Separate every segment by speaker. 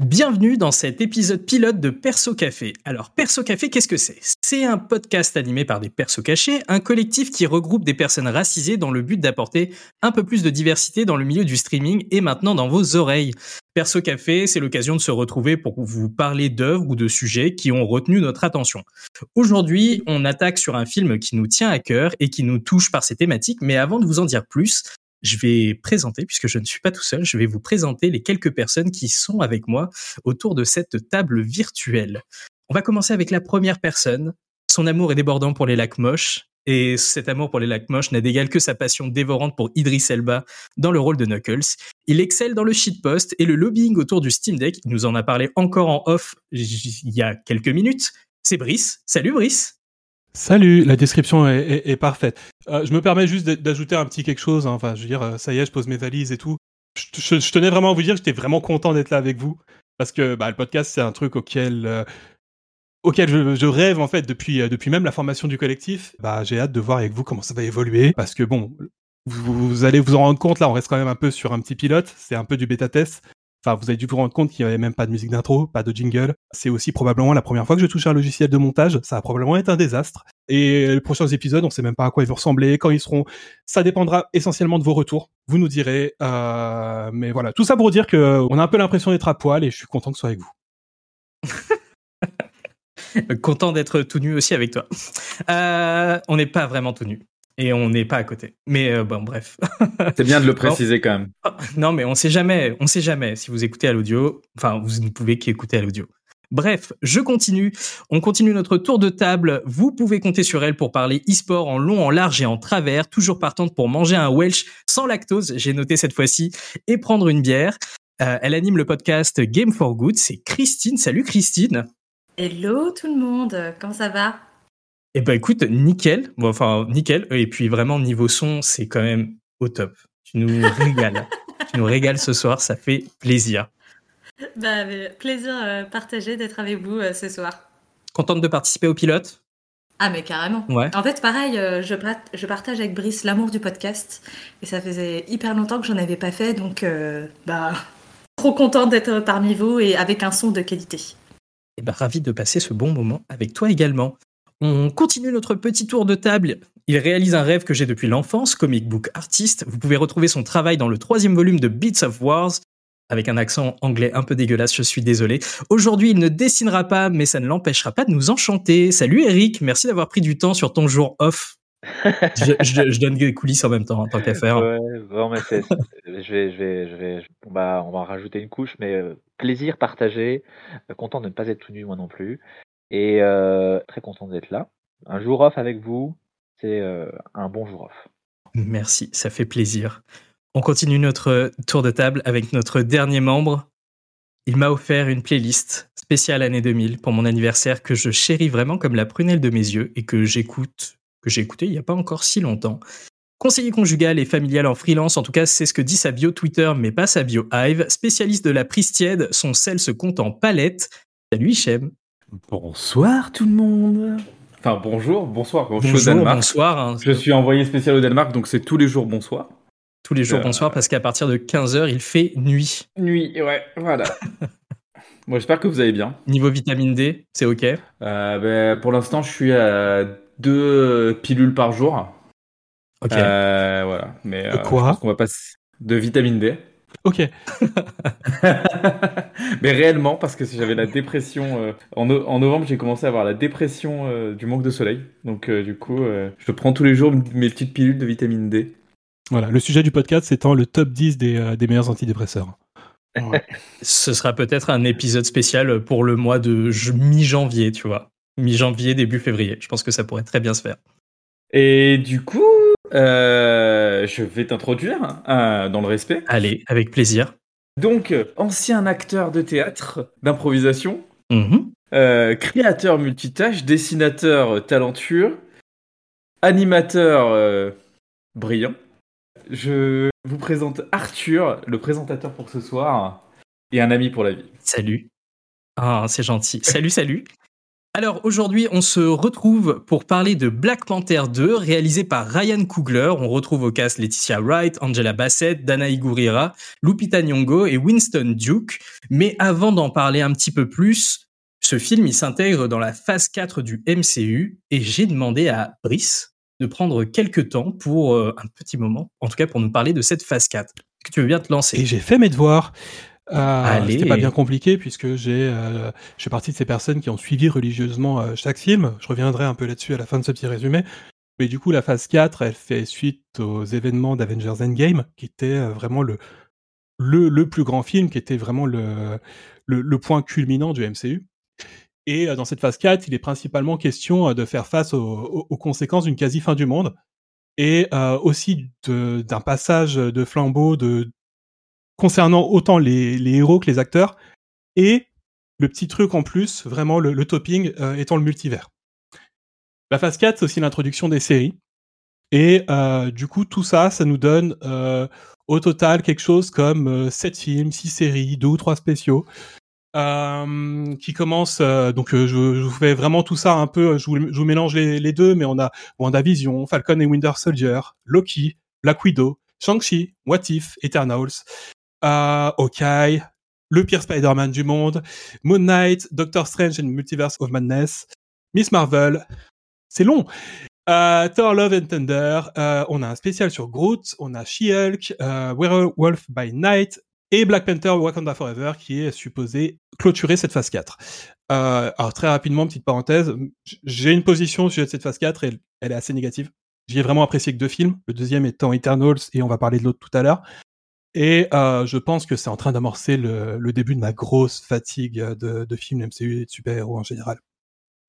Speaker 1: Bienvenue dans cet épisode pilote de Perso Café. Alors Perso Café, qu'est-ce que c'est? C'est un podcast animé par des persos cachés, un collectif qui regroupe des personnes racisées dans le but d'apporter un peu plus de diversité dans le milieu du streaming et maintenant dans vos oreilles. Perso Café, c'est l'occasion de se retrouver pour vous parler d'œuvres ou de sujets qui ont retenu notre attention. Aujourd'hui, on attaque sur un film qui nous tient à cœur et qui nous touche par ses thématiques, mais avant de vous en dire plus, je vais présenter, puisque je ne suis pas tout seul, je vais vous présenter les quelques personnes qui sont avec moi autour de cette table virtuelle. On va commencer avec la première personne. Son amour est débordant pour les lacs moches. Et cet amour pour les lacs moches n'a d'égal que sa passion dévorante pour Idris Elba dans le rôle de Knuckles. Il excelle dans le shitpost et le lobbying autour du Steam Deck. Il nous en a parlé encore en off il y a quelques minutes. C'est Brice. Salut Brice.
Speaker 2: Salut, la description est, parfaite. Euh, je me permets juste d'ajouter un petit quelque chose. Hein. Enfin, je veux dire, euh, ça y est, je pose mes valises et tout. Je, tenais vraiment à vous dire que j'étais vraiment content d'être là avec vous parce que bah, le podcast, c'est un truc auquel euh, je, rêve en fait depuis depuis même la formation du collectif. Bah, j'ai hâte de voir avec vous comment ça va évoluer parce que bon, vous, vous, allez vous en rendre compte là, on reste quand même un peu sur un petit pilote. C'est un peu du bêta test. Enfin, vous avez dû vous rendre compte qu'il n'y avait même pas de musique d'intro, pas de jingle. C'est aussi probablement la première fois que je touche un logiciel de montage. Ça a probablement été un désastre. Et les prochains épisodes, on sait même pas à quoi ils vont ressembler, quand ils seront. Ça dépendra essentiellement de vos retours. Vous nous direz. Euh... Mais voilà, tout ça pour dire que on a un peu l'impression d'être à poil et je suis content que ce soit avec
Speaker 1: vous. content d'être tout nu aussi avec toi. Euh, on n'est pas vraiment tout nu et on n'est pas à côté. Mais euh, bon, bref.
Speaker 3: C'est bien de le préciser quand même.
Speaker 1: Non, mais on sait jamais, on sait jamais si vous écoutez à l'audio. Enfin, vous ne pouvez qu'écouter à l'audio. Bref, je continue. On continue notre tour de table. Vous pouvez compter sur elle pour parler e-sport en long, en large et en travers, toujours partante pour manger un Welsh sans lactose, j'ai noté cette fois-ci, et prendre une bière. Euh, elle anime le podcast Game for Good. C'est Christine. Salut Christine.
Speaker 4: Hello tout le monde. Comment ça va?
Speaker 1: Eh ben écoute, nickel. enfin, nickel. Et puis vraiment, niveau son, c'est quand même au top. Tu nous régales. tu nous régales ce soir, ça fait plaisir.
Speaker 4: Bah, plaisir euh, partagé d'être avec vous euh, ce soir.
Speaker 1: Contente de participer au pilote?
Speaker 4: Ah mais carrément. Ouais. En fait, pareil, euh, je, je, partage avec Brice l'amour du podcast et ça faisait hyper longtemps que j'en avais pas fait, donc bah trop contente d'être parmi vous et avec un son de qualité. Et
Speaker 1: eh bah ravi de passer ce bon moment avec toi également. On continue notre petit tour de table. Il réalise un rêve que j'ai depuis l'enfance, comic book artiste. Vous pouvez retrouver son travail dans le troisième volume de Beats of Wars. Avec un accent anglais un peu dégueulasse, je suis désolé. Aujourd'hui, il ne dessinera pas, mais ça ne l'empêchera pas de nous enchanter. Salut Eric, merci d'avoir pris du temps sur ton jour off. je, donne des coulisses en même temps, en tant qu'à faire.
Speaker 3: Ouais, mais je vais, je vais, je vais, on va, on rajouter une couche, mais euh, plaisir partagé. Content de ne pas être tout nu, moi non plus. Et très content d'être là. Un jour off avec vous, c'est un bon jour off.
Speaker 1: Merci, ça fait plaisir. On continue notre tour de table avec notre dernier membre. Il m'a offert une playlist spéciale année 2000 pour mon anniversaire que je chéris vraiment comme la prunelle de mes yeux et que j'écoute, que j'ai écouté il n'y a pas encore si longtemps. Conseiller conjugal et familial en freelance, en tout cas c'est ce que dit sa bio Twitter mais pas sa bio Hive. Spécialiste de la prise tiède, son sel se compte en palette. Salut Hichem.
Speaker 5: Bonsoir tout le monde.
Speaker 3: Enfin bonjour, bonsoir.
Speaker 1: Bonjour, je suis bonsoir. Hein.
Speaker 3: je suis envoyé spécial au Danemark, donc c'est tous les jours bonsoir.
Speaker 1: Tous les jours euh, bonsoir parce qu'à partir de 15h, il fait nuit.
Speaker 3: Nuit, ouais, voilà. Moi, j'espère que vous allez bien.
Speaker 1: Niveau vitamine D, c'est OK euh,
Speaker 3: ben, Pour l'instant, je suis à deux pilules par jour.
Speaker 1: Ok.
Speaker 3: Euh, voilà. Mais,
Speaker 2: quoi
Speaker 3: On va passer de vitamine D.
Speaker 2: Ok.
Speaker 3: Mais réellement, parce que j'avais la dépression. Euh, en, novembre, j'ai commencé à avoir la dépression euh, du manque de soleil. Donc, euh, du coup, je prends tous les jours mes petites pilules de vitamine D.
Speaker 2: Voilà, le sujet du podcast étant le top 10 des, des meilleurs antidépresseurs.
Speaker 1: Ce sera peut-être un épisode spécial pour le mois de mi-janvier, tu vois. Mi-janvier, début février. Je pense que ça pourrait très bien se faire.
Speaker 3: Et du coup, euh, je vais t'introduire hein, dans le respect.
Speaker 1: Allez, avec plaisir.
Speaker 3: Donc, ancien acteur de théâtre, d'improvisation,
Speaker 1: mhm.
Speaker 3: euh, créateur multitâche, dessinateur talentueux, animateur euh, brillant. Je vous présente Arthur, le présentateur pour ce soir, et un ami pour la vie.
Speaker 1: Salut. Ah, c'est gentil. Salut, salut. Alors aujourd'hui, on se retrouve pour parler de Black Panther 2, réalisé par Ryan Coogler. On retrouve au cast Laetitia Wright, Angela Bassett, Dana Gurira, Lupita Nyong'o et Winston Duke. Mais avant d'en parler un petit peu plus, ce film, il s'intègre dans la phase 4 du MCU et j'ai demandé à Brice de prendre quelques temps pour euh, un petit moment, en tout cas pour nous parler de cette phase 4. Est-ce que tu veux bien te lancer?
Speaker 2: Et j'ai fait mes devoirs. Euh, C'était pas bien compliqué puisque j'ai, euh, je fais partie de ces personnes qui ont suivi religieusement euh, chaque film. Je reviendrai un peu là-dessus à la fin de ce petit résumé. Mais du coup, la phase 4, elle fait suite aux événements d'Avengers Endgame, qui était euh, vraiment le, le, le, plus grand film, qui était vraiment le, le, le point culminant du MCU. Et dans cette phase 4, il est principalement question de faire face aux, aux, aux conséquences d'une quasi-fin du monde, et aussi d'un passage de flambeau de, concernant autant les, héros que les acteurs, et le petit truc en plus, vraiment le, topping, euh, étant le multivers. La phase 4, c'est aussi l'introduction des séries. Et euh, du coup, tout ça, ça nous donne euh, au total quelque chose comme euh, 7 films, 6 séries, 2 ou 3 spéciaux, qui commencent... donc je, vous fais vraiment tout ça un peu, je vous, mélange les, les, deux, mais on a WandaVision, Falcon et Winter Soldier, Loki, Black Widow, Shang-Chi, What If, Eternals, euh, Hawkeye, le pire Spider-Man du monde, Moon Knight, Doctor Strange and Multiverse of Madness, Miss Marvel. C'est long. Euh, Thor Love and Thunder, euh, on a un spécial sur Groot, on a She-Hulk, euh, Werewolf by Night et Black Panther Wakanda Forever qui est supposé clôturer cette phase 4. Euh, alors très rapidement, petite parenthèse, j'ai une position sur cette phase 4 et elle est assez négative. J'y ai vraiment apprécié que deux films, le deuxième étant Eternals et on va parler de l'autre tout à l'heure. Et euh, je pense que c'est en train d'amorcer le, début de ma grosse fatigue de, de films MCU et de super-héros en général.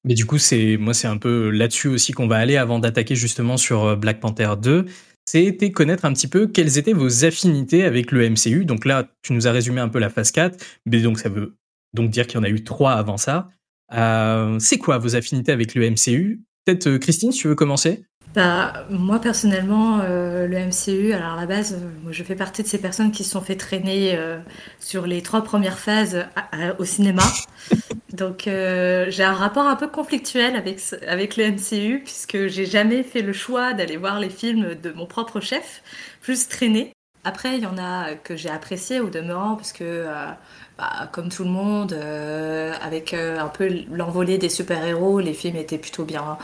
Speaker 1: Mais du coup, c'est moi, c'est un peu là-dessus aussi qu'on va aller avant d'attaquer justement sur euh, Black Panther 2. C'était connaître un petit peu quelles étaient vos affinités avec le MCU. Donc là, tu nous as résumé un peu la phase 4, mais donc ça veut donc dire qu'il y en a eu trois avant ça. Euh, c'est quoi vos affinités avec le MCU Peut-être euh, Christine, si tu veux commencer?
Speaker 4: Bah, moi personnellement, euh, le MCU, alors à la base, euh, moi, je fais partie de ces personnes qui se sont fait traîner euh, sur les trois premières phases à, à, au cinéma. Donc euh, j'ai un rapport un peu conflictuel avec, avec le MCU, puisque j'ai jamais fait le choix d'aller voir les films de mon propre chef, plus traîner. Après, il y en a que j'ai apprécié au demeurant, parce que, bah, comme tout le monde, avec un peu l'envolée des super-héros, les films étaient plutôt bien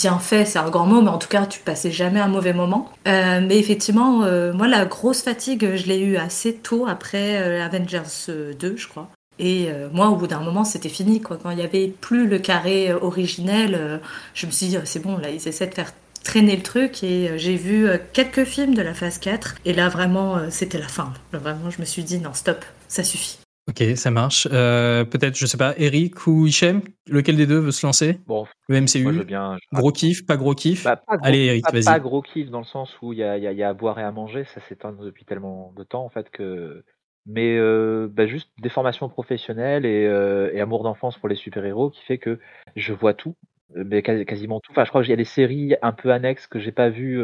Speaker 4: bien fait, c'est un grand mot, mais en tout cas, tu passais jamais un mauvais moment. Euh, mais effectivement, euh, moi, la grosse fatigue, je l'ai eue assez tôt après euh, Avengers 2, je crois. Et moi, au bout d'un moment, c'était fini. Quoi. Quand il n'y avait plus le carré originel, je me suis dit, c'est bon, là, ils essaient de faire traîner le truc. Et j'ai vu quelques films de la phase 4. Et là, vraiment, c'était la fin. Vraiment, je me suis dit, non, stop, ça suffit.
Speaker 1: Ok, ça marche. Euh, Peut-être, je sais pas, Eric ou Hichem, lequel des deux veut se lancer?
Speaker 3: Bon,
Speaker 1: le MCU.
Speaker 3: moi, je veux bien. je-
Speaker 1: Gros kiff, pas gros kiff?
Speaker 3: Bah, pas gros,
Speaker 1: Allez, Eric,
Speaker 3: pas,
Speaker 1: vas-y.
Speaker 3: pas gros kiff dans le sens où il y a, il y a- il y a à boire et à manger, ça s'éteint depuis tellement de temps en fait que. Mais euh, bah, juste des formations professionnelles et, euh, et amour d'enfance pour les super-héros qui fait que je vois tout, mais quasi- quasiment tout. Enfin, je crois qu'il y a des séries un peu annexes que j'ai pas vues,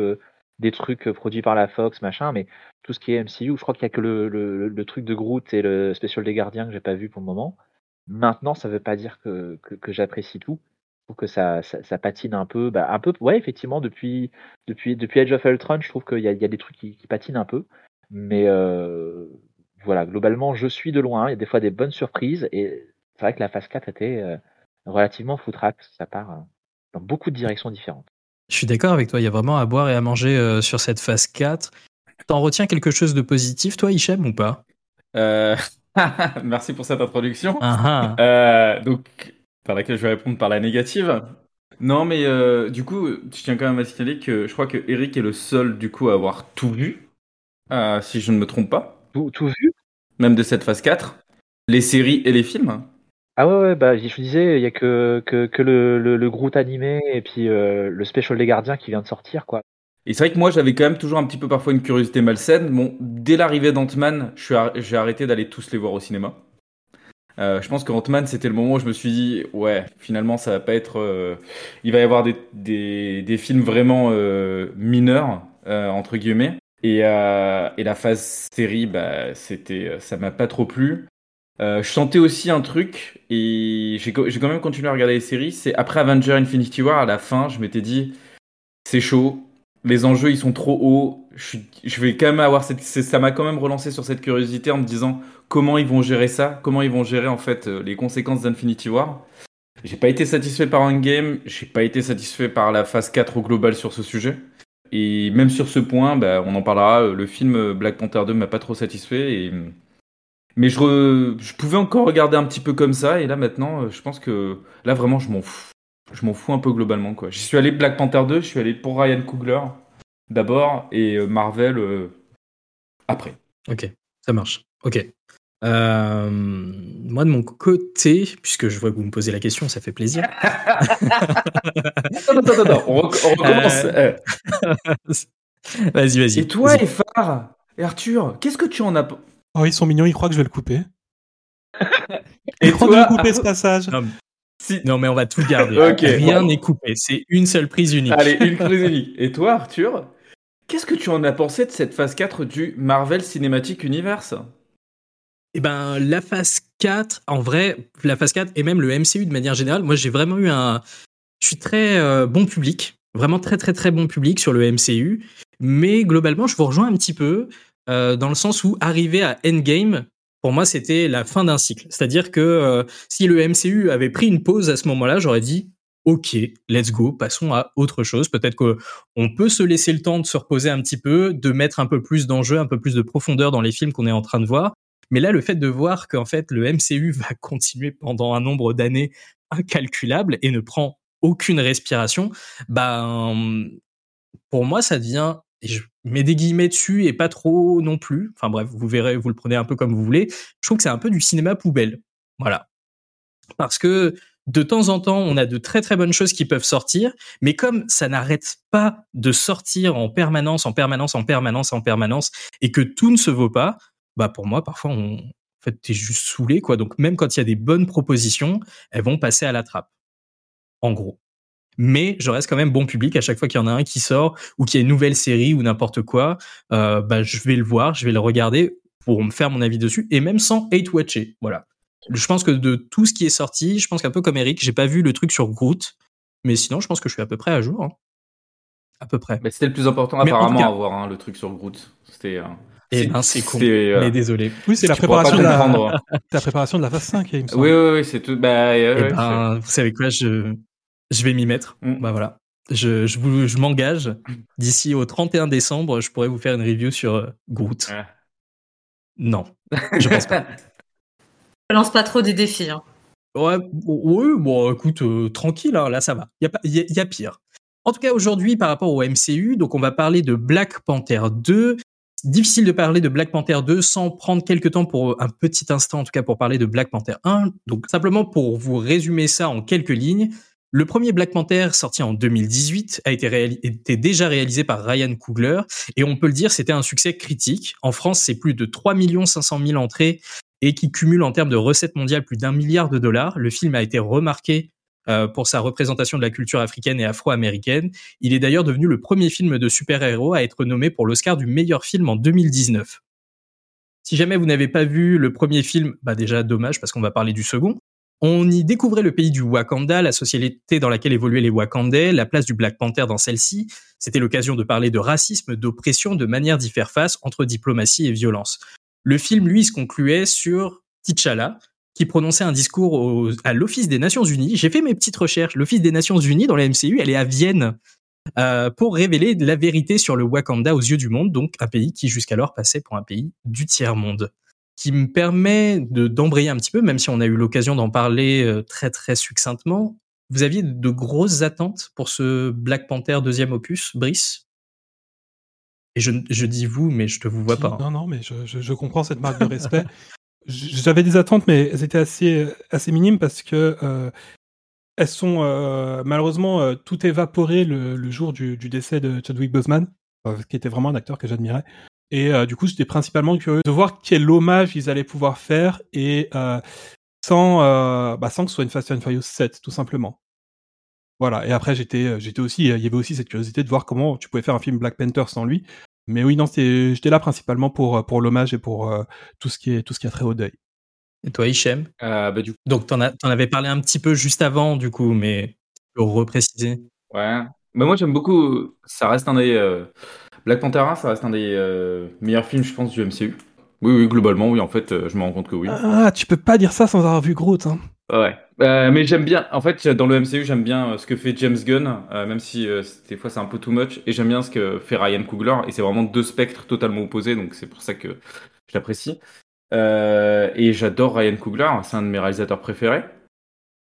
Speaker 3: des trucs euh, produits par la Fox, machin, mais tout ce qui est MCU, je crois qu'il y a que le, le, truc de Groot et le spécial des Gardiens que j'ai pas vu pour le moment. Maintenant, ça veut pas dire que, que, j'apprécie tout. Trouve que ça, ça, patine un peu. Bah, un peu, ouais, effectivement, depuis, depuis, depuis Age of Ultron, je trouve qu'il y a, y a des trucs qui, patinent un peu. Mais euh, voilà, globalement, je suis de loin. Il y a des fois des bonnes surprises. Et c'est vrai que la phase 4 était euh, relativement foutraque. Ça part dans beaucoup de directions différentes.
Speaker 1: Je suis d'accord avec toi, il y a vraiment à boire et à manger euh, sur cette phase 4. T'en retiens quelque chose de positif, toi, Hichem, ou pas?
Speaker 5: Euh, Merci pour cette introduction.
Speaker 1: Ah ah.
Speaker 5: Euh, donc, par laquelle je vais répondre par la négative. Non, mais euh, du coup, je tiens quand même à signaler que je crois que Eric est le seul, du coup, à avoir tout vu, euh, si je ne me trompe pas,
Speaker 3: Tout, tout vu?
Speaker 5: Même de cette phase 4, les séries et les films.
Speaker 3: Ah ouais, ouais, bah, je disais, il y a que, que, le, le, Groot animé et puis euh, le Special des Gardiens qui vient de sortir, quoi.
Speaker 5: Et c'est vrai que moi, j'avais quand même toujours un petit peu parfois une curiosité malsaine. Bon, dès l'arrivée d'Ant-Man, j'ai arrêté d'aller tous les voir au cinéma. Euh, je pense que Ant-Man, c'était le moment où je me suis dit, ouais, finalement, ça va pas être. euh, Il va y avoir des, des, des films vraiment mineurs, entre guillemets. Et, et la phase série, bah, c'était, ça m'a pas trop plu. Je sentais aussi un truc, et j'ai quand même continué à regarder les séries. C'est après Avenger Infinity War, à la fin, je m'étais dit, c'est chaud, les enjeux ils sont trop hauts. Je, vais quand même avoir cette, ça m'a quand même relancé sur cette curiosité en me disant comment ils vont gérer ça, comment ils vont gérer en fait les conséquences d'Infinity War. J'ai pas été satisfait par Endgame, j'ai pas été satisfait par la phase 4 au global sur ce sujet. Et même sur ce point, bah, on en parlera, le film Black Panther 2 m'a pas trop satisfait. Et... Mais je, je pouvais encore regarder un petit peu comme ça, et là maintenant, je pense que là vraiment, je m'en fous. Je m'en fous un peu globalement. quoi. J'y suis allé Black Panther 2, je suis allé pour Ryan Coogler d'abord, et euh, Marvel euh, après.
Speaker 1: Ok, ça marche. Ok. Euh, moi, de mon côté, puisque je vois que vous me posez la question, ça fait plaisir.
Speaker 5: attends, attends, attends, on, recommence. Euh.
Speaker 1: vas-y, vas-y.
Speaker 5: Et toi, Efar et Arthur, qu'est-ce que tu en as
Speaker 2: Oh, ils sont mignons, ils croient que je vais le couper. Et ils croient que je vais couper ce passage.
Speaker 1: Non, mais on va tout garder. Rien n'est coupé, c'est une seule prise unique.
Speaker 5: Allez, une prise unique. Et toi, Arthur, qu'est-ce que tu en as pensé de cette phase 4 du Marvel Cinematic Universe?
Speaker 1: Eh ben, la phase 4, en vrai, la phase 4 et même le MCU de manière générale, moi j'ai vraiment eu un. Je suis très euh, bon public, vraiment très très très bon public sur le MCU, mais globalement, je vous rejoins un petit peu euh, dans le sens où arriver à Endgame, pour moi, c'était la fin d'un cycle. C'est-à-dire que euh, si le MCU avait pris une pause à ce moment-là, j'aurais dit OK, let's go, passons à autre chose. Peut-être qu'on peut se laisser le temps de se reposer un petit peu, de mettre un peu plus d'enjeux, un peu plus de profondeur dans les films qu'on est en train de voir, mais là, le fait de voir qu'en fait, le MCU va continuer pendant un nombre d'années incalculable et ne prend aucune respiration, ben, pour moi, ça devient, je mets des guillemets dessus et pas trop non plus. Enfin bref, vous verrez, vous le prenez un peu comme vous voulez. Je trouve que c'est un peu du cinéma poubelle. Voilà. Parce que de temps en temps, on a de très très bonnes choses qui peuvent sortir, mais comme ça n'arrête pas de sortir en permanence, en permanence, en permanence, en permanence, et que tout ne se vaut pas, bah pour moi, parfois, on, en fait, t'es juste saoulé, quoi. Donc même quand il y a des bonnes propositions, elles vont passer à la trappe. En gros. Mais je reste quand même bon public à chaque fois qu'il y en a un qui sort ou qu'il y a une nouvelle série ou n'importe quoi. Euh, bah, je vais le voir, je vais le regarder pour me faire mon avis dessus et même sans hate watcher. Voilà. Je pense que de tout ce qui est sorti, je pense qu'un peu comme Eric, j'ai pas vu le truc sur Groot, mais sinon, je pense que je suis à peu près à jour. Hein. À peu près.
Speaker 5: Mais c'était le plus important apparemment à voir hein, le truc sur Groot. C'était. Euh,
Speaker 1: eh ben, c'est con. Euh, mais désolé.
Speaker 2: Oui, c'est la préparation de la... la préparation de la phase 5, il me
Speaker 5: semble. Oui, oui, oui, c'est tout. Bah,
Speaker 1: eh ben, vous savez quoi, je, je vais m'y mettre. Mm. Bah voilà. Je, je, je m'engage. D'ici au 31 décembre, je pourrais vous faire une review sur euh, Groot. Non, je pense pas.
Speaker 4: Je lance pas trop des défis. Hein.
Speaker 1: Ouais, oui, bon, écoute, euh, tranquille, hein, là ça va. Il y, y, y, a pire. En tout cas, aujourd'hui, par rapport au MCU, donc on va parler de Black Panther 2, difficile de parler de Black Panther 2 sans prendre quelques temps pour un petit instant, en tout cas pour parler de Black Panther 1. Donc simplement pour vous résumer ça en quelques lignes, le premier Black Panther, sorti en 2018, a été, déjà réalisé par Ryan Coogler et on peut le dire, c'était un succès critique. En France, c'est plus de 3 500 000 entrées et qui cumule en termes de recettes mondiales plus d'un milliard de dollars. Le film a été remarqué euh, pour sa représentation de la culture africaine et afro-américaine. Il est d'ailleurs devenu le premier film de super-héros à être nommé pour l'Oscar du meilleur film en 2019. Si jamais vous n'avez pas vu le premier film, bah déjà dommage parce qu'on va parler du second. On y découvrait le pays du Wakanda, la société dans laquelle évoluaient les Wakandais, la place du Black Panther dans celle-ci. C'était l'occasion de parler de racisme, d'oppression, de manière d'y faire face entre diplomatie et violence. Le film, lui, se concluait sur T'Challa, qui prononçait un discours à l'Office des Nations Unies. J'ai fait mes petites recherches. L'Office des Nations Unies dans la MCU, elle est à Vienne euh, pour révéler la vérité sur le Wakanda aux yeux du monde, donc un pays qui jusqu'alors passait pour un pays du tiers-monde. Qui me permet de d'embrayer un petit peu, même si on a eu l'occasion d'en parler euh, très très succinctement. Vous aviez de grosses attentes pour ce Black Panther deuxième opus, Brice? Et je, je, dis vous, mais je te vous vois pas.
Speaker 2: Hein. Non, non, mais je, je, je comprends cette marque de respect. J'avais des attentes, mais elles étaient assez, assez minimes parce que euh, elles sont euh, malheureusement euh, tout évaporées le, le jour du, du, décès de Chadwick Boseman, qui était vraiment un acteur que j'admirais. Et euh, du coup, j'étais principalement curieux de voir quel hommage ils allaient pouvoir faire et sans, bah, sans que ce soit une Fast and Furious 7, tout simplement. Voilà. Et après, j'étais, j'étais aussi, il y avait aussi cette curiosité de voir comment tu pouvais faire un film Black Panther sans lui. Mais oui, non, j'étais là principalement pour, pour l'hommage et pour euh, tout, ce qui est, tout ce qui a trait au deuil.
Speaker 1: Et toi, Hichem?
Speaker 5: Euh, bah, du coup...
Speaker 1: Donc, t'en, en avais parlé un petit peu juste avant, du coup, mais pour repréciser?
Speaker 5: Ouais. Mais moi, j'aime beaucoup. Ça reste un des. Euh, Black Panther 1, ça reste un des euh, meilleurs films, je pense, du MCU. Oui, oui, globalement, oui, en fait, je me rends compte que oui.
Speaker 2: Ah, tu peux pas dire ça sans avoir vu Groot. Hein.
Speaker 5: Ouais. mais j'aime bien. En fait, dans le MCU, j'aime bien ce que fait James Gunn, même si des fois c'est un peu too much. Et j'aime bien ce que fait Ryan Coogler. Et c'est vraiment deux spectres totalement opposés, donc c'est pour ça que je l'apprécie. Euh, et j'adore Ryan Coogler, c'est un de mes réalisateurs préférés.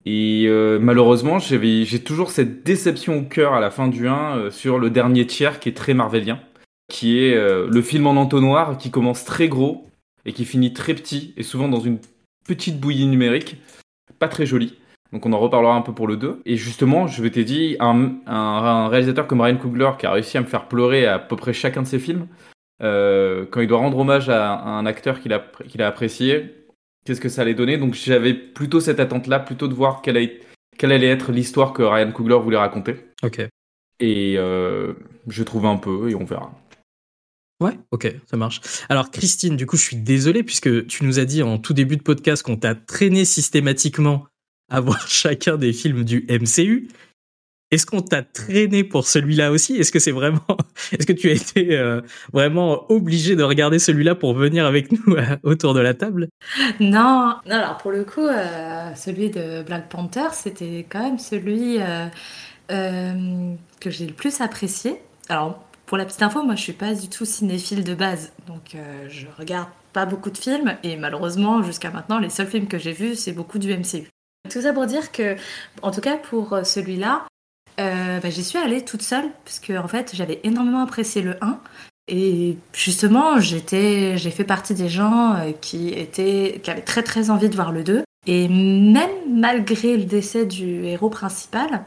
Speaker 5: Et euh, malheureusement, j'ai toujours cette déception au cœur à la fin du 1 euh, sur le dernier tiers qui est très marvelien, qui est le film en entonnoir qui commence très gros et qui finit très petit et souvent dans une petite bouillie numérique, pas très jolie. Donc on en reparlera un peu pour le 2. Et justement, je vais te dire, un, un, réalisateur comme Ryan Coogler qui a réussi à me faire pleurer à, peu près chacun de ses films, euh, quand il doit rendre hommage à, un acteur qu'il a, a apprécié, qu'est-ce que ça allait donner? Donc j'avais plutôt cette attente-là, plutôt de voir quelle, allait être l'histoire que Ryan Coogler voulait raconter.
Speaker 1: Ok.
Speaker 5: Et euh, je trouve un peu, et on verra.
Speaker 1: Ouais, ok, ça marche. Alors Christine, du coup, je suis désolé puisque tu nous as dit en tout début de podcast qu'on t'a traîné systématiquement à voir chacun des films du MCU. Est-ce qu'on t'a traîné pour celui-là aussi? Est-ce que c'est vraiment, est-ce que tu as été euh, vraiment obligé de regarder celui-là pour venir avec nous euh, autour de la table?
Speaker 4: Non, non. Alors pour le coup, euh, celui de Black Panther, c'était quand même celui que j'ai le plus apprécié. Alors pour la petite info, moi je suis pas du tout cinéphile de base, donc je regarde pas beaucoup de films et malheureusement jusqu'à maintenant les seuls films que j'ai vus c'est beaucoup du MCU. Tout ça pour dire que, en tout cas pour celui-là, euh, bah, J'y suis allée toute seule, parce que en fait, j'avais énormément apprécié le 1. Et justement, j'ai fait partie des gens euh, qui, étaient, qui avaient très très envie de voir le 2. Et même malgré le décès du héros principal,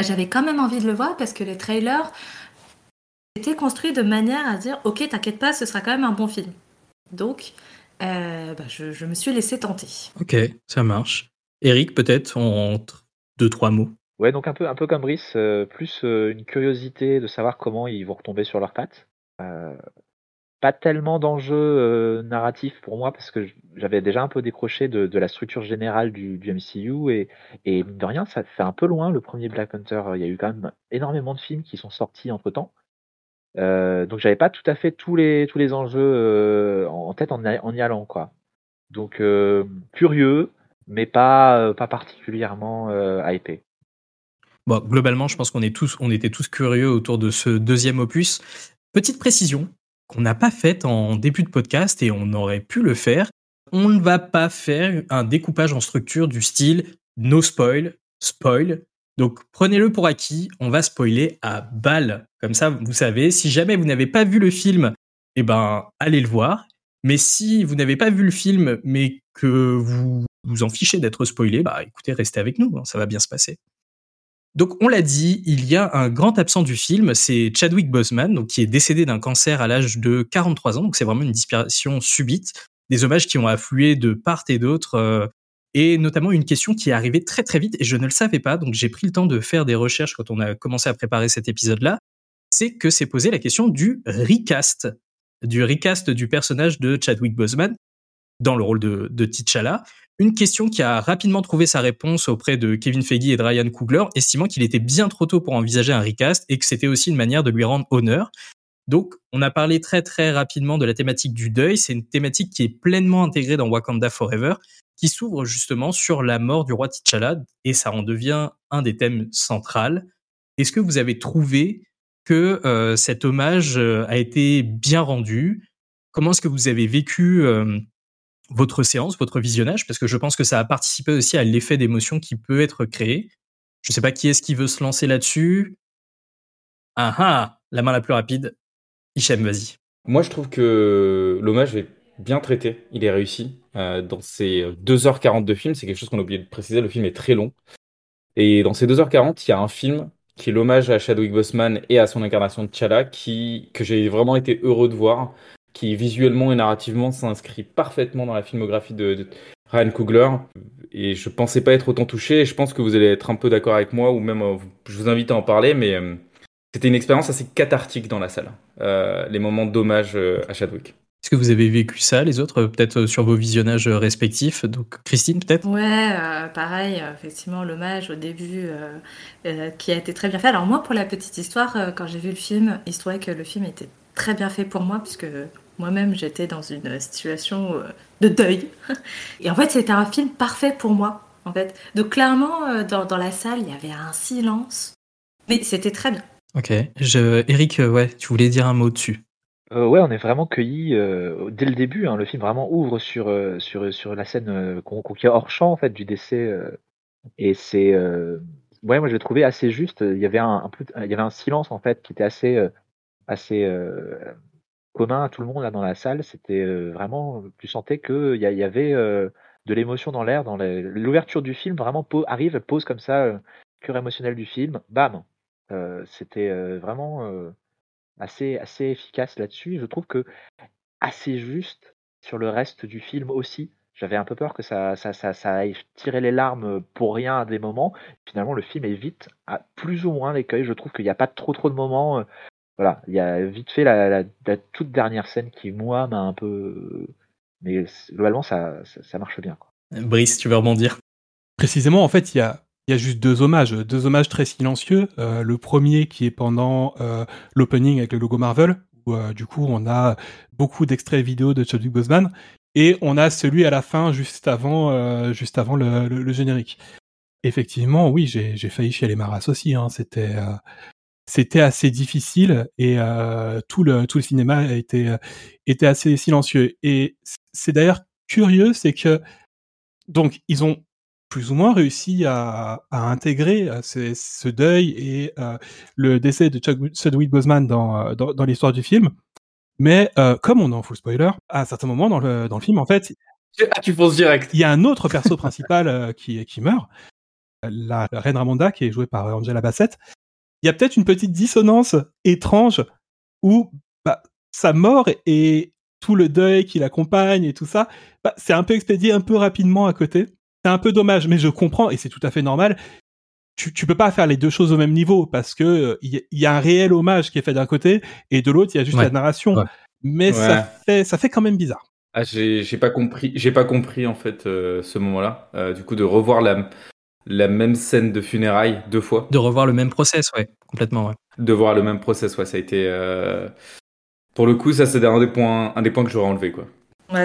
Speaker 4: j'avais quand même envie de le voir parce que les trailers étaient construits de manière à dire Ok, t'inquiète pas, ce sera quand même un bon film. Donc, euh, bah, je, je, me suis laissé tenter.
Speaker 1: Ok, ça marche. Eric, peut-être, en deux, trois mots.
Speaker 3: Ouais, donc un peu, un peu comme Brice, euh, plus euh, une curiosité de savoir comment ils vont retomber sur leurs pattes. Euh, pas tellement d'enjeux narratifs pour moi parce que j'avais déjà un peu décroché de, de la structure générale du, du MCU et, et mine de rien, ça fait un peu loin le premier Black Panther. Il y a eu quand même énormément de films qui sont sortis entre temps. Donc j'avais pas tout à fait tous les, tous les enjeux en tête en, y allant quoi. Donc curieux, mais pas, pas particulièrement hypé
Speaker 1: globalement, je pense qu'on est tous, on était tous curieux autour de ce deuxième opus. Petite précision qu'on n'a pas faite en début de podcast et on aurait pu le faire. On ne va pas faire un découpage en structure du style no spoil, spoil. Donc prenez-le pour acquis, on va spoiler à balle. Comme ça, vous savez, si jamais vous n'avez pas vu le film, eh ben allez le voir. Mais si vous n'avez pas vu le film, mais que vous vous en fichez d'être spoilé, bah écoutez, restez avec nous, hein, ça va bien se passer. Donc on l'a dit, il y a un grand absent du film, c'est Chadwick Boseman, qui est décédé d'un cancer à l'âge de 43 ans, donc c'est vraiment une disparition subite, des hommages qui ont afflué de part et d'autre, euh, et notamment une question qui est arrivée très très vite et je ne le savais pas, donc j'ai pris le temps de faire des recherches quand on a commencé à préparer cet épisode-là, c'est que c'est posé la question du recast, du recast du personnage de Chadwick Boseman dans le rôle de, de T'Challa. Une question qui a rapidement trouvé sa réponse auprès de Kevin Feige et de Ryan Coogler, estimant qu'il était bien trop tôt pour envisager un recast et que c'était aussi une manière de lui rendre honneur. Donc, on a parlé très très rapidement de la thématique du deuil. C'est une thématique qui est pleinement intégrée dans Wakanda Forever, qui s'ouvre justement sur la mort du roi T'Challa et ça en devient un des thèmes centrales. Est-ce que vous avez trouvé que euh, cet hommage euh, a été bien rendu? Comment est-ce que vous avez vécu euh, votre séance, votre visionnage, parce que je pense que ça a participé aussi à l'effet d'émotion qui peut être créé. Je ne sais pas qui est-ce qui veut se lancer là-dessus. Ah ah, la main la plus rapide. Hichem, vas-y.
Speaker 5: Moi, je trouve que l'hommage est bien traité, il est réussi. Euh, dans ces 2h40 de film, c'est quelque chose qu'on a oublié de préciser, le film est très long. Et dans ces 2h40, il y a un film qui est l'hommage à Chadwick Boseman et à son incarnation de T'Challa, qui, que j'ai vraiment été heureux de voir qui visuellement et narrativement s'inscrit parfaitement dans la filmographie de, Ryan Coogler. Et je pensais pas être autant touché. Et je pense que vous allez être un peu d'accord avec moi, ou même euh, je vous invite à en parler, mais euh, c'était une expérience assez cathartique dans la salle. Les moments d'hommage à Chadwick.
Speaker 1: Est-ce que vous avez vécu ça, les autres, peut-être sur vos visionnages respectifs? Donc, Christine, peut-être?
Speaker 4: Ouais, pareil, effectivement, l'hommage au début qui a été très bien fait. Alors, moi, pour la petite histoire, quand j'ai vu le film, il se trouvait que le film était très bien fait pour moi, puisque moi-même, j'étais dans une situation de deuil. Et en fait, c'était un film parfait pour moi, en fait. Donc, clairement, dans, dans la salle, il y avait un silence. Mais c'était très bien.
Speaker 1: Ok. Je... Eric, ouais, tu voulais dire un mot dessus
Speaker 3: euh, ouais, on est vraiment cueillis, euh, dès le début, hein. Le film vraiment ouvre sur, euh, sur, sur la scène, qu'on qui est hors champ, en fait, du décès, et c'est, ouais, moi, je l'ai trouvé assez juste. Il y avait un peu il y avait un silence, en fait, qui était assez, assez, commun à tout le monde, là, dans la salle. C'était, vraiment tu sentais qu'il y y avait, de l'émotion dans l'air, dans l'ouverture du film, vraiment arrive, pose comme ça, cœur émotionnel du film, bam! c'était, vraiment, assez, assez efficace là-dessus. Je trouve que assez juste sur le reste du film aussi. J'avais un peu peur que ça, ça, ça, ça aille tirer les larmes pour rien à des moments. Finalement, le film évite à plus ou moins l'écueil. Je trouve qu'il n'y a pas trop trop de moments. Euh, voilà, il y a vite fait la, toute dernière scène qui, moi, m'a un peu. Mais globalement, ça, ça, marche bien.
Speaker 1: Brice, tu veux rebondir?
Speaker 2: Précisément, en fait, il y a, il y a juste deux hommages, deux hommages très silencieux. Euh, le premier qui est pendant euh, l'opening avec le logo Marvel, où euh, du coup on a beaucoup d'extraits vidéo de Chadwick Boseman, et on a celui à la fin juste avant, juste avant le, générique. Effectivement, oui, j'ai failli chez les Maras aussi. Hein. C'était c'était assez difficile et tout le tout le cinéma était était assez silencieux. Et c'est d'ailleurs curieux, c'est que donc ils ont plus ou moins réussi à, à intégrer euh, ce, deuil et euh, le décès de Chadwick Boseman dans, euh, dans, dans l'histoire du film. Mais comme on est en full spoiler, à un certain moment dans le, dans le film, en fait,
Speaker 5: ah, tu penses direct.
Speaker 2: Il y a un autre perso principal qui, qui meurt, la, reine Ramonda, qui est jouée par Angela Bassett. Il y a peut-être une petite dissonance étrange où bah, sa mort et tout le deuil qui l'accompagne et tout ça, bah, c'est un peu expédié un peu rapidement à côté c'est un peu dommage, mais je comprends et c'est tout à fait normal. Tu, tu peux pas faire les deux choses au même niveau parce que il y, a un réel hommage qui est fait d'un côté et de l'autre il y a juste la narration. Mais ça fait ça fait quand même bizarre.
Speaker 5: Ah, j'ai pas compris, j'ai pas compris en fait euh, ce moment-là. Euh, du coup, de revoir la, la même scène de funérailles deux fois.
Speaker 1: De revoir le même process, ouais, complètement, ouais.
Speaker 5: De voir le même process, ouais, ça a été. Euh, pour le coup, ça c'est un des points, un des points que j'aurais enlevé, quoi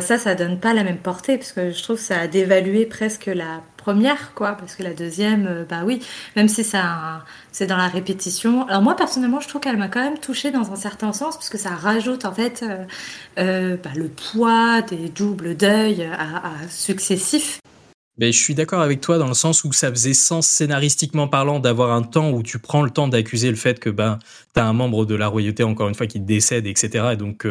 Speaker 4: ça, ça donne pas la même portée, parce que je trouve que ça a dévalué presque la première, quoi, parce que la deuxième, euh, bah oui, même si ça, c'est dans la répétition. Alors moi, personnellement, je trouve qu'elle m'a quand même touchée dans un certain sens, parce que ça rajoute, en fait, euh, euh, bah, le poids des doubles deuils à, successifs.
Speaker 1: Je suis d'accord avec toi dans le sens où ça faisait sens scénaristiquement parlant d'avoir un temps où tu prends le temps d'accuser le fait que ben tu as un membre de la royauté encore une fois qui décède etc et donc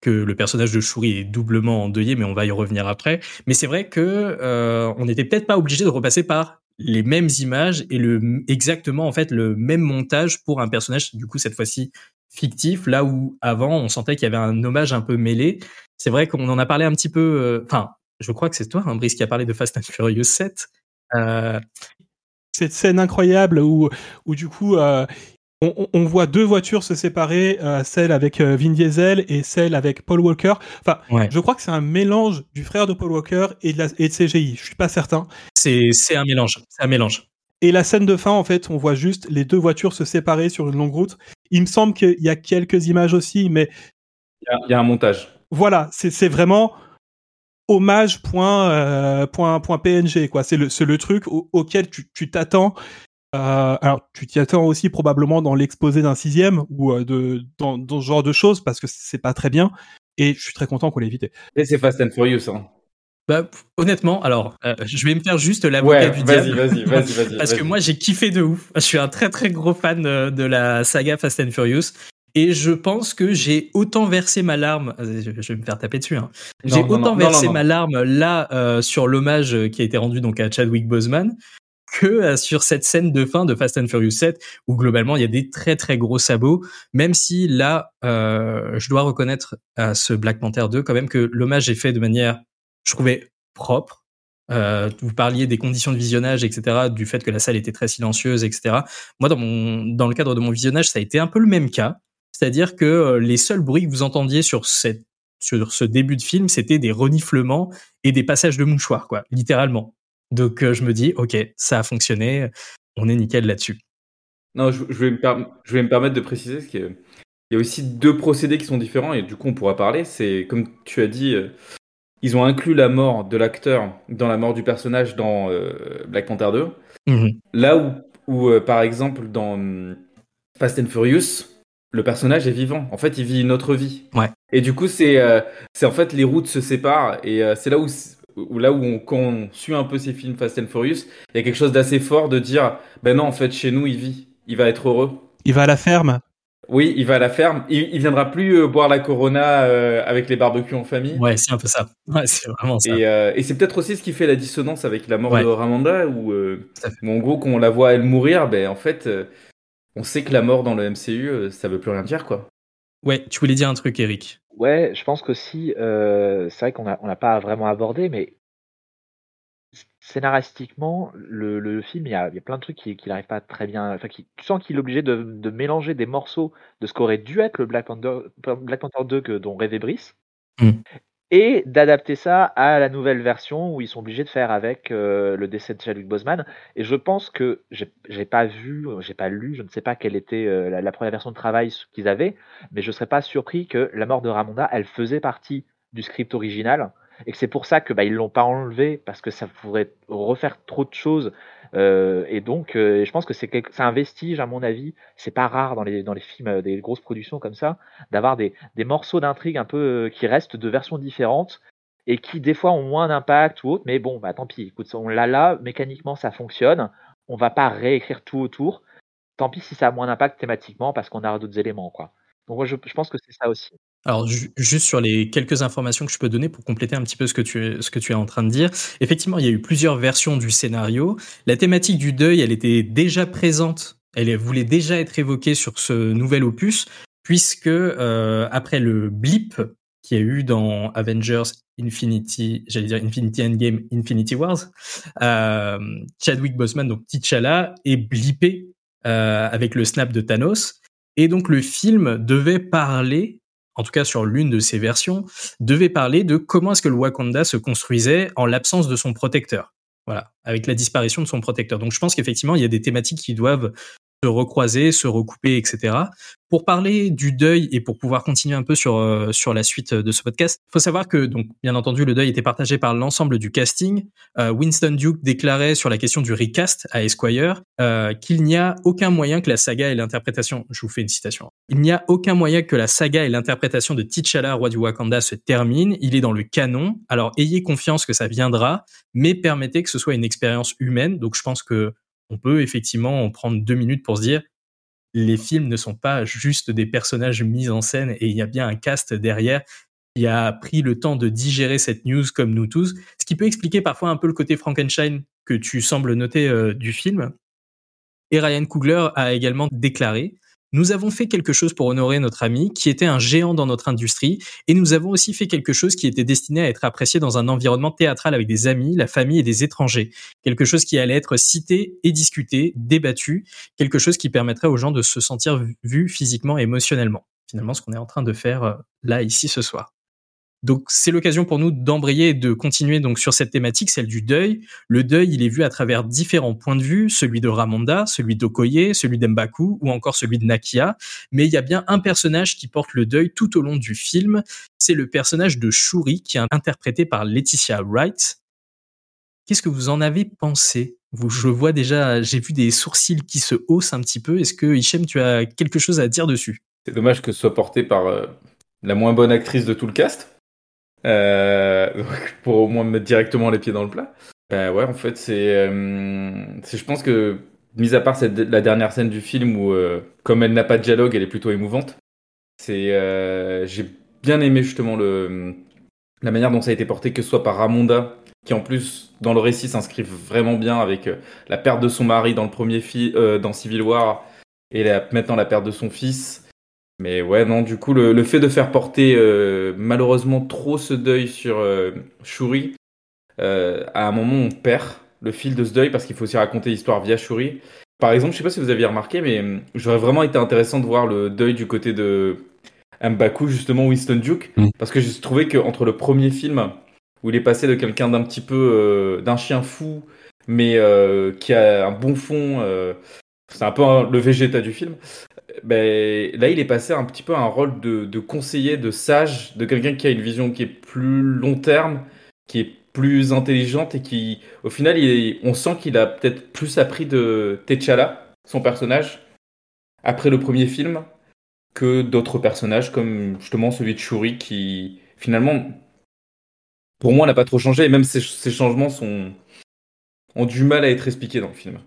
Speaker 1: que le personnage de Shuri est doublement endeuillé, mais on va y revenir après. Mais c'est vrai que euh, on n'était peut-être pas obligé de repasser par les mêmes images et le exactement en fait le même montage pour un personnage du coup cette fois-ci fictif là où avant on sentait qu'il y avait un hommage un peu mêlé c'est vrai qu'on en a parlé un petit peu euh, enfin je crois que c'est toi hein, Brice qui a parlé de Fast and Furious 7 euh...
Speaker 2: cette scène incroyable où où du coup euh, on, voit deux voitures se séparer, euh, celle avec euh, Vin Diesel et celle avec Paul Walker. Enfin, je crois que c'est un mélange du frère de Paul Walker et de, la, et de CGI. Je suis pas certain.
Speaker 1: C'est un mélange. C'est un mélange.
Speaker 2: Et la scène de fin, en fait, on voit juste les deux voitures se séparer sur une longue route. Il me semble qu'il y a quelques images aussi, mais
Speaker 5: il y a, un montage.
Speaker 2: Voilà, c'est vraiment hommage point, euh, point, point PNG quoi. C'est le, le truc auquel tu t'attends euh, alors, tu t'y attends aussi probablement dans l'exposé d'un sixième ou euh, de, dans, dans, ce genre de choses parce que c'est pas très bien. Et je suis très content qu'on l'ait évité.
Speaker 5: Et c'est Fast and Furious, hein.
Speaker 1: Bah, honnêtement, alors, euh, je vais me faire juste l'avocat du diable.
Speaker 5: Vas-y, vas-y, vas-y.
Speaker 1: parce que moi, j'ai kiffé de ouf. Je suis un très, très gros fan de la saga Fast and Furious. Et je pense que j'ai autant versé ma larme, je vais me faire taper dessus, hein. j'ai autant versé ma larme là sur l'hommage qui a été rendu donc à Chadwick Boseman que euh, sur cette scène de fin de Fast and Furious 7 où globalement il y a des très très gros sabots même si là euh, je dois reconnaître à ce Black Panther 2 quand même que l'hommage est fait de manière je trouvais propre. Euh, vous parliez des conditions de visionnage etc du fait que la salle était très silencieuse etc moi dans mon dans le cadre de mon visionnage ça a été un peu le même cas. C'est-à-dire que les seuls bruits que vous entendiez sur cette sur ce début de film, c'était des reniflements et des passages de mouchoirs, quoi, littéralement. Donc je me dis, ok, ça a fonctionné, on est nickel là-dessus.
Speaker 5: Non, je, vais me je, vais me permettre de préciser qu'il y a aussi deux procédés qui sont différents et du coup on pourra parler. C'est comme tu as dit, ils ont inclus la mort de l'acteur dans la mort du personnage dans Black Panther 2. Mmh Là où, où par exemple dans hum, Fast and Furious, le personnage est vivant. En fait, il vit une autre vie.
Speaker 1: Ouais.
Speaker 5: Et du coup, c'est euh, c'est en fait les routes se séparent et euh, c'est là où, où là où on, quand on suit un peu ces films Fast and Furious, il y a quelque chose d'assez fort de dire ben non, en fait, chez nous, il vit, il va être heureux.
Speaker 2: Il va à la ferme.
Speaker 5: Oui, il va à la ferme. Il, il viendra plus euh, boire la Corona avec les barbecues en famille.
Speaker 1: Ouais, c'est un peu ça. Ouais, c'est vraiment ça.
Speaker 5: Et, et c'est peut-être aussi ce qui fait la dissonance avec la mort de Ramanda, où, en gros, quand on la voit elle mourir, ben en fait on sait que la mort dans le MCU, euh, ça veut plus rien dire, quoi.
Speaker 1: Ouais, tu voulais dire un truc, Eric?
Speaker 3: Ouais, je pense qu'aussi, euh, c'est vrai qu'on n'a pas vraiment abordé, mais scénaristiquement, le, film, il y, a, plein de trucs qu'il n'arrive pas très bien. Tu sens qu'il est obligé de, mélanger des morceaux de ce qu'aurait dû être le Black Panther, Black Panther 2 que, dont rêvait Brice. Hmm et d'adapter ça à la nouvelle version où ils sont obligés de faire avec euh, le décès de Chadwick Boseman. Et je pense que j'ai pas vu, j'ai pas lu, je ne sais pas quelle était euh, la, première version de travail qu'ils avaient, mais je serais pas surpris que la mort de Ramonda, elle faisait partie du script original et que c'est pour ça que bah, ils l'ont pas enlevé parce que ça pourrait refaire trop de choses euh, et donc, euh, je pense que c'est un vestige, à mon avis. C'est pas rare dans les, films, euh, des grosses productions comme ça, d'avoir des, des morceaux d'intrigue un peu qui restent de versions différentes et qui, des fois, ont moins d'impact ou autre. Mais bon, bah tant pis. Écoute, on l'a là, mécaniquement, ça fonctionne. On va pas réécrire tout autour. Tant pis si ça a moins d'impact thématiquement parce qu'on a d'autres éléments, quoi. Je pense que c'est ça aussi.
Speaker 1: Alors, juste sur les quelques informations que je peux donner pour compléter un petit peu ce que, tu es, ce que tu es en train de dire. Effectivement, il y a eu plusieurs versions du scénario. La thématique du deuil, elle était déjà présente, elle voulait déjà être évoquée sur ce nouvel opus, puisque euh, après le blip qu'il y a eu dans Avengers Infinity, j'allais dire Infinity Endgame, Infinity Wars, euh, Chadwick Boseman, donc T'Challa, est blippé euh, avec le snap de Thanos. Et donc le film devait parler en tout cas sur l'une de ces versions, devait parler de comment est-ce que le Wakanda se construisait en l'absence de son protecteur. Voilà, avec la disparition de son protecteur. Donc je pense qu'effectivement, il y a des thématiques qui doivent se recroiser, se recouper, etc. Pour parler du deuil et pour pouvoir continuer un peu sur euh, sur la suite de ce podcast, il faut savoir que donc bien entendu le deuil était partagé par l'ensemble du casting. Euh, Winston Duke déclarait sur la question du recast à Esquire euh, qu'il n'y a aucun moyen que la saga et l'interprétation, je vous fais une citation, il n'y a aucun moyen que la saga et l'interprétation de T'Challa, roi du Wakanda, se terminent. Il est dans le canon. Alors ayez confiance que ça viendra, mais permettez que ce soit une expérience humaine. Donc je pense que on peut effectivement prendre deux minutes pour se dire les films ne sont pas juste des personnages mis en scène et il y a bien un cast derrière qui a pris le temps de digérer cette news comme nous tous, ce qui peut expliquer parfois un peu le côté Frankenstein que tu sembles noter euh, du film. Et Ryan Coogler a également déclaré nous avons fait quelque chose pour honorer notre ami qui était un géant dans notre industrie et nous avons aussi fait quelque chose qui était destiné à être apprécié dans un environnement théâtral avec des amis, la famille et des étrangers. Quelque chose qui allait être cité et discuté, débattu, quelque chose qui permettrait aux gens de se sentir vus physiquement et émotionnellement. Finalement, ce qu'on est en train de faire euh, là, ici, ce soir. Donc c'est l'occasion pour nous d'embrayer et de continuer donc sur cette thématique, celle du deuil. Le deuil, il est vu à travers différents points de vue, celui de Ramonda, celui d'Okoye, celui d'Mbaku ou encore celui de Nakia. Mais il y a bien un personnage qui porte le deuil tout au long du film. C'est le personnage de Shuri qui est interprété par Laetitia Wright. Qu'est-ce que vous en avez pensé? Je vois déjà, j'ai vu des sourcils qui se haussent un petit peu. Est-ce que Hichem, tu as quelque chose à dire dessus?
Speaker 5: C'est dommage que ce soit porté par euh, la moins bonne actrice de tout le cast. Euh, pour au moins me mettre directement les pieds dans le plat. Ben ouais, en fait, c'est, euh, je pense que, mis à part cette, la dernière scène du film où, euh, comme elle n'a pas de dialogue, elle est plutôt émouvante. C'est, j'ai bien aimé justement le, la manière dont ça a été porté, que ce soit par Ramonda, qui en plus dans le récit s'inscrit vraiment bien avec la perte de son mari dans le premier film, dans Civil War, et maintenant la perte de son fils. Mais ouais, non, du coup, le, fait de faire porter euh, malheureusement trop ce deuil sur euh, Shuri, euh, à un moment, on perd le fil de ce deuil parce qu'il faut aussi raconter l'histoire via Shuri. Par exemple, je sais pas si vous aviez remarqué, mais j'aurais vraiment été intéressant de voir le deuil du côté de Mbaku, justement, Winston Duke. Mm. Parce que j'ai trouvé qu'entre le premier film, où il est passé de quelqu'un d'un petit peu. d'un chien fou, mais qui a un bon fond. c'est un peu le végéta du film. Ben, là, il est passé un petit peu à un rôle de, conseiller, de sage, de quelqu'un qui a une vision qui est plus long terme, qui est plus intelligente et qui, au final, on sent qu'il a peut-être plus appris de T'Challa, son personnage, après le premier film, que d'autres personnages, comme justement celui de Shuri, qui finalement, pour moi, n'a pas trop changé, et même ces, changements sont, ont du mal à être expliqués dans le film.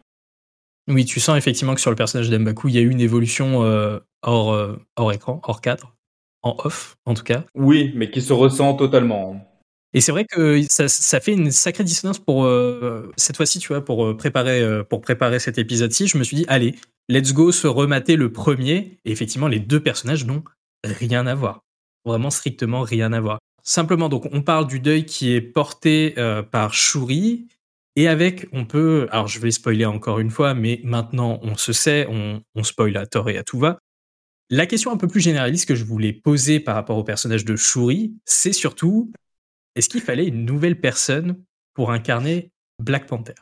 Speaker 1: Oui, tu sens effectivement que sur le personnage d'Mbaku, il y a eu une évolution euh, hors, euh, hors écran, hors cadre, en off en tout cas.
Speaker 5: Oui, mais qui se ressent totalement.
Speaker 1: Et c'est vrai que ça, fait une sacrée dissonance pour euh, cette fois-ci, tu vois, pour préparer, pour préparer cet épisode-ci. Je me suis dit, allez, let's go se remater le premier. Et effectivement, les deux personnages n'ont rien à voir. Vraiment strictement rien à voir. Simplement, donc, on parle du deuil qui est porté par Shuri et avec, on peut, alors je vais spoiler encore une fois, mais maintenant on se sait, on, on spoil à tort et à tout va. La question un peu plus généraliste que je voulais poser par rapport au personnage de Shuri, c'est surtout, est-ce qu'il fallait une nouvelle personne pour incarner Black Panther?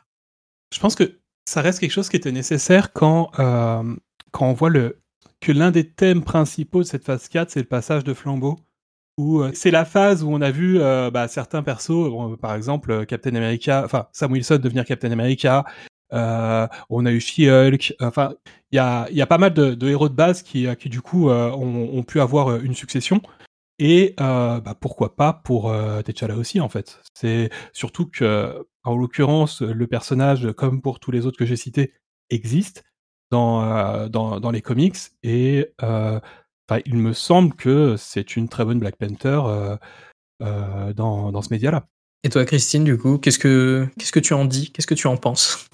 Speaker 2: Je pense que ça reste quelque chose qui était nécessaire quand, euh, quand on voit le, que l'un des thèmes principaux de cette phase 4, c'est le passage de flambeau euh, c'est la phase où on a vu euh, bah, certains persos, par exemple euh, Captain America, enfin Sam Wilson devenir Captain America. on a eu She-Hulk. Enfin, il y a, pas mal de, héros de base qui, qui du coup ont, pu avoir une succession. Et bah, pourquoi pas pour T'Challa aussi en fait. C'est surtout que, en l'occurrence, le personnage, comme pour tous les autres que j'ai cités, existe dans, dans, dans, les comics et il me semble que c'est une très bonne Black Panther euh, euh, dans, dans, ce média-là.
Speaker 1: Et toi, Christine, du coup, qu'est-ce que, qu'est-ce que tu en dis? Qu'est-ce que tu en penses?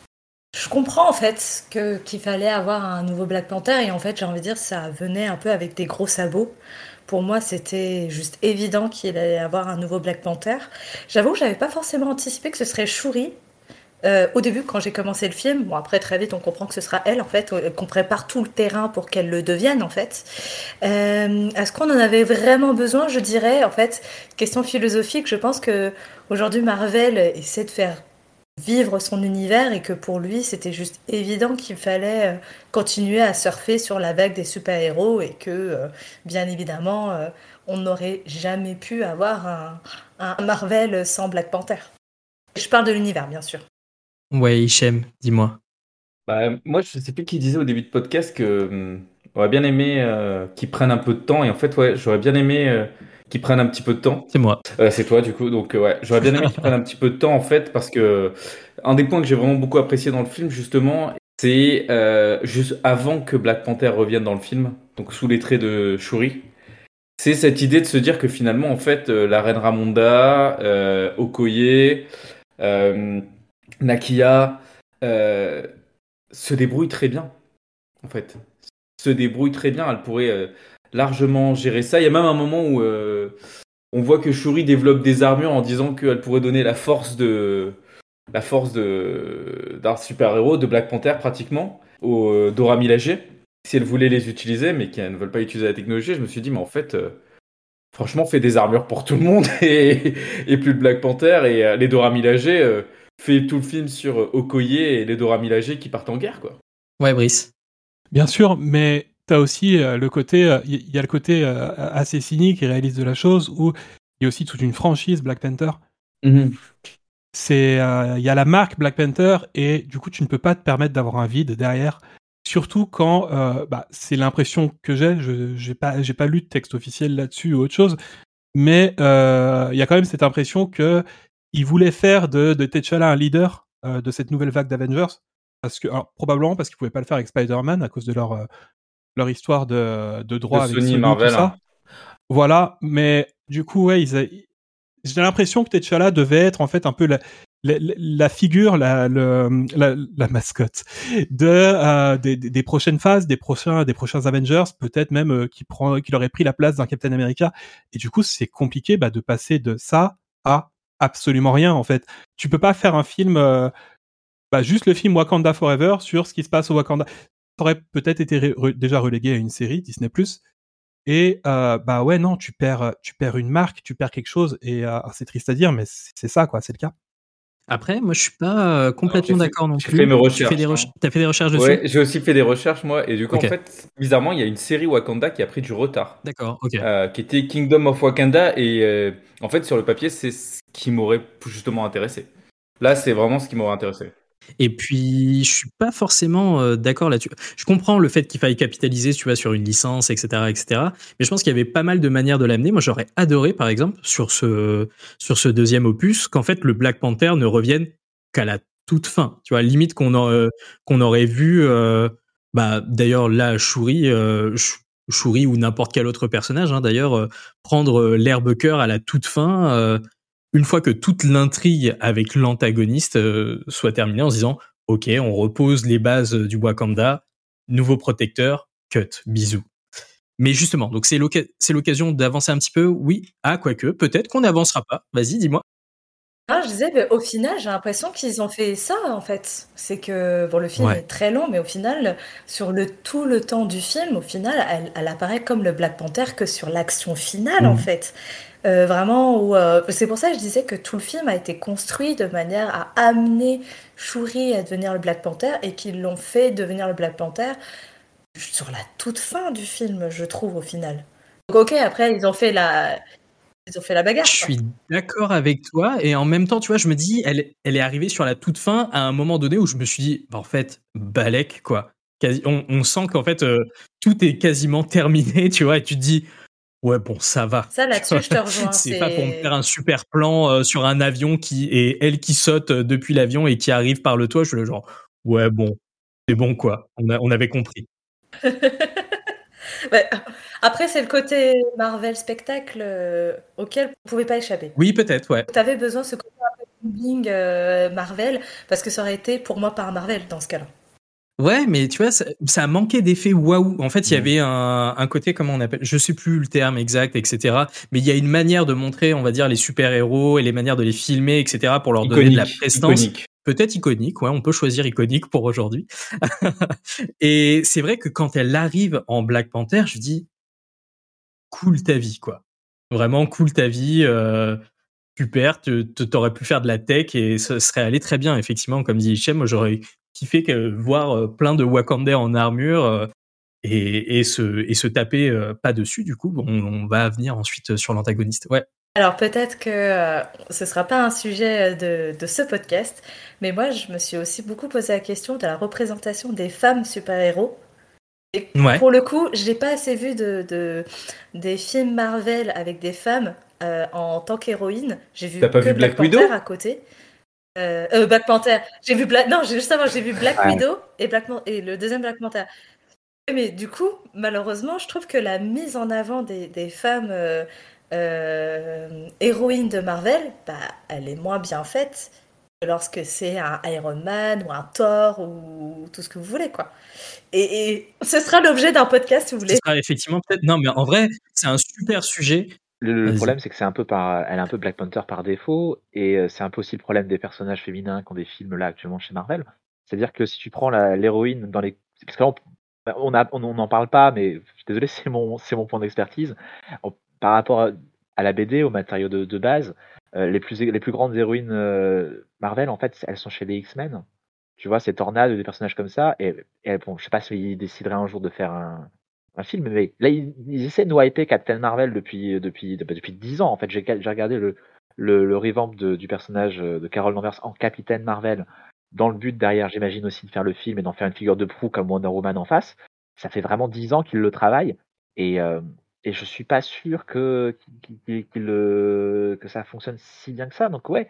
Speaker 4: Je comprends en fait que, qu'il fallait avoir un nouveau Black Panther et en fait j'ai envie de dire ça venait un peu avec des gros sabots. Pour moi c'était juste évident qu'il allait avoir un nouveau Black Panther. J'avoue que j'avais pas forcément anticipé que ce serait Shuri euh, au début, quand j'ai commencé le film, bon après très vite on comprend que ce sera elle en fait, euh, qu'on prépare tout le terrain pour qu'elle le devienne en fait. Euh, est-ce qu'on en avait vraiment besoin Je dirais en fait, question philosophique, je pense que aujourd'hui Marvel essaie de faire vivre son univers et que pour lui c'était juste évident qu'il fallait continuer à surfer sur la vague des super-héros et que bien évidemment on n'aurait jamais pu avoir un, un Marvel sans Black Panther. Je parle de l'univers bien sûr.
Speaker 1: Ouais, Hichem, dis-moi.
Speaker 5: Bah, moi, je sais plus qui disait au début de podcast que hum, aurait bien aimé euh, qu'ils prennent un peu de temps. Et en fait, ouais, j'aurais bien aimé euh, qu'ils prennent un petit peu de temps.
Speaker 1: C'est moi.
Speaker 5: Euh, c'est toi, du coup. Donc, ouais, j'aurais bien aimé qu'ils prennent un petit peu de temps, en fait, parce que un des points que j'ai vraiment beaucoup apprécié dans le film, justement, c'est juste avant que Black Panther revienne dans le film, donc sous les traits de Shuri. C'est cette idée de se dire que finalement, en fait, la reine Ramonda, Okoye, Nakia euh, se débrouille très bien, en fait. Se débrouille très bien. Elle pourrait euh, largement gérer ça. Il y a même un moment où euh, on voit que Shuri développe des armures en disant qu'elle pourrait donner la force de la force de d'un super héros de Black Panther pratiquement au Dora Milaje si elle voulait les utiliser mais qu'elle ne veulent pas utiliser la technologie je me suis dit mais en fait franchement fait des armures pour tout le monde et, plus de Black Panther et les Dora Milaje fait tout le film sur euh, Okoye et les Dora Milaje qui partent en guerre, quoi.
Speaker 1: Ouais, Brice.
Speaker 2: Bien sûr, mais t'as aussi euh, le côté, il euh, y a le côté assez cynique et réaliste de la chose où il y a aussi toute une franchise Black Panther.
Speaker 5: Mhm.
Speaker 2: C'est, il y a la marque Black Panther et du coup tu ne peux pas te permettre d'avoir un vide derrière. Surtout quand, bah, c'est l'impression que j'ai. Je j'ai pas, j'ai pas lu de texte officiel là-dessus ou autre chose, mais il y a quand même cette impression que ils voulaient faire de, de T'Challa un leader euh, de cette nouvelle vague d'Avengers. Parce que, probablement parce qu'ils pouvaient pas le faire avec Spider-Man à cause de leur, euh, leur histoire de, de droit avec
Speaker 5: Sony, Marvel.
Speaker 2: Tout ça. Hein. Voilà, mais du coup, ouais, j'ai l'impression que T'Challa devait être en fait un peu la, la, figure, la, la, mascotte de euh, des, des, prochaines phases, des prochains, des prochains Avengers, peut-être même qui prend, qui aurait pris la place d'un Captain America. Et du coup, c'est compliqué bah, de passer de ça à absolument rien en fait. Tu peux pas faire un film, euh, bah, juste le film Wakanda Forever sur ce qui se passe au Wakanda. Ça aurait peut-être été déjà relégué à une série Disney+, Et bah ouais, non, tu perds, tu perds une marque, tu perds quelque chose, et c'est triste à dire, mais c'est ça, quoi, c'est le cas.
Speaker 1: Après, moi, je suis pas complètement d'accord non plus.
Speaker 5: Fait mes recherches.
Speaker 1: Tu
Speaker 5: hein.
Speaker 1: as fait des recherches dessus?
Speaker 5: Ouais, j'ai aussi fait des recherches, moi, et du coup, en fait, bizarrement, il y a une série Wakanda qui a pris du retard.
Speaker 1: D'accord, ok.
Speaker 5: qui était Kingdom of Wakanda, et en fait, sur le papier, c'est ce qui m'aurait justement intéressé. Là, c'est vraiment ce qui m'aurait intéressé.
Speaker 1: Et puis, je suis pas forcément euh, d'accord là-dessus. Je comprends le fait qu'il faille capitaliser, tu vois, sur une licence, etc., etc. Mais je pense qu'il y avait pas mal de manières de l'amener. Moi, j'aurais adoré, par exemple, sur ce sur ce deuxième opus, qu'en fait le Black Panther ne revienne qu'à la toute fin. Tu vois, limite qu'on euh, aurait vu. Euh, bah, d'ailleurs, là, Shuri, Shuri ou n'importe quel autre personnage, hein, d'ailleurs, prendre l'herbe cœur à la toute fin une fois que toute l'intrigue avec l'antagoniste euh, soit terminée en se disant ok on repose les bases du Wakanda nouveau protecteur cut bisous mais justement donc c'est l'occasion d'avancer un petit peu oui ah quoique peut-être qu'on n'avancera pas vas-y dis-moi
Speaker 4: ah, je disais, au final, j'ai l'impression qu'ils ont fait ça, en fait. C'est que, bon, le film est très long, mais au final, sur le tout le temps du film, au final, elle, apparaît comme le Black Panther que sur l'action finale, en mmh. fait. Euh, vraiment, où, euh, c'est pour ça que je disais que tout le film a été construit de manière à amener Shuri à devenir le Black Panther et qu'ils l'ont fait devenir le Black Panther sur la toute fin du film, je trouve, au final. Donc, ok, après, ils ont fait la, ils ont fait la bagarre. Je
Speaker 1: suis d'accord avec toi et en même temps, tu vois, je me dis, elle, elle est arrivée sur la toute fin à un moment donné où je me suis dit, bah, en fait, Balek, quoi. on, sent qu'en fait, euh, tout est quasiment terminé, tu vois, et tu te dis, Ouais, bon, ça va.
Speaker 4: Ça, là-dessus, je te rejoins.
Speaker 1: c'est pas pour me faire un super plan euh, sur un avion qui et elle qui saute euh, depuis l'avion et qui arrive par le toit. Je suis le genre, ouais, bon, c'est bon, quoi. On, a, on avait compris.
Speaker 4: après, c'est le côté Marvel spectacle euh, auquel vous pouvez pas échapper.
Speaker 1: Oui, peut-être, ouais.
Speaker 4: Tu avais besoin de ce côté Marvel parce que ça aurait été pour moi par Marvel dans ce cas-là.
Speaker 1: Ouais, mais tu vois, ça, a manqué d'effet waouh. En fait, il y avait un, un, côté, comment on appelle, je sais plus le terme exact, etc. Mais il y a une manière de montrer, on va dire, les super-héros et les manières de les filmer, etc. pour leur donner de la prestance. Peut-être iconique, ouais, on peut choisir iconique pour aujourd'hui. et c'est vrai que quand elle arrive en Black Panther, je dis, cool ta vie, quoi. Vraiment cool ta vie. Euh, super, tu aurais pu faire de la tech et ça serait allé très bien, effectivement, comme dit Hichem, moi j'aurais kiffé que, voir euh, plein de Wakandais en armure euh, et, et, se, et se taper euh, pas dessus, du coup, on, va venir ensuite sur l'antagoniste. Ouais.
Speaker 4: Alors peut-être que ce sera pas un sujet de, de, ce podcast, mais moi je me suis aussi beaucoup posé la question de la représentation des femmes super-héros. Et pour le coup, j'ai pas assez vu de, de, des films Marvel avec des femmes en tant qu'héroïne. J'ai vu que Black, Widow? à côté. Euh, euh, Black Panther. J'ai vu Black. Non, justement, j'ai vu Black Widow et, Black... et le deuxième Black Panther. Mais du coup, malheureusement, je trouve que la mise en avant des, des femmes euh, euh, héroïnes de Marvel, bah, elle est moins bien faite que lorsque c'est un Iron Man ou un Thor ou tout ce que vous voulez, quoi. Et, et ce sera l'objet d'un podcast, si vous voulez. Ce
Speaker 1: sera effectivement peut-être. Non, mais en vrai, c'est un super sujet.
Speaker 3: Le, problème, c'est que c'est un peu par, elle est un peu Black Panther par défaut, et c'est un peu aussi le problème des personnages féminins qui ont des films là actuellement chez Marvel. C'est-à-dire que si tu prends l'héroïne dans les, parce que on, on n'en parle pas, mais je suis désolé, c'est mon, c'est mon point d'expertise. Par rapport à, la BD, au matériau de, de base, les plus, les plus grandes héroïnes Marvel, en fait, elles sont chez les X-Men. Tu vois, ces tornades, des personnages comme ça, et, et bon, je sais pas s'ils décideraient un jour de faire un, un film, mais là, ils, essaient de hyper Captain Marvel depuis, depuis, depuis 10 ans. En fait, j'ai regardé le, le, le revamp du personnage de Carol Danvers en Capitaine Marvel, dans le but derrière, j'imagine aussi de faire le film et d'en faire une figure de proue comme Wonder Woman en face. Ça fait vraiment 10 ans qu'ils le travaillent, et, euh, et je suis pas sûr que, que ça fonctionne si bien que ça. Donc, ouais,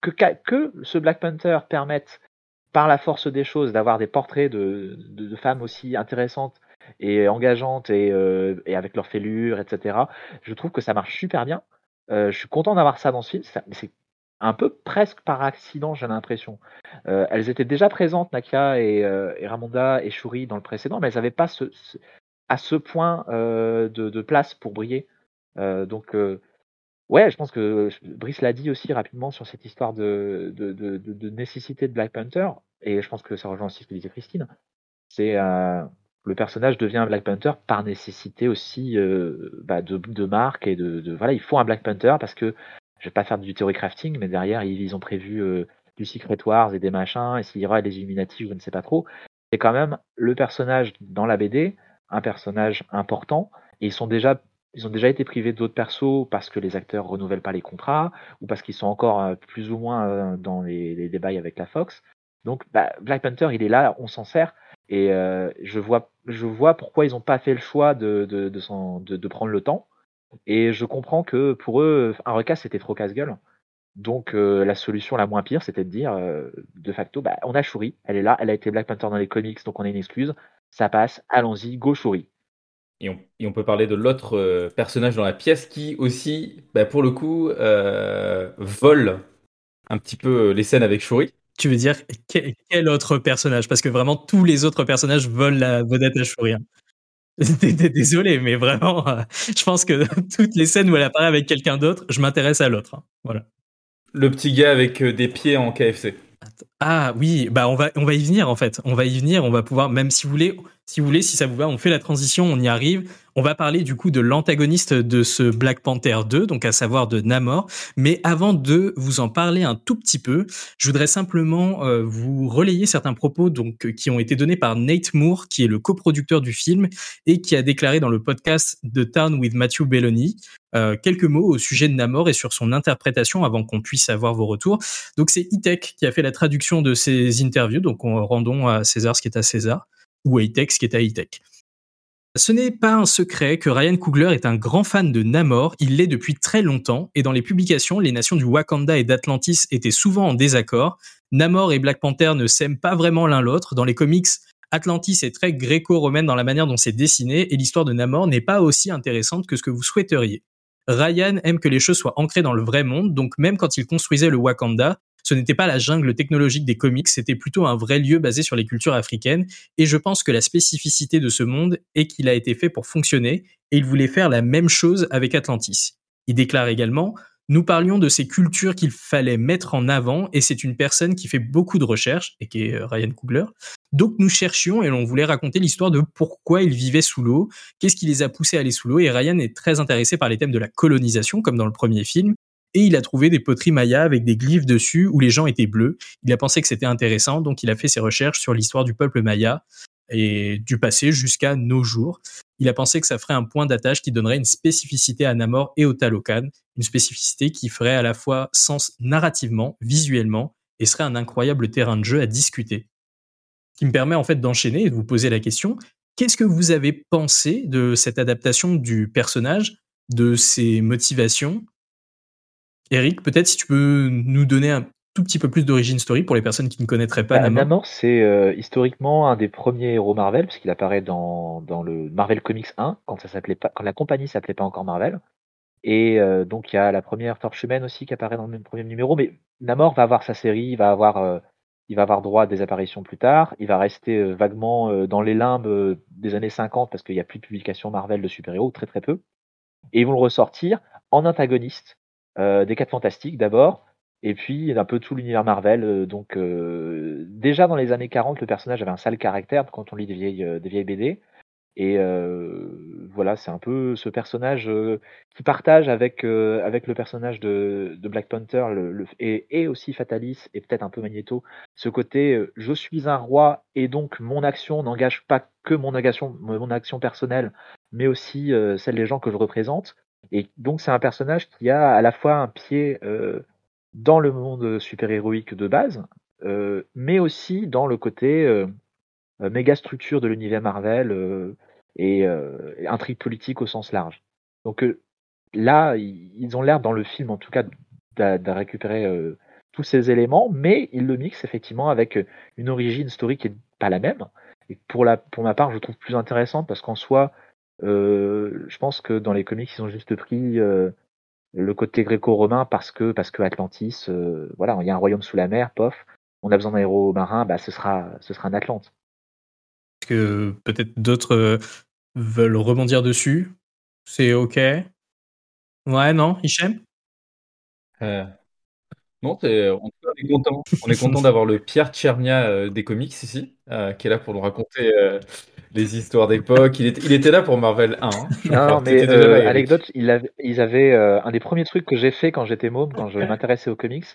Speaker 3: que, que ce Black Panther permette, par la force des choses, d'avoir des portraits de, de, de femmes aussi intéressantes et engageantes et, euh, avec leur fêlure, etc. Je trouve que ça marche super bien. Euh, je suis content d'avoir ça dans ce film. C'est un peu presque par accident, j'ai l'impression. Euh, elles étaient déjà présentes, Nakia et, Ramonda et Shuri dans le précédent, mais elles n'avaient pas à ce point de, place pour briller. donc, ouais, je pense que Brice l'a dit aussi rapidement sur cette histoire de, de, nécessité de Black Panther, et je pense que ça rejoint aussi ce que disait Christine. C'est le personnage devient un Black Panther par nécessité aussi bah, de, marque et de, voilà, il faut un Black Panther parce que je vais pas faire du theory crafting, mais derrière ils, ont prévu du Secret Wars et des machins et s'il y aura des Illuminati, je ne sais pas trop. C'est quand même le personnage dans la BD, un personnage important et ils sont déjà ils ont déjà été privés d'autres persos parce que les acteurs renouvellent pas les contrats ou parce qu'ils sont encore plus ou moins dans les, les débats avec la Fox. Donc bah, Black Panther, il est là, on s'en sert. Et euh, je, vois, je vois pourquoi ils n'ont pas fait le choix de, de, prendre le temps. Et je comprends que pour eux, un recast, c'était trop casse-gueule. Donc euh, la solution la moins pire, c'était de dire, euh, de facto, bah, on a Shuri, elle est là, elle a été Black Panther dans les comics, donc on a une excuse. Ça passe, allons-y, go Shuri.
Speaker 5: Et on, et on, peut parler de l'autre personnage dans la pièce qui aussi, bah, pour le coup, vole un petit peu les scènes avec Shuri.
Speaker 1: Tu veux dire quel, autre personnage? Parce que vraiment tous les autres personnages volent la vedette à Shuri. Désolé, mais vraiment, euh, je pense que toutes les scènes où elle apparaît avec quelqu'un d'autre, je m'intéresse à l'autre. Hein. Voilà.
Speaker 5: Le petit gars avec euh, des pieds en KFC.
Speaker 1: Ah oui, bah on va on va y venir en fait. On va y venir, on va pouvoir même si vous voulez si vous voulez si ça vous va, on fait la transition, on y arrive. On va parler du coup de l'antagoniste de ce Black Panther 2, donc à savoir de Namor. Mais avant de vous en parler un tout petit peu, je voudrais simplement euh, vous relayer certains propos qui ont été donnés par Nate Moore, qui est le coproducteur du film et qui a déclaré dans le podcast The Town with Matthew Belloni euh, quelques mots au sujet de Namor et sur son interprétation avant qu'on puisse avoir vos retours. Donc c'est E-Tech qui a fait la traduction de ces interviews, donc on rendons à César ce qui est à César ou à E-Tech ce qui est à E-Tech. Ce n'est pas un secret que Ryan Coogler est un grand fan de Namor, il l'est depuis très longtemps, et dans les publications, les nations du Wakanda et d'Atlantis étaient souvent en désaccord. Namor et Black Panther ne s'aiment pas vraiment l'un l'autre. Dans les comics, Atlantis est très gréco-romaine dans la manière dont c'est dessiné, et l'histoire de Namor n'est pas aussi intéressante que ce que vous souhaiteriez. Ryan aime que les choses soient ancrées dans le vrai monde, donc même quand il construisait le Wakanda, ce n'était pas la jungle technologique des comics, c'était plutôt un vrai lieu basé sur les cultures africaines, et je pense que la spécificité de ce monde est qu'il a été fait pour fonctionner, et il voulait faire la même chose avec Atlantis. Il déclare également nous parlions de ces cultures qu'il fallait mettre en avant, et c'est une personne qui fait beaucoup de recherches, et qui est euh, Ryan Coogler. Donc nous cherchions et on voulait raconter l'histoire de pourquoi ils vivaient sous l'eau, qu'est-ce qui les a poussés à aller sous l'eau, et Ryan est très intéressé par les thèmes de la colonisation, comme dans le premier film, et il a trouvé des poteries mayas avec des glyphes dessus où les gens étaient bleus. Il a pensé que c'était intéressant, donc il a fait ses recherches sur l'histoire du peuple maya et du passé jusqu'à nos jours. Il a pensé que ça ferait un point d'attache qui donnerait une spécificité à Namor et au Talokan, une spécificité qui ferait à la fois sens narrativement, visuellement, et serait un incroyable terrain de jeu à discuter. Ce qui me permet en fait d'enchaîner et de vous poser la question, qu'est-ce que vous avez pensé de cette adaptation du personnage, de ses motivations? Eric, peut-être si tu peux nous donner un tout petit peu plus d'origine story pour les personnes qui ne connaîtraient pas
Speaker 3: bah, Namor. c'est euh, historiquement un des premiers héros Marvel, puisqu'il apparaît dans, dans, le Marvel Comics 1, quand, ça s'appelait pas, quand la compagnie s'appelait pas encore Marvel. Et euh, donc il y a la première Torche humaine aussi qui apparaît dans le premier numéro. Mais Namor va avoir sa série, il va avoir, euh, il va avoir droit à des apparitions plus tard. Il va rester vaguement dans les limbes des années 50 parce qu'il n'y a plus de publications Marvel de super-héros, très très peu. Et ils vont le ressortir en antagoniste des 4 Fantastiques d'abord, et puis un peu tout l'univers Marvel. Euh, donc euh, déjà dans les années 40, le personnage avait un sale caractère quand on lit des vieilles, des vieilles BD. Et voilà, c'est un peu ce personnage qui partage avec, avec le personnage de, de Black Panther le, et, et, aussi Fatalis et peut-être un peu Magneto, ce côté je suis un roi et donc mon action n'engage pas que mon action, mon action personnelle, mais aussi celle des gens que je représente. Et donc c'est un personnage qui a à la fois un pied euh, dans le monde super-héroïque de base, euh, mais aussi dans le côté euh, méga structure de l'univers Marvel et intrigue politique au sens large. Donc là, ils ont l'air dans le film en tout cas de, récupérer tous ces éléments, mais ils le mixent effectivement avec une origine historique qui n'est pas la même. Et pour, la, pour ma part, je trouve plus intéressante parce qu'en soi, euh, je pense que dans les comics, ils ont juste pris euh, le côté gréco-romain parce que parce que Atlantis, euh, voilà, il y a un royaume sous la mer, pof. On a besoin d'un héros marin, bah ce sera ce sera un Atlante.
Speaker 1: Est-ce que peut-être d'autres veulent rebondir dessus? C'est ok? Ouais, non, Hichem?
Speaker 5: Non, on, est content. On est content d'avoir le Pierre Tchernia des comics ici, qui est là pour nous raconter les histoires d'époque. Il, il, était là pour Marvel 1. Hein,
Speaker 3: non, mais euh, anecdote, il avait, ils avaient euh, un des premiers trucs que j'ai fait quand j'étais môme, quand je m'intéressais aux comics,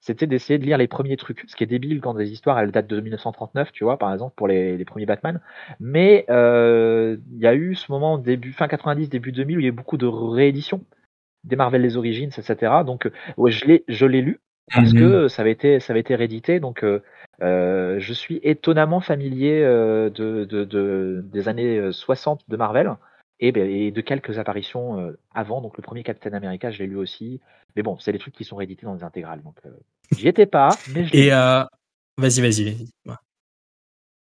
Speaker 3: c'était d'essayer de lire les premiers trucs. Ce qui est débile quand des histoires elles datent de 1939, tu vois, par exemple pour les, les premiers Batman. Mais euh, il y a eu ce moment début fin 90, début 2000 où il y a eu beaucoup de rééditions des Marvel les Origins, etc. Donc ouais, je l'ai, je l'ai lu parce que mhm. ça avait été, ça avait été réédité. Donc euh, je suis étonnamment familier euh, de, de, de, des années 60 euh, de Marvel et, ben, et de quelques apparitions avant. Donc le premier Captain America, je l'ai lu aussi. Mais bon, c'est des trucs qui sont réédités dans des intégrales. Donc j'y étais pas. Mais
Speaker 1: et vas-y, vas-y.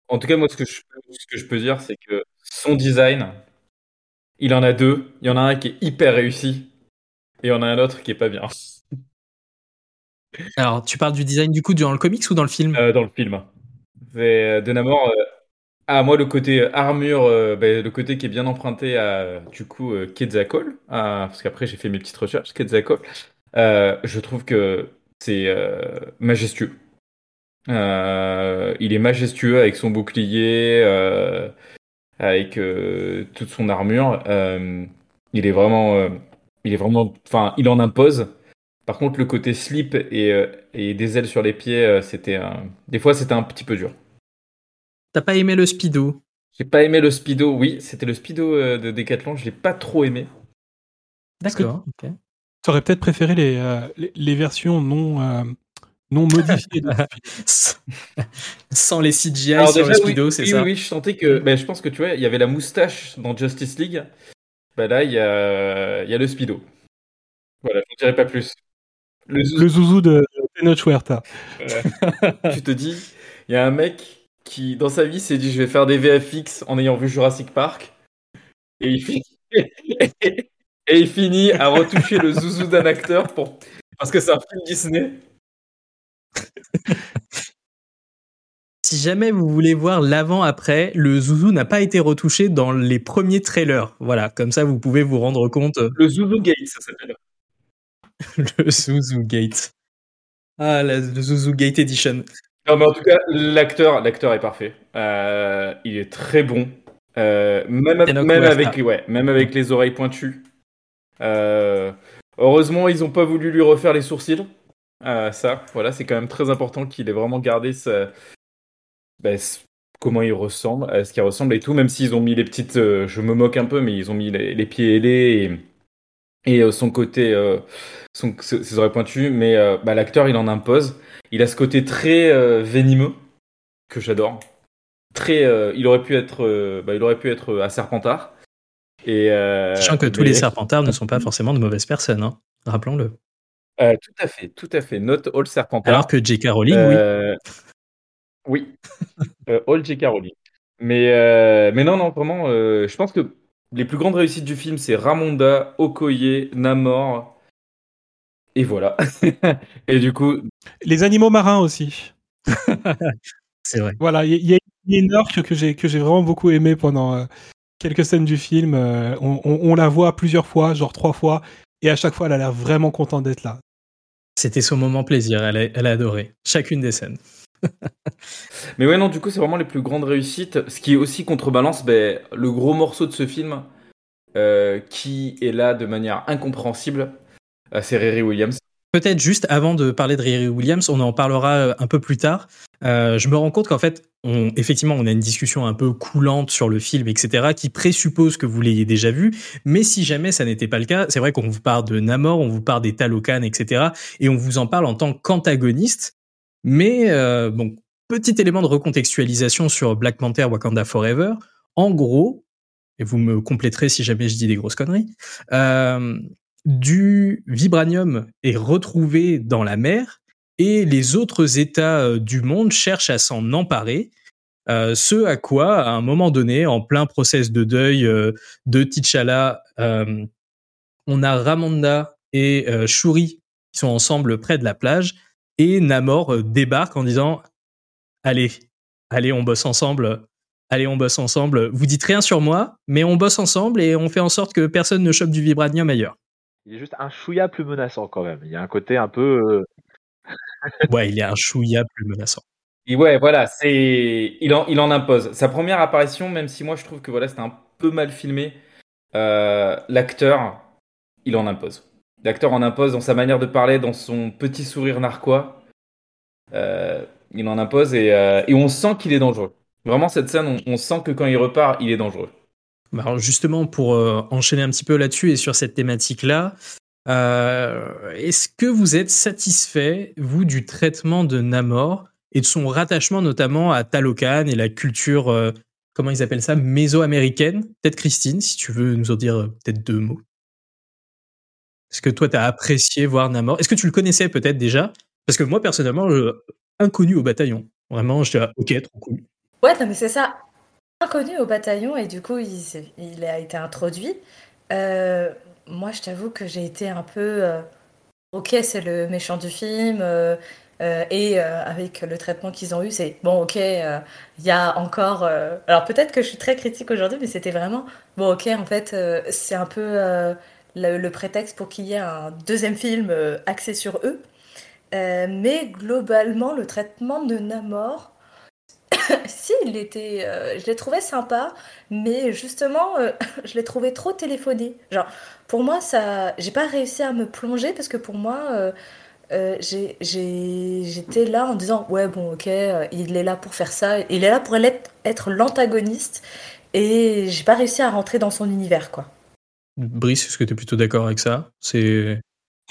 Speaker 5: en tout cas, moi, ce que je, ce que je peux dire, c'est que son design, il en a deux. Il y en a un qui est hyper réussi et il y en a un autre qui est pas bien.
Speaker 1: Alors, tu parles du design du coup dans le comics ou dans le film?
Speaker 5: Euh, Dans le film. C'est euh, de Namor. Euh, ah, moi, le côté armure, ben, le côté qui est bien emprunté à, du coup, Quetzalcoatl, parce qu'après, j'ai fait mes petites recherches, Quetzalcoatl, je trouve que c'est majestueux. il est majestueux avec son bouclier, avec toute son armure. il est vraiment, il est vraiment, enfin, il en impose. Par contre, le côté slip et, euh, des ailes sur les pieds, euh, c'était des fois c'était un petit peu dur.
Speaker 1: T'as pas aimé le speedo?
Speaker 5: J'ai pas aimé le speedo. Oui, c'était le speedo euh, de Decathlon. Je l'ai pas trop aimé.
Speaker 1: D'accord.
Speaker 2: Tu aurais peut-être préféré les, les, versions non non modifiées.
Speaker 1: Sans les CGI sur le speedo, c'est ça?
Speaker 5: Oui, je sentais que. Ben, je pense que tu vois, il y avait la moustache dans Justice League. Ben là, il y a, y a le speedo. Voilà, je ne dirai pas plus.
Speaker 2: Le, zouzou de Tenoch Huerta.
Speaker 5: tu te dis, il y a un mec qui, dans sa vie, s'est dit je vais faire des VFX en ayant vu Jurassic Park. Et il finit, et il finit à retoucher le zouzou d'un acteur pour... parce que c'est un film Disney.
Speaker 1: Si jamais vous voulez voir l'avant-après, le zouzou n'a pas été retouché dans les premiers trailers. Voilà, comme ça vous pouvez vous rendre compte.
Speaker 5: Le zouzou gate, ça s'appelle.
Speaker 1: le Zuzu Gate. Ah, le Zuzu Gate Edition.
Speaker 5: Non, mais en tout cas, l'acteur, l'acteur est parfait. Euh, il est très bon. Euh, même, même avec, ouais, même avec les oreilles pointues. Euh, heureusement, ils n'ont pas voulu lui refaire les sourcils. ça, voilà, c'est quand même très important qu'il ait vraiment gardé sa... Ben, comment il ressemble, à ce qu'il ressemble et tout, même s'ils ont mis les petites. je me moque un peu, mais ils ont mis les, pieds ailés et, et son côté ses oreilles pointues, mais euh, bah, l'acteur il en impose. Il a ce côté très euh, venimeux que j'adore. Très, euh, il aurait pu être, bah, il aurait pu être à Serpentard. Et,
Speaker 1: Sachant que tous les Serpentards ne sont pas forcément de mauvaises personnes, hein. rappelons-le.
Speaker 5: tout à fait, tout à fait. Not all Serpentards.
Speaker 1: Alors que J.K. Rowling, oui.
Speaker 5: Oui, all J.K. Rowling. Mais, mais non, non, vraiment, je pense que les plus grandes réussites du film, c'est Ramonda, Okoye, Namor, et voilà. et du coup.
Speaker 2: Les animaux marins aussi.
Speaker 1: c'est vrai.
Speaker 2: Voilà, il y, a une orque que j'ai, que j'ai vraiment beaucoup aimé pendant euh, quelques scènes du film. Euh, on, la voit plusieurs fois, genre trois fois, et à chaque fois, elle a l'air vraiment contente d'être là.
Speaker 1: C'était son moment plaisir, elle a, elle a adoré chacune des scènes.
Speaker 5: Mais ouais, non, du coup, c'est vraiment les plus grandes réussites. Ce qui est aussi contrebalance ben, le gros morceau de ce film, euh, qui est là de manière incompréhensible, c'est Riri Williams.
Speaker 1: Peut-être juste avant de parler de Riri Williams, on en parlera euh, un peu plus tard. Euh, je me rends compte qu'en fait, effectivement, on a une discussion un peu coulante sur le film, etc., qui présuppose que vous l'ayez déjà vu. Mais si jamais ça n'était pas le cas, c'est vrai qu'on vous parle de Namor, on vous parle des Talokan, etc., et on vous en parle en tant qu'antagoniste. Mais euh, bon, petit élément de recontextualisation sur Black Panther Wakanda Forever. En gros, et vous me compléterez si jamais je dis des grosses conneries, euh, du vibranium est retrouvé dans la mer et les autres États euh, du monde cherchent à s'en emparer. Ce à quoi, à un moment donné, en plein process de deuil de T'Challa, on a Ramonda et Shuri qui sont ensemble près de la plage et Namor débarque en disant allez, allez, on bosse ensemble. Allez, on bosse ensemble. Vous dites rien sur moi, mais on bosse ensemble et on fait en sorte que personne ne chope du vibranium ailleurs
Speaker 3: il est juste un chouïa plus menaçant quand même. Il y a un côté un peu.
Speaker 1: Euh, ouais, il est un chouïa plus menaçant.
Speaker 5: ouais, voilà, c'est il en, il en impose. Sa première apparition, même si moi je trouve que voilà, c'était un peu mal filmé, euh, l'acteur, il en impose. L'acteur en impose dans sa manière de parler, dans son petit sourire narquois. Euh, il en impose et, euh, et on sent qu'il est dangereux. Vraiment, cette scène, on, sent que quand il repart, il est dangereux.
Speaker 1: Bah, justement, pour enchaîner un petit peu là-dessus et sur cette thématique-là, est-ce que vous êtes satisfait, vous, du traitement de Namor et de son rattachement notamment à Talokan et la culture, euh, comment ils appellent ça, méso-américaine? Peut-être Christine, si tu veux nous en dire euh, peut-être deux mots. Est-ce que toi, tu as apprécié voir Namor? Est-ce que tu le connaissais peut-être déjà? Parce que moi, personnellement, inconnu au bataillon. Vraiment, je dis, ok, trop cool.
Speaker 4: Ouais, mais c'est ça. Inconnu au bataillon, et du coup, il, a été introduit. Euh, moi, je t'avoue que j'ai été un peu. ok, c'est le méchant du film. Euh, et euh, avec le traitement qu'ils ont eu, c'est bon, ok, euh, il y a encore. alors peut-être que je suis très critique aujourd'hui, mais c'était vraiment bon, ok, en fait, c'est un peu le, prétexte pour qu'il y ait un deuxième film axé sur eux. mais globalement, le traitement de Namor, si, il était, je l'ai trouvé sympa, mais justement, je l'ai trouvé trop téléphoné. Genre, pour moi, ça, j'ai pas réussi à me plonger parce que pour moi euh, j'étais là en disant ouais bon ok euh, il est là pour faire ça il est là pour être, être l'antagoniste et j'ai pas réussi à rentrer dans son univers quoi
Speaker 1: Brice est-ce que tu es plutôt d'accord avec ça? C'est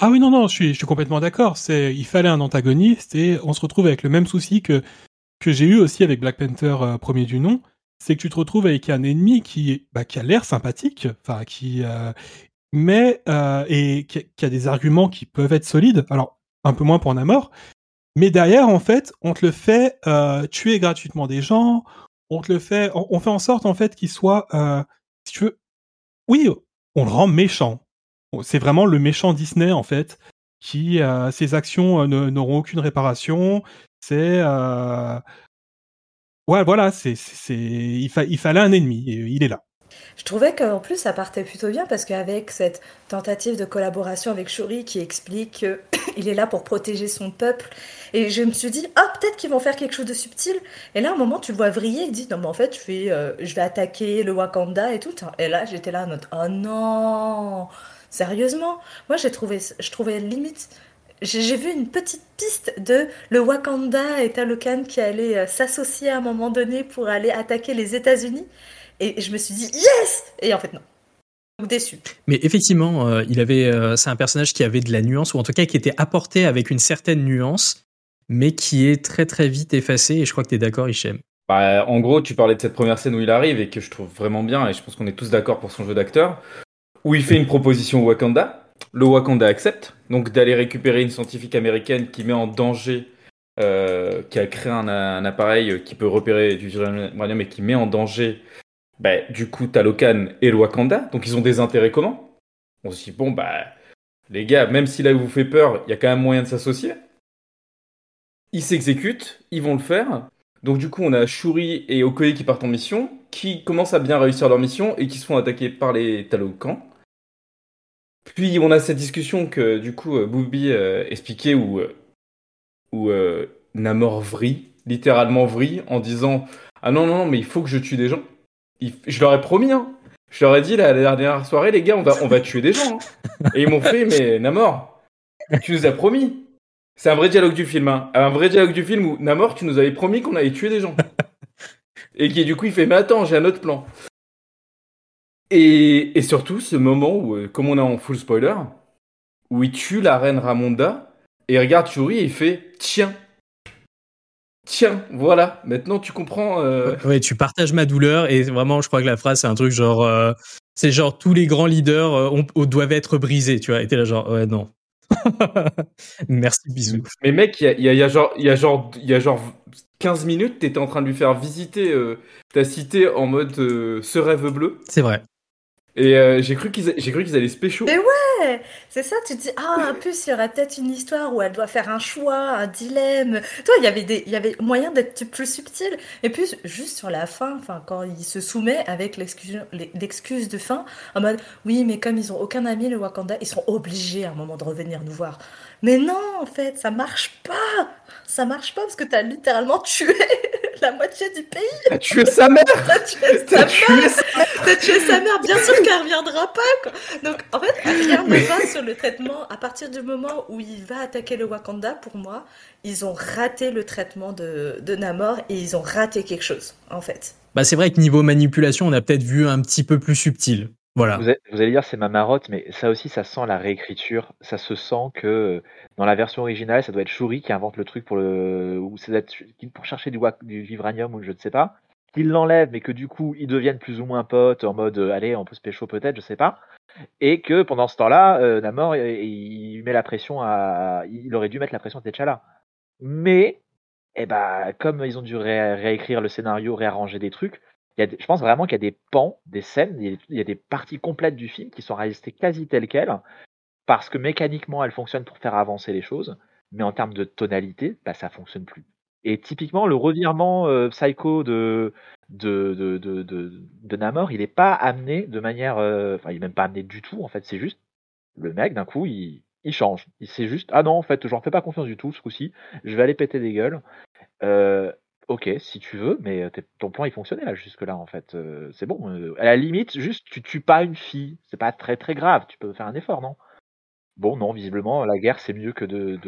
Speaker 2: ah oui non non je suis, je suis complètement d'accord c'est il fallait un antagoniste et on se retrouve avec le même souci que que j'ai eu aussi avec Black Panther euh, premier du nom c'est que tu te retrouves avec un ennemi qui bah, qui a l'air sympathique enfin qui mais et qui a des arguments qui peuvent être solides alors un peu moins pour Namor. Mais derrière, en fait, on te le fait euh, tuer gratuitement des gens. On te le fait, on, fait en sorte en fait qu'il soit, euh, si tu veux, oui, on le rend méchant. C'est vraiment le méchant Disney en fait, qui euh, ses actions n'auront aucune réparation. C'est ouais, voilà, c'est, il, il fallait un ennemi il est là.
Speaker 4: Je trouvais qu'en plus ça partait plutôt bien parce qu'avec cette tentative de collaboration avec Shuri qui explique qu'il est là pour protéger son peuple, et je me suis dit, ah peut-être qu'ils vont faire quelque chose de subtil. Et là, à un moment, tu le vois vriller, il dit, non mais en fait, je vais, euh, je vais attaquer le Wakanda et tout. Et là, j'étais là en mode, oh non, sérieusement? Moi, j'ai trouvé, je trouvais limite j'ai vu une petite piste de le Wakanda et Talokan qui allaient euh, s'associer à un moment donné pour aller attaquer les États-Unis. Et je me suis dit yes Et en fait non. Donc déçu.
Speaker 1: Mais effectivement, euh, il avait, euh, c'est un personnage qui avait de la nuance, ou en tout cas qui était apporté avec une certaine nuance, mais qui est très très vite effacé. Et je crois que tu es d'accord, Hichem.
Speaker 5: Bah, en gros, tu parlais de cette première scène où il arrive et que je trouve vraiment bien, et je pense qu'on est tous d'accord pour son jeu d'acteur, où il fait une proposition au Wakanda. Le Wakanda accepte, donc d'aller récupérer une scientifique américaine qui met en danger, euh, qui a créé un, un, appareil qui peut repérer du uranium et qui met en danger bah, du coup, Talokan et Wakanda, donc ils ont des intérêts communs. On se dit, bon, bah, les gars, même si là vous fait peur, il y a quand même moyen de s'associer. Ils s'exécutent, ils vont le faire. Donc du coup, on a Shuri et Okoye qui partent en mission, qui commencent à bien réussir leur mission et qui se font attaquer par les Talokans. Puis on a cette discussion que du coup Booby euh, expliquait où, euh, où euh, Namor vrille, littéralement vrille, en disant Ah non, non, non, mais il faut que je tue des gens je leur ai promis, hein. Je leur ai dit la, dernière soirée, les gars, on va, on va tuer des gens. Hein. Et ils m'ont fait, mais Namor, tu nous as promis. C'est un vrai dialogue du film, hein. Un vrai dialogue du film où Namor, tu nous avais promis qu'on allait tuer des gens. Et qui, du coup, il fait, mais attends, j'ai un autre plan. Et, surtout, ce moment où, euh, comme on est en full spoiler, où il tue la reine Ramonda, et il regarde Churi et il fait, tiens, Tiens, voilà, maintenant tu comprends. Euh...
Speaker 1: Oui, tu partages ma douleur et vraiment, je crois que la phrase, c'est un truc genre. Euh, c'est genre tous les grands leaders euh, doivent être brisés, tu vois. Et t'es là, genre, ouais, non. Merci, bisous.
Speaker 5: Mais mec, il y a, genre, y, a genre, y a genre 15 minutes, t'étais en train de lui faire visiter euh, ta cité en mode ce rêve bleu.
Speaker 1: C'est vrai.
Speaker 5: Et euh, j'ai cru qu'ils j'ai cru allaient pécho.
Speaker 4: Mais ouais, c'est ça. Tu te dis ah en plus il y aurait peut-être une histoire où elle doit faire un choix, un dilemme. Toi il y avait des il y avait moyen d'être plus subtil. Et puis juste sur la fin, enfin quand il se soumet avec l'excuse l'excuse de fin en mode oui mais comme ils ont aucun ami le Wakanda, ils sont obligés à un moment de revenir nous voir. Mais non en fait ça marche pas. ça marche pas parce que t'as littéralement tué la moitié du pays.
Speaker 5: T'as tué sa mère
Speaker 4: T'as tué sa mère T'as tué sa mère, bien sûr qu'elle reviendra pas quoi. Donc en fait, rien ne va sur le traitement. À partir du moment où il va attaquer le Wakanda, pour moi, ils ont raté le traitement de, de Namor et ils ont raté quelque chose en fait.
Speaker 1: Bah c'est vrai que niveau manipulation, on a peut-être vu un petit peu plus subtil.
Speaker 3: Vous, allez, dire c'est ma marotte, mais ça aussi, ça sent la réécriture. Ça se sent que dans la version originale, ça doit être Shuri qui invente le truc pour chercher du, du vibranium ou je ne sais pas, qu'il l'enlève, mais que du coup ils deviennent plus ou moins potes en mode allez on peut se pécho peut-être, je sais pas, et que pendant ce temps-là, euh, Namor il, met la pression à, il aurait dû mettre la pression à T'Challa, mais eh ben comme ils ont dû réécrire le scénario, réarranger des trucs, je pense vraiment qu'il y a des pans, des scènes, il y a, des parties complètes du film qui sont restées quasi telles quelles, parce que mécaniquement elles fonctionnent pour faire avancer les choses, mais en termes de tonalité, bah, ça fonctionne plus. Et typiquement, le revirement euh, psycho de, de, de, de, de, Namor, il n'est pas amené de manière. Euh, enfin, il n'est même pas amené du tout, en fait. C'est juste, le mec, d'un coup, il, il change. Il sait juste, ah non, en fait, j'en fais pas confiance du tout ce coup-ci, je vais aller péter des gueules. Euh, Ok, si tu veux, mais ton plan il fonctionnait là jusque-là en fait. c'est bon. à la limite, juste tu tues pas une fille, c'est pas très très grave. Tu peux faire un effort, non? Bon, non, visiblement la guerre c'est mieux que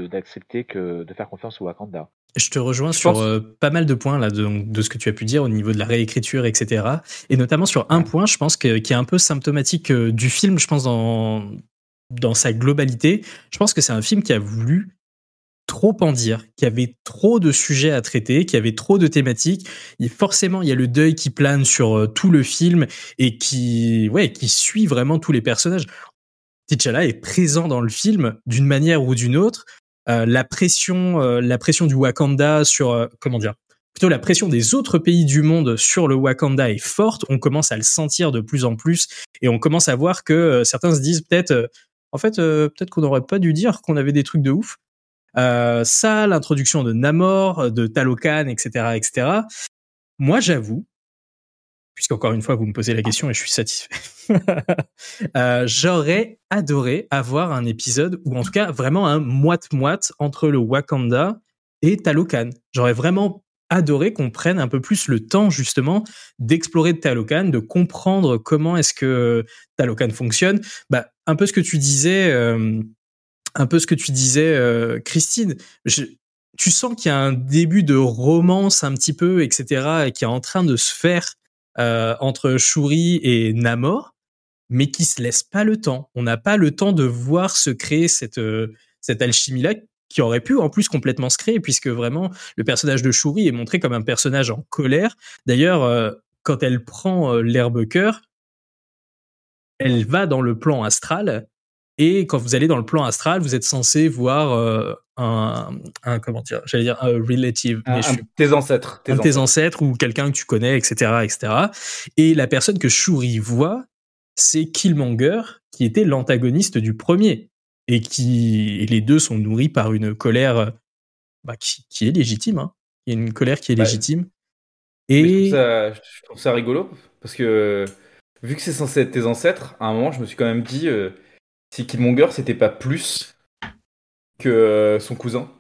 Speaker 3: d'accepter que de faire confiance au Wakanda.
Speaker 1: Je te rejoins sur pas mal de points là de, ce que tu as pu dire au niveau de la réécriture, etc. Et notamment sur un point, je pense que, qui est un peu symptomatique du film. Je pense dans dans sa globalité. Je pense que c'est un film qui a voulu trop en dire, qu'il y avait trop de sujets à traiter, qu'il y avait trop de thématiques. Et forcément, il y a le deuil qui plane sur euh, tout le film et qui, ouais, qui suit vraiment tous les personnages. T'Challa est présent dans le film d'une manière ou d'une autre. Euh, la pression, euh, la pression du Wakanda sur, comment dire, plutôt la pression des autres pays du monde sur le Wakanda est forte. On commence à le sentir de plus en plus et on commence à voir que certains se disent peut-être, en fait, peut-être qu'on n'aurait pas dû dire qu'on avait des trucs de ouf. Euh, ça, l'introduction de Namor, de Talokan, etc., etc. Moi, j'avoue, puisqu'encore une fois, vous me posez la question et je suis satisfait, euh, j'aurais adoré avoir un épisode, ou en tout cas vraiment un moite-moite entre le Wakanda et Talokan. J'aurais vraiment adoré qu'on prenne un peu plus le temps justement d'explorer Talokan, de comprendre comment est-ce que Talokan fonctionne. Bah, un peu ce que tu disais, euh, un peu ce que tu disais, euh, Christine. tu sens qu'il y a un début de romance un petit peu, etc., et qui est en train de se faire euh, entre Shuri et Namor, mais qui se laisse pas le temps. On n'a pas le temps de voir se créer cette, euh, cette alchimie-là qui aurait pu en plus complètement se créer, puisque vraiment le personnage de Shuri est montré comme un personnage en colère. D'ailleurs, quand elle prend l'herbe cœur, elle va dans le plan astral et quand vous allez dans le plan astral, vous êtes censé voir euh, un, un, comment dire, j'allais dire un relative,
Speaker 5: mais tes ancêtres,
Speaker 1: tes, tes ancêtres. ou quelqu'un que tu connais, etc., etc. Et la personne que Shuri voit, c'est Killmonger, qui était l'antagoniste du premier, et qui les deux sont nourris par une colère bah, qui, est légitime. Hein. Il y a une colère qui est légitime.
Speaker 5: Et je trouve, ça, rigolo parce que vu que c'est censé être tes ancêtres, à un moment, je me suis quand même dit. Euh, si Killmonger c'était pas plus que euh, son cousin.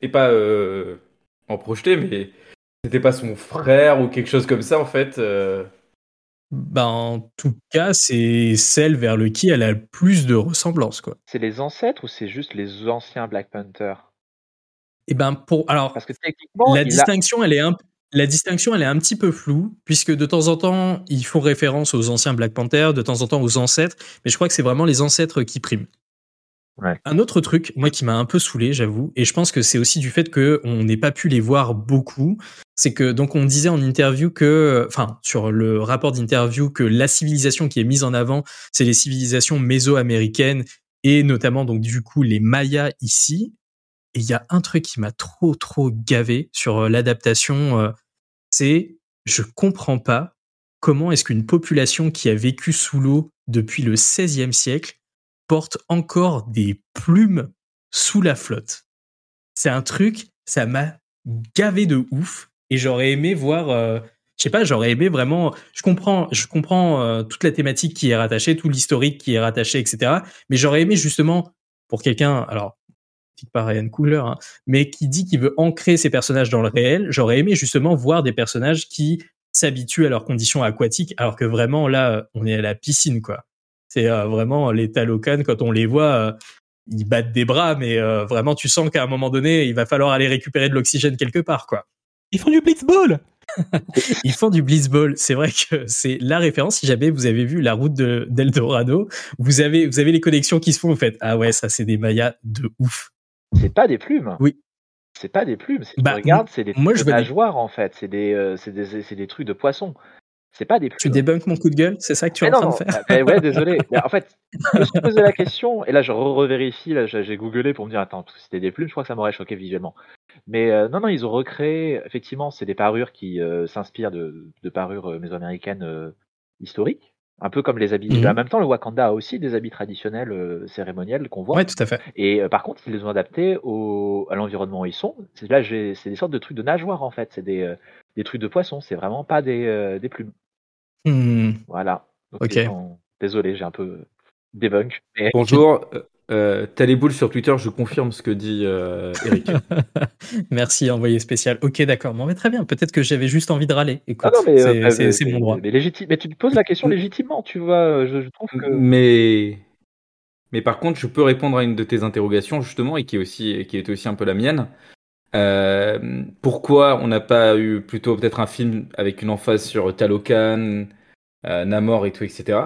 Speaker 5: Et pas euh, en projeté, mais c'était pas son frère ou quelque chose comme ça en fait. Euh.
Speaker 1: Ben, en tout cas, c'est celle vers le qui elle a le plus de ressemblance, quoi.
Speaker 3: C'est les ancêtres ou c'est juste les anciens Black Panther?
Speaker 1: Et eh ben pour alors parce que techniquement la distinction elle est un la distinction, elle est un petit peu floue, puisque de temps en temps, ils font référence aux anciens Black Panther, de temps en temps aux ancêtres, mais je crois que c'est vraiment les ancêtres qui priment. Un autre truc, moi, qui m'a un peu saoulé, j'avoue, et je pense que c'est aussi du fait qu'on n'ait pas pu les voir beaucoup, c'est que, donc, on disait en interview que, enfin, sur le rapport d'interview, que la civilisation qui est mise en avant, c'est les civilisations méso-américaines, et notamment, donc, du coup, les Mayas ici, il y a un truc qui m'a trop, trop gavé sur euh, l'adaptation, euh, c'est je comprends pas comment est-ce qu'une population qui a vécu sous l'eau depuis le XVIe siècle porte encore des plumes sous la flotte. C'est un truc, ça m'a gavé de ouf et j'aurais aimé voir, euh, je sais pas, j'aurais aimé vraiment, je comprends, je comprends toute la thématique qui est rattachée, tout l'historique qui est rattaché, etc. Mais j'aurais aimé justement pour quelqu'un, alors pas Ryan Coogler, hein, mais qui dit qu'il veut ancrer ses personnages dans le réel. J'aurais aimé justement voir des personnages qui s'habituent à leurs conditions aquatiques, alors que vraiment là, on est à la piscine, quoi. C'est euh, vraiment les Talocan, quand on les voit, euh, ils battent des bras, mais euh, vraiment, tu sens qu'à un moment donné, il va falloir aller récupérer de l'oxygène quelque part, quoi.
Speaker 2: Ils font du blitzball
Speaker 1: Ils font du blitzball. C'est vrai que c'est la référence. Si jamais vous avez vu la route de d'Eldorado, vous avez, vous avez les connexions qui se font. Vous faites, ah ouais, ça c'est des mayas de ouf.
Speaker 3: C'est pas des plumes.
Speaker 1: Oui.
Speaker 3: C'est pas des plumes. Bah, regarde, c'est des moi, je nageoires en fait. C'est des, c'est des, des, trucs de poissons. C'est pas des
Speaker 1: Tu débunk mon coup de gueule, c'est ça que tu es en train de faire?
Speaker 3: bah, Ouais, désolé. en fait, je me suis posé la question, et là je revérifie, là j'ai googlé pour me dire, attends, c'était des plumes, je crois que ça m'aurait choqué visuellement. Mais euh, non, non, ils ont recréé, effectivement, c'est des parures qui euh, s'inspirent de, de, parures euh, mésoaméricaines historiques, un peu comme les habits. Mmh en même temps, le Wakanda a aussi des habits traditionnels cérémoniels qu'on voit.
Speaker 1: Ouais, tout à fait.
Speaker 3: Et par contre, ils les ont adaptés au, à l'environnement où ils sont. Là, c'est des sortes de trucs de nageoires, en fait. C'est des, des trucs de poissons, c'est vraiment pas des, des plumes.
Speaker 1: Mmh.
Speaker 3: Voilà. ok. Désolé, j'ai un peu debunk.
Speaker 5: Bonjour, euh, les boules sur Twitter, je confirme ce que dit euh, Eric.
Speaker 1: Merci, envoyé spécial. Ok, d'accord. Bon, mais très bien. Peut-être que j'avais juste envie de râler. Écoute, ah euh, c'est mon droit.
Speaker 3: Mais, légitime, mais tu te poses la question légitimement, tu vois. Je, trouve que.
Speaker 5: Mais. Mais par contre, je peux répondre à une de tes interrogations, justement, et qui, est aussi, qui était aussi un peu la mienne. Euh, pourquoi on n'a pas eu plutôt peut-être un film avec une emphase sur Talocan, Namor et tout, etc.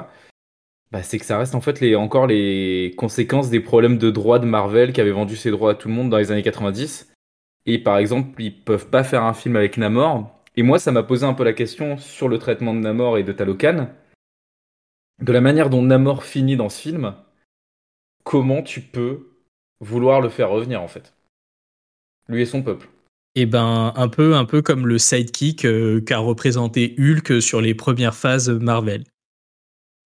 Speaker 5: Bah, c'est que ça reste en fait les, encore les conséquences des problèmes de droits de Marvel qui avait vendu ses droits à tout le monde dans les années 90. Et par exemple, ils peuvent pas faire un film avec Namor. Et moi, ça m'a posé un peu la question sur le traitement de Namor et de Talocan. De la manière dont Namor finit dans ce film, comment tu peux vouloir le faire revenir en fait? Lui et son peuple.
Speaker 1: Eh ben, un peu, un peu comme le sidekick euh, qu'a représenté Hulk sur les premières phases Marvel.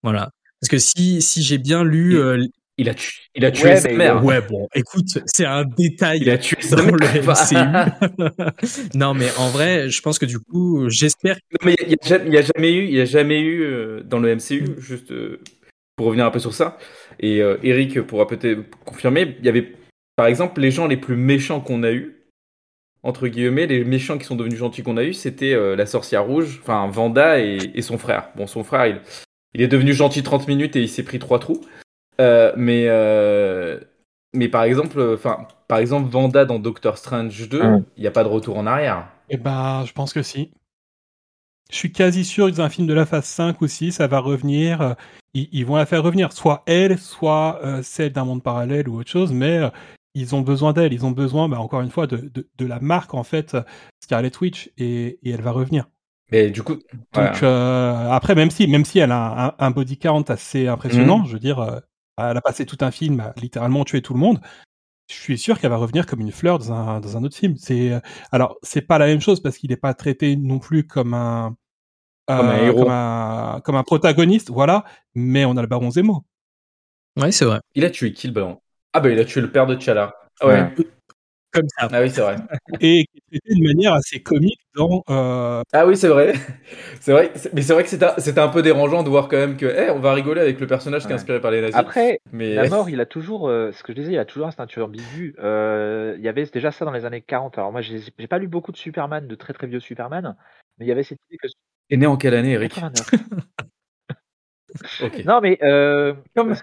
Speaker 1: Voilà. Parce que si, si j'ai bien lu.
Speaker 5: Il, euh, il a, tué, il a tué sa mère.
Speaker 1: Ouais, bon, écoute, c'est un détail
Speaker 5: il a tué
Speaker 1: dans le MCU. non, mais en vrai, je pense que du coup, j'espère.
Speaker 5: mais il n'y a, jamais eu, il y a jamais eu euh, dans le MCU, mm. juste euh, pour revenir un peu sur ça, et Eric pourra peut-être confirmer, il y avait, par exemple, les gens les plus méchants qu'on a eu entre guillemets, les méchants qui sont devenus gentils qu'on a eu, c'était la sorcière rouge, enfin Vanda et, et, son frère. Bon, son frère, il, il est devenu gentil 30 minutes et il s'est pris trois trous. Euh, mais, euh, mais par exemple, enfin, par exemple, Vanda dans Doctor Strange 2, il n'y a pas de retour en arrière.
Speaker 2: Eh ben, je pense que si. Je suis quasi sûr que dans un film de la phase 5 aussi, ça va revenir. Ils, vont la faire revenir, soit elle, soit euh, celle d'un monde parallèle ou autre chose, mais ils ont besoin d'elle. Ils ont besoin, bah, encore une fois, de, de, la marque, en fait, Scarlet Witch, et, et elle va revenir.
Speaker 5: Mais du coup,
Speaker 2: donc euh, après, même si, même si elle a un, body count assez impressionnant, mmh. je veux dire, euh, elle a passé tout un film à littéralement tuer tout le monde. Je suis sûr qu'elle va revenir comme une fleur dans un, dans un autre film. C'est euh, alors c'est pas la même chose parce qu'il n'est pas traité non plus comme un
Speaker 5: comme un héros,
Speaker 2: comme un, protagoniste, voilà. Mais on a le Baron Zemo.
Speaker 1: Oui, c'est vrai.
Speaker 5: Il a tué qui le Baron? Ah bah il a tué le père de T'Challa. ouais
Speaker 1: comme ça.
Speaker 5: Ah oui, c'est vrai.
Speaker 2: Et de manière assez comique dans. Euh,
Speaker 5: ah oui, c'est vrai. c'est vrai. Mais c'est vrai que c'était un peu dérangeant de voir quand même que, hey, on va rigoler avec le personnage qui est inspiré par les nazis.
Speaker 3: Après, mais... la mort, il a toujours, euh, ce que je disais, il a toujours un ceinture ambigu. Euh, il y avait déjà ça dans les années 40. Alors moi, j'ai pas lu beaucoup de Superman, de très très vieux Superman, mais il y avait cette idée que.
Speaker 5: Et né en quelle année, Eric?
Speaker 3: Non, mais euh,
Speaker 5: comme,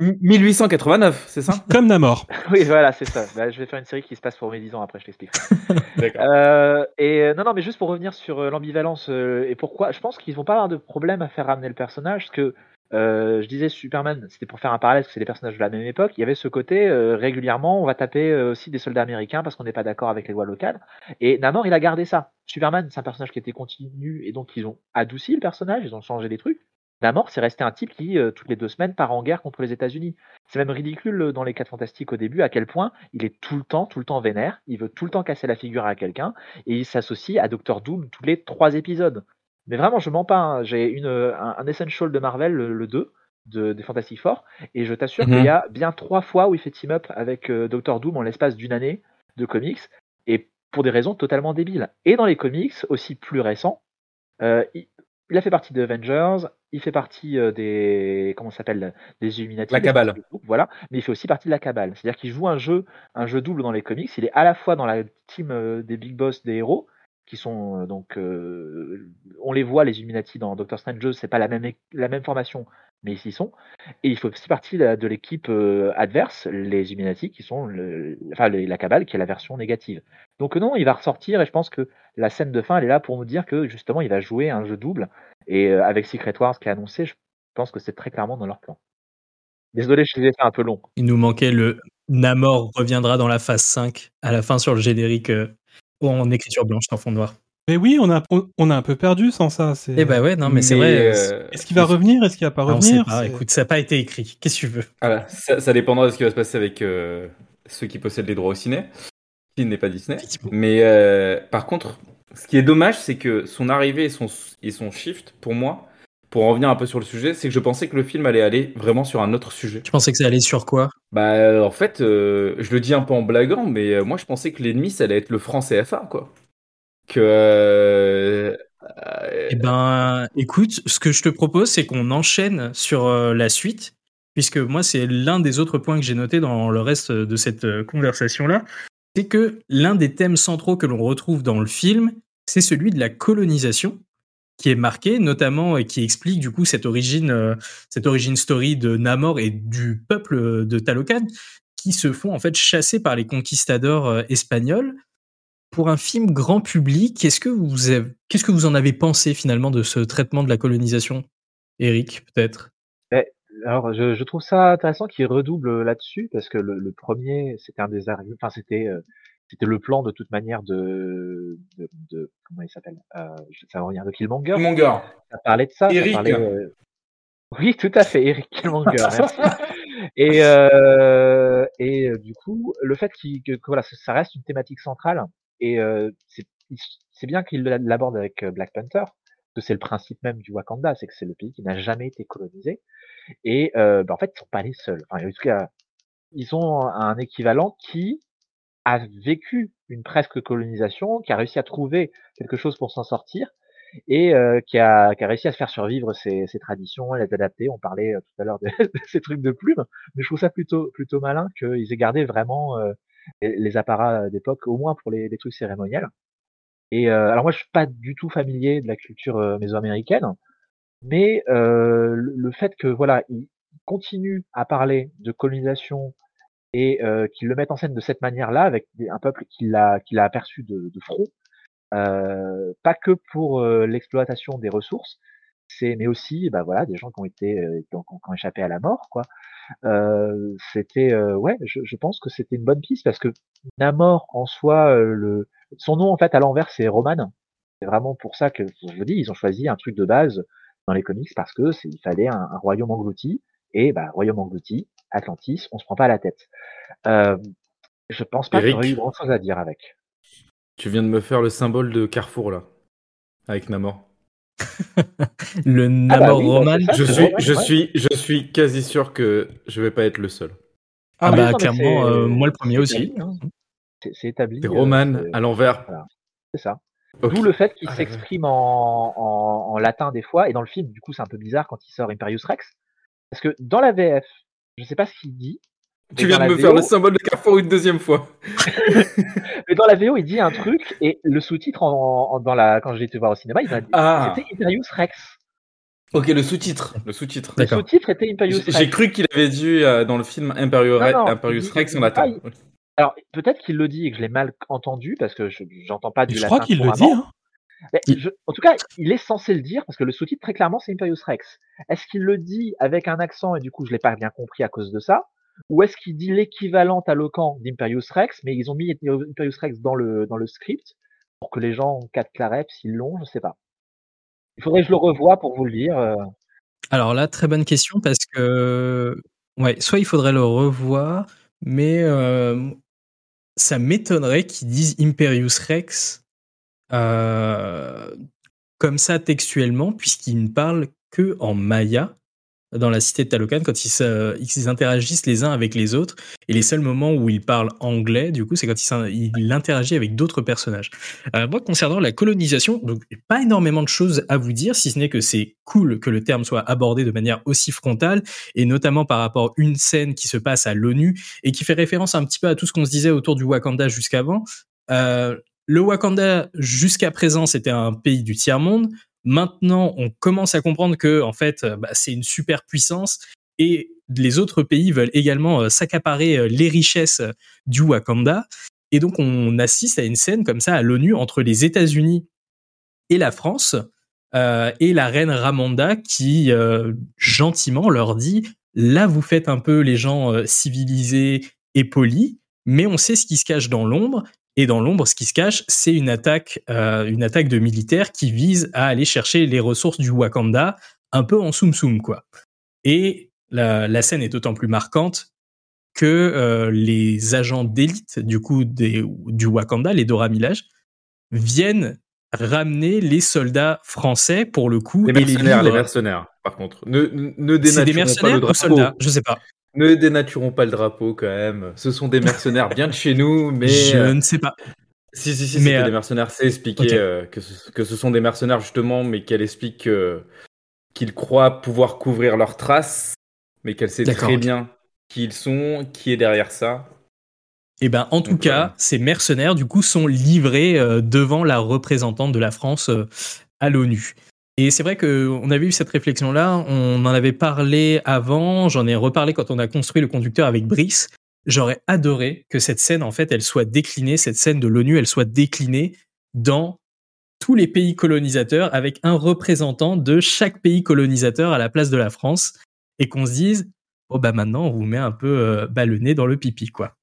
Speaker 5: 1889, c'est ça?
Speaker 2: Comme Namor.
Speaker 3: oui, voilà, c'est ça. Bah, je vais faire une série qui se passe pour mes 10 ans après, je t'explique. euh, et euh, non, non, mais juste pour revenir sur euh, l'ambivalence euh, et pourquoi, je pense qu'ils vont pas avoir de problème à faire ramener le personnage, parce que je disais Superman, c'était pour faire un parallèle, parce que c'est des personnages de la même époque. Il y avait ce côté régulièrement, on va taper aussi des soldats américains parce qu'on n'est pas d'accord avec les lois locales. Et Namor, il a gardé ça. Superman, c'est un personnage qui était continu, et donc ils ont adouci le personnage, ils ont changé des trucs. Namor, c'est resté un type qui, euh, toutes les deux semaines, part en guerre contre les États-Unis. C'est même ridicule euh, dans les 4 fantastiques au début à quel point il est tout le temps, tout le temps vénère, il veut tout le temps casser la figure à quelqu'un, et il s'associe à Doctor Doom tous les trois épisodes. Mais vraiment, je mens pas, hein. j'ai une, un, un, Essential de Marvel, le, 2, de, des Fantastic Four, et je t'assure qu'il y mhm. a bien trois fois où il fait team-up avec euh, Doctor Doom en l'espace d'une année de comics, et pour des raisons totalement débiles. Et dans les comics, aussi plus récents, il a fait partie des Avengers, il fait partie des comment s'appelle des Illuminati.
Speaker 5: La cabale.
Speaker 3: Voilà, mais il fait aussi partie de la cabale. C'est-à-dire qu'il joue un jeu, un jeu double dans les comics. Il est à la fois dans la team des big boss des héros, qui sont donc on les voit les Illuminati dans Doctor Strange, c'est pas la même la même formation, mais ils y sont. Et il fait aussi partie de, l'équipe adverse, les Illuminati, qui sont enfin la cabale, qui est la version négative. Donc non, il va ressortir et je pense que la scène de fin, elle est là pour nous dire que justement, il va jouer un jeu double. Et euh, avec Secret Wars qui est annoncé, je pense que c'est très clairement dans leur plan. Désolé, je suis un peu long.
Speaker 1: Il nous manquait le Namor reviendra dans la phase 5 à la fin sur le générique euh, en écriture blanche en fond noir.
Speaker 2: Mais oui, on a, on a un peu perdu sans ça.
Speaker 1: Eh bah ouais, non, mais, c'est vrai.
Speaker 2: Euh, est-ce qu'il va revenir Est-ce qu'il va pas revenir
Speaker 1: Écoute, ça n'a pas été écrit. Qu'est-ce que tu veux?
Speaker 5: Ah ça, ça, dépendra de ce qui va se passer avec ceux qui possèdent les droits au ciné n'est pas Disney. Mais euh, par contre, ce qui est dommage, c'est que son arrivée et son, et son shift, pour moi, pour en revenir un peu sur le sujet, c'est que je pensais que le film allait aller vraiment sur un autre sujet.
Speaker 1: Tu pensais que ça allait sur quoi?
Speaker 5: Bah, euh, en fait, euh, je le dis un peu en blaguant, mais moi, je pensais que l'ennemi, ça allait être le franc CFA, quoi. Que.
Speaker 1: Eh ben, écoute, ce que je te propose, c'est qu'on enchaîne sur la suite, puisque moi, c'est l'un des autres points que j'ai noté dans le reste de cette conversation-là c'est que l'un des thèmes centraux que l'on retrouve dans le film, c'est celui de la colonisation, qui est marqué notamment et qui explique du coup cette origine, euh, cette origine story de Namor et du peuple de Talocan, qui se font en fait chasser par les conquistadors euh, espagnols. Pour un film grand public, qu'est-ce que vous qu'est-ce que vous en avez pensé finalement de ce traitement de la colonisation, Eric, peut-être?
Speaker 3: Alors, je, trouve ça intéressant qu'il redouble là-dessus parce que le, premier, c'était un des arguments, enfin c'était euh, c'était le plan de toute manière de, de, comment il s'appelle euh, Ça va revenir de Killmonger.
Speaker 5: Killmonger.
Speaker 3: Ça parlait de ça.
Speaker 5: Eric.
Speaker 3: Euh, oui, tout à fait, Eric Killmonger. merci. Et euh, et du coup, le fait que, que, voilà, ça reste une thématique centrale et c'est bien qu'il l'aborde avec Black Panther que c'est le principe même du Wakanda, c'est que c'est le pays qui n'a jamais été colonisé. Et euh, bah, en fait, ils sont pas les seuls. Enfin, en tout cas, ils ont un équivalent qui a vécu une presque colonisation, qui a réussi à trouver quelque chose pour s'en sortir et euh, qui, a, qui, a, réussi à se faire survivre ses, ses traditions, à les adapter. On parlait euh, tout à l'heure de, ces trucs de plumes, mais je trouve ça plutôt plutôt malin qu'ils aient gardé vraiment euh, les, apparats d'époque, au moins pour les, les, trucs cérémoniels. Et euh, alors moi, je suis pas du tout familier de la culture mésoaméricaine, mais euh, le, fait que voilà, il continue à parler de colonisation et euh, qu'il le mette en scène de cette manière-là, avec un peuple qu'il a, qu'il a aperçu de, de front, pas que pour l'exploitation des ressources, mais aussi bah voilà des gens qui ont été euh, qui ont, qui ont échappé à la mort quoi. Euh, c'était ouais, je, je, pense que c'était une bonne piste parce que Namor en soi, le son nom en fait à l'envers c'est Roman. C'est vraiment pour ça que je vous dis ils ont choisi un truc de base dans les comics parce que il fallait un, royaume englouti et bah royaume englouti, Atlantis, on se prend pas la tête. Euh, je pense pas qu'il y aurait eu grand chose à dire avec.
Speaker 5: Tu viens de me faire le symbole de Carrefour là, avec Namor.
Speaker 1: le ah bah Namor Roman.
Speaker 5: je suis, je suis, je suis quasi sûr que je vais pas être le seul.
Speaker 1: Ah, ah bah clairement, euh, moi le premier aussi.
Speaker 3: Hein. C'est établi.
Speaker 5: C'est Roman euh, à l'envers.
Speaker 3: C'est ça. D'où le fait qu'il ah s'exprime en, en, en, latin des fois, et dans le film, du coup, c'est un peu bizarre quand il sort Imperius Rex, parce que dans la VF, je sais pas ce qu'il dit.
Speaker 5: Tu viens de me faire le symbole de Carrefour une deuxième fois.
Speaker 3: mais dans la VO, il dit un truc, et le sous-titre en, dans la, quand j'ai été voir au cinéma, il a dit ah. c'était Imperius Rex.
Speaker 5: Ok, le sous-titre. Le sous-titre.
Speaker 3: Le sous-titre était Imperius Rex.
Speaker 5: J'ai cru qu'il avait dit euh, dans le film Imperius, Imperius Rex en latin.
Speaker 3: Alors, peut-être qu'il le dit et que je l'ai mal entendu parce que je j'entends pas du
Speaker 2: je
Speaker 3: latin.
Speaker 2: Je crois qu'il le dit. Hein.
Speaker 3: en tout cas, il est censé le dire parce que le sous-titre très clairement c'est Imperius Rex. Est-ce qu'il le dit avec un accent et du coup je l'ai pas bien compris à cause de ça? Ou est-ce qu'il dit l'équivalent à Locan d'Imperius Rex mais ils ont mis Imperius Rex dans le dans le script pour que les gens captent la rep s'ils l'ont, je sais pas. Il faudrait que je le revoie pour vous le dire. Euh.
Speaker 1: Alors là, très bonne question parce que ouais, soit il faudrait le revoir, mais euh, ça m'étonnerait qu'ils disent Imperius Rex euh, comme ça textuellement, puisqu'ils ne parlent que en maya. Dans la cité de Talocan quand ils, interagissent les uns avec les autres. Et les seuls moments où ils parlent anglais, du coup, c'est quand il, il interagit avec d'autres personnages. Euh, moi, concernant la colonisation, donc pas énormément de choses à vous dire, si ce n'est que c'est cool que le terme soit abordé de manière aussi frontale, et notamment par rapport à une scène qui se passe à l'ONU et qui fait référence un petit peu à tout ce qu'on se disait autour du Wakanda jusqu'avant. Euh, le Wakanda, jusqu'à présent, c'était un pays du tiers-monde. Maintenant, on commence à comprendre que, en fait, euh, bah, c'est une superpuissance et les autres pays veulent également euh, s'accaparer euh, les richesses du Wakanda. Et donc, on assiste à une scène comme ça à l'ONU entre les États-Unis et la France, et la reine Ramonda qui gentiment leur dit là, vous faites un peu les gens civilisés et polis, mais on sait ce qui se cache dans l'ombre. Et dans l'ombre, ce qui se cache, c'est une attaque, euh, une attaque de militaires qui vise à aller chercher les ressources du Wakanda, un peu en soum soum quoi. Et la, scène est d'autant plus marquante que euh, les agents d'élite du coup du Wakanda, les Dora Milaje, viennent ramener les soldats français pour le coup.
Speaker 5: Les mercenaires, les, mercenaires, par contre. Ne, ne dénaturons des mercenaires pas le drapeau. soldats?
Speaker 1: Je sais pas.
Speaker 5: Ne dénaturons pas le drapeau quand même. Ce sont des mercenaires bien de chez nous, mais.
Speaker 1: Je euh, ne sais pas.
Speaker 5: Si, si, si, mais euh, des mercenaires. C'est expliqué euh, que, ce, que ce sont des mercenaires justement, mais qu'elle explique qu'ils croient pouvoir couvrir leurs traces, mais qu'elle sait très bien qui ils sont, qui est derrière ça.
Speaker 1: Eh ben, en tout cas, ces mercenaires, du coup, sont livrés devant la représentante de la France à l'ONU. Et c'est vrai qu'on avait eu cette réflexion-là, on en avait parlé avant, j'en ai reparlé quand on a construit le conducteur avec Brice. J'aurais adoré que cette scène, en fait, elle soit déclinée, cette scène de l'ONU, elle soit déclinée dans tous les pays colonisateurs avec un représentant de chaque pays colonisateur à la place de la France et qu'on se dise, oh bah maintenant on vous met un peu euh, bah, le nez dans le pipi, quoi.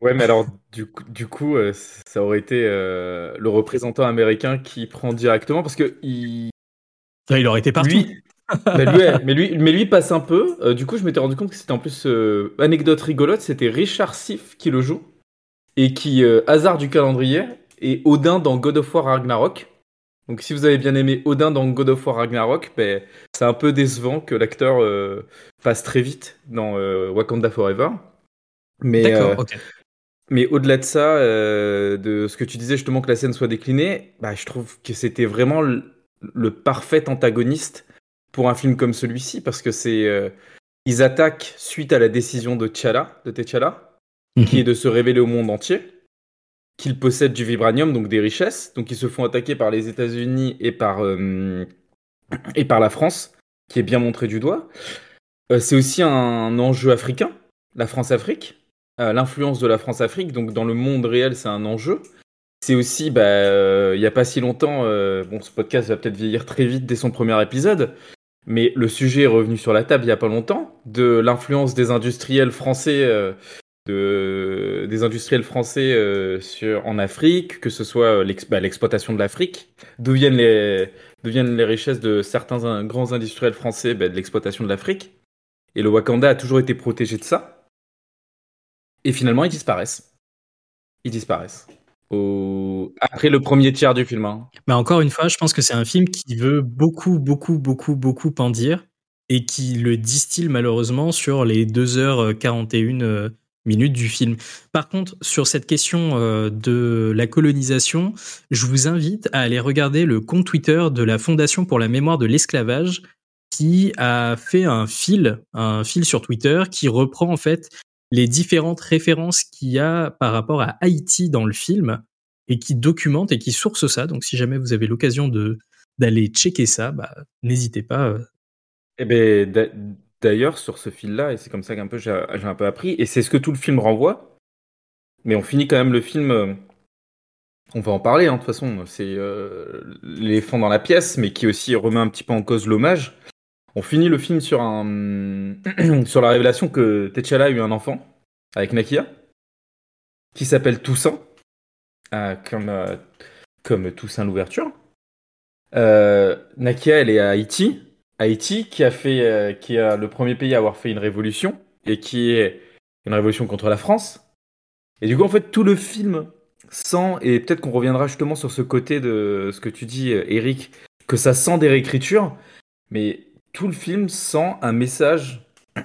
Speaker 5: Ouais, mais alors, du, du coup, euh, ça aurait été euh, le représentant américain qui prend directement parce que il,
Speaker 1: il aurait été partout.
Speaker 5: mais, lui, mais, lui, passe un peu. Euh, du coup, je m'étais rendu compte que c'était en plus euh, anecdote rigolote. C'était Richard Sif qui le joue et qui euh, hasard du calendrier et Odin dans God of War Ragnarok. Donc, si vous avez bien aimé Odin dans God of War Ragnarok, ben, c'est un peu décevant que l'acteur passe très vite dans Wakanda Forever. Mais, mais au-delà de ça, de ce que tu disais justement que la scène soit déclinée, bah, je trouve que c'était vraiment le parfait antagoniste pour un film comme celui-ci parce que c'est euh, ils attaquent suite à la décision de T'Challa, de T'Challa, qui mhm. est de se révéler au monde entier, qu'il possède du vibranium, donc des richesses, donc ils se font attaquer par les États-Unis et par euh, et par la France, qui est bien montré du doigt. Euh, c'est aussi un enjeu africain, la France-Afrique, l'influence de la France-Afrique, donc dans le monde réel, c'est un enjeu. C'est aussi, bah, euh, il n'y a pas si longtemps, euh, bon, ce podcast va peut-être vieillir très vite dès son premier épisode, mais le sujet est revenu sur la table il n'y a pas longtemps, de l'influence des industriels français, euh, de, des industriels français en Afrique, que ce soit bah, l'exploitation de l'Afrique, d'où viennent les, viennent les richesses de certains grands industriels français bah, de l'exploitation de l'Afrique. Et le Wakanda a toujours été protégé de ça. Et finalement, ils disparaissent. Ils disparaissent après le premier tiers du film. Hein.
Speaker 1: Encore une fois, je pense que c'est un film qui veut beaucoup, beaucoup, beaucoup, beaucoup en dire et qui le distille malheureusement sur les 2h41 euh, minutes du film. Par contre, sur cette question euh, de la colonisation, je vous invite à aller regarder le compte Twitter de la Fondation pour la mémoire de l'esclavage qui a fait un fil, un fil sur Twitter qui reprend en fait les différentes références qu'il y a par rapport à Haïti dans le film et qui documente et qui source ça. Donc, si jamais vous avez l'occasion de d'aller checker ça, bah, n'hésitez pas. Euh.
Speaker 5: Eh ben, d'ailleurs, sur ce fil-là, et c'est comme ça qu'un peu j'ai un peu appris, et c'est ce que tout le film renvoie. Mais on finit quand même le film. Euh, on va en parler, hein, de toute façon. C'est euh, l'éléphant dans la pièce, mais qui aussi remet un petit peu en cause l'hommage. On finit le film sur, un... sur la révélation que T'Challa a eu un enfant avec Nakia, qui s'appelle Toussaint, euh, comme, euh, comme Toussaint l'ouverture. Euh, Nakia, elle est à Haïti. Haïti, qui a fait, qui est le premier pays à avoir fait une révolution et qui est une révolution contre la France. Et du coup, en fait, tout le film sent, et peut-être qu'on reviendra justement sur ce côté de ce que tu dis, Eric, que ça sent des réécritures, mais tout le film sent un message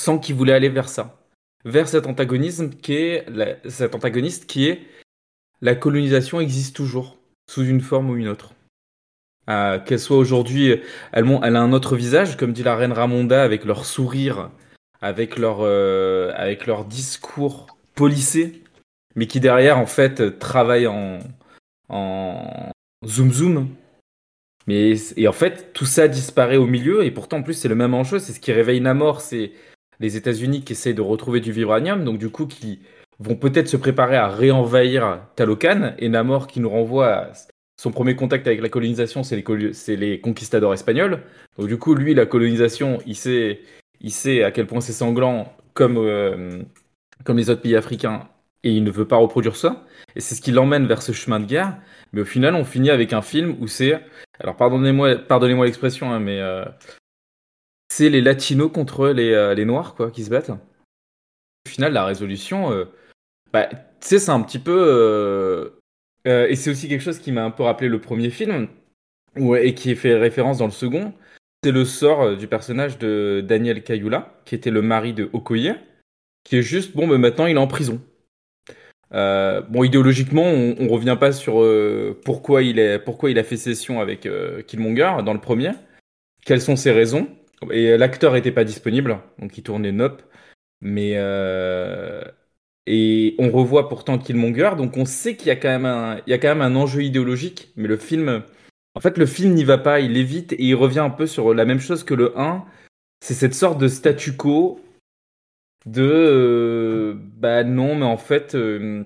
Speaker 5: sans qu'il voulait aller vers ça, vers cet antagonisme qui est cet antagoniste qui est la colonisation existe toujours sous une forme ou une autre. Euh, qu'elle soit aujourd'hui, elle, a un autre visage, comme dit la reine Ramonda, avec leur sourire, avec leur, euh, avec leur discours polissé, mais qui derrière en fait travaille en, en zoom zoom. Mais et en fait tout ça disparaît au milieu et pourtant en plus c'est le même enjeu, c'est ce qui réveille Namor, c'est les États-Unis qui essayent de retrouver du vibranium, donc du coup qui vont peut-être se préparer à réenvahir Talocan et Namor qui nous renvoie à son premier contact avec la colonisation, c'est les, conquistadors espagnols. Donc du coup, lui, la colonisation, il sait, il sait à quel point c'est sanglant, comme, euh, comme les autres pays africains, et il ne veut pas reproduire ça. Et c'est ce qui l'emmène vers ce chemin de guerre. Mais au final, on finit avec un film où c'est, alors pardonnez-moi, pardonnez-moi l'expression, hein, mais euh, c'est les latinos contre les, euh, les noirs, quoi, qui se battent. Au final, la résolution, bah, tu sais, c'est un petit peu euh, et c'est aussi quelque chose qui m'a un peu rappelé le premier film, et qui fait référence dans le second. C'est le sort euh, du personnage de Daniel Kayula, qui était le mari de Okoye, qui est juste, bon, mais maintenant il est en prison. Euh, bon, idéologiquement, on, on, revient pas sur pourquoi, il est, pourquoi il a fait session avec Killmonger dans le premier, quelles sont ses raisons? Et l'acteur était pas disponible, donc il tournait Nope. Mais et on revoit pourtant Killmonger, donc on sait qu'il y a quand même un, y a quand même un enjeu idéologique, mais le film, en fait, le film n'y va pas, il évite et il revient un peu sur la même chose que le 1. C'est cette sorte de statu quo de, euh, bah non, mais en fait, euh,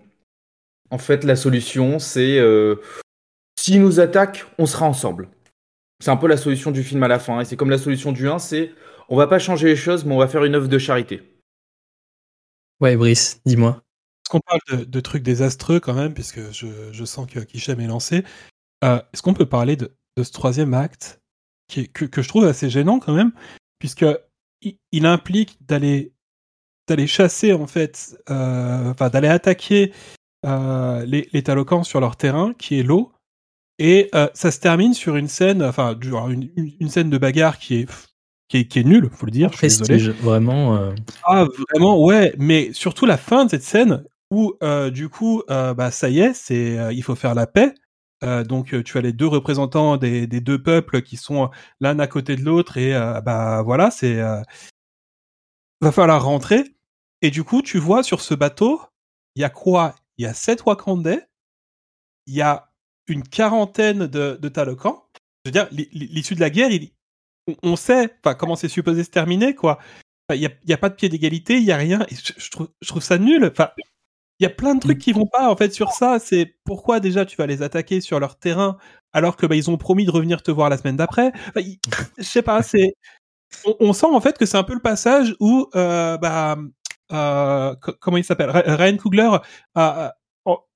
Speaker 5: en fait, la solution, c'est euh, s'ils nous attaquent, on sera ensemble. C'est un peu la solution du film à la fin, et c'est comme la solution du 1, c'est on va pas changer les choses, mais on va faire une œuvre de charité.
Speaker 1: Ouais, Brice, dis-moi.
Speaker 2: Est-ce qu'on parle de, trucs désastreux quand même, puisque je, sens que Kichem est lancé. Euh, est-ce qu'on peut parler de, ce troisième acte qui que, je trouve assez gênant quand même, puisque il, implique d'aller d'aller chasser en fait, euh, enfin d'aller attaquer euh, les, les Talocans sur leur terrain, qui est l'eau, et ça se termine sur une scène, enfin une, une, scène de bagarre qui est qui est, qui est nul, faut le dire.
Speaker 1: Je suis désolé. vraiment. Euh.
Speaker 2: Ah, vraiment, ouais. Mais surtout la fin de cette scène où, euh, du coup, euh, bah, ça y est, c'est, il faut faire la paix. donc, tu as les deux représentants des, des, deux peuples qui sont l'un à côté de l'autre et bah voilà, c'est va falloir rentrer. Et du coup, tu vois sur ce bateau, il y a quoi? Il y a sept Wakandais, il y a une quarantaine de, de. Je veux dire, l'issue de la guerre, il, on sait comment c'est supposé se terminer, quoi. Il n'y a, pas de pied d'égalité, il n'y a rien. je, trouve, ça nul. Enfin, il y a plein de trucs qui vont pas en fait sur ça. C'est pourquoi déjà tu vas les attaquer sur leur terrain alors que bah, ils ont promis de revenir te voir la semaine d'après. je sais pas. C'est on, sent en fait que c'est un peu le passage où euh, bah comment il s'appelle? Ryan Coogler a,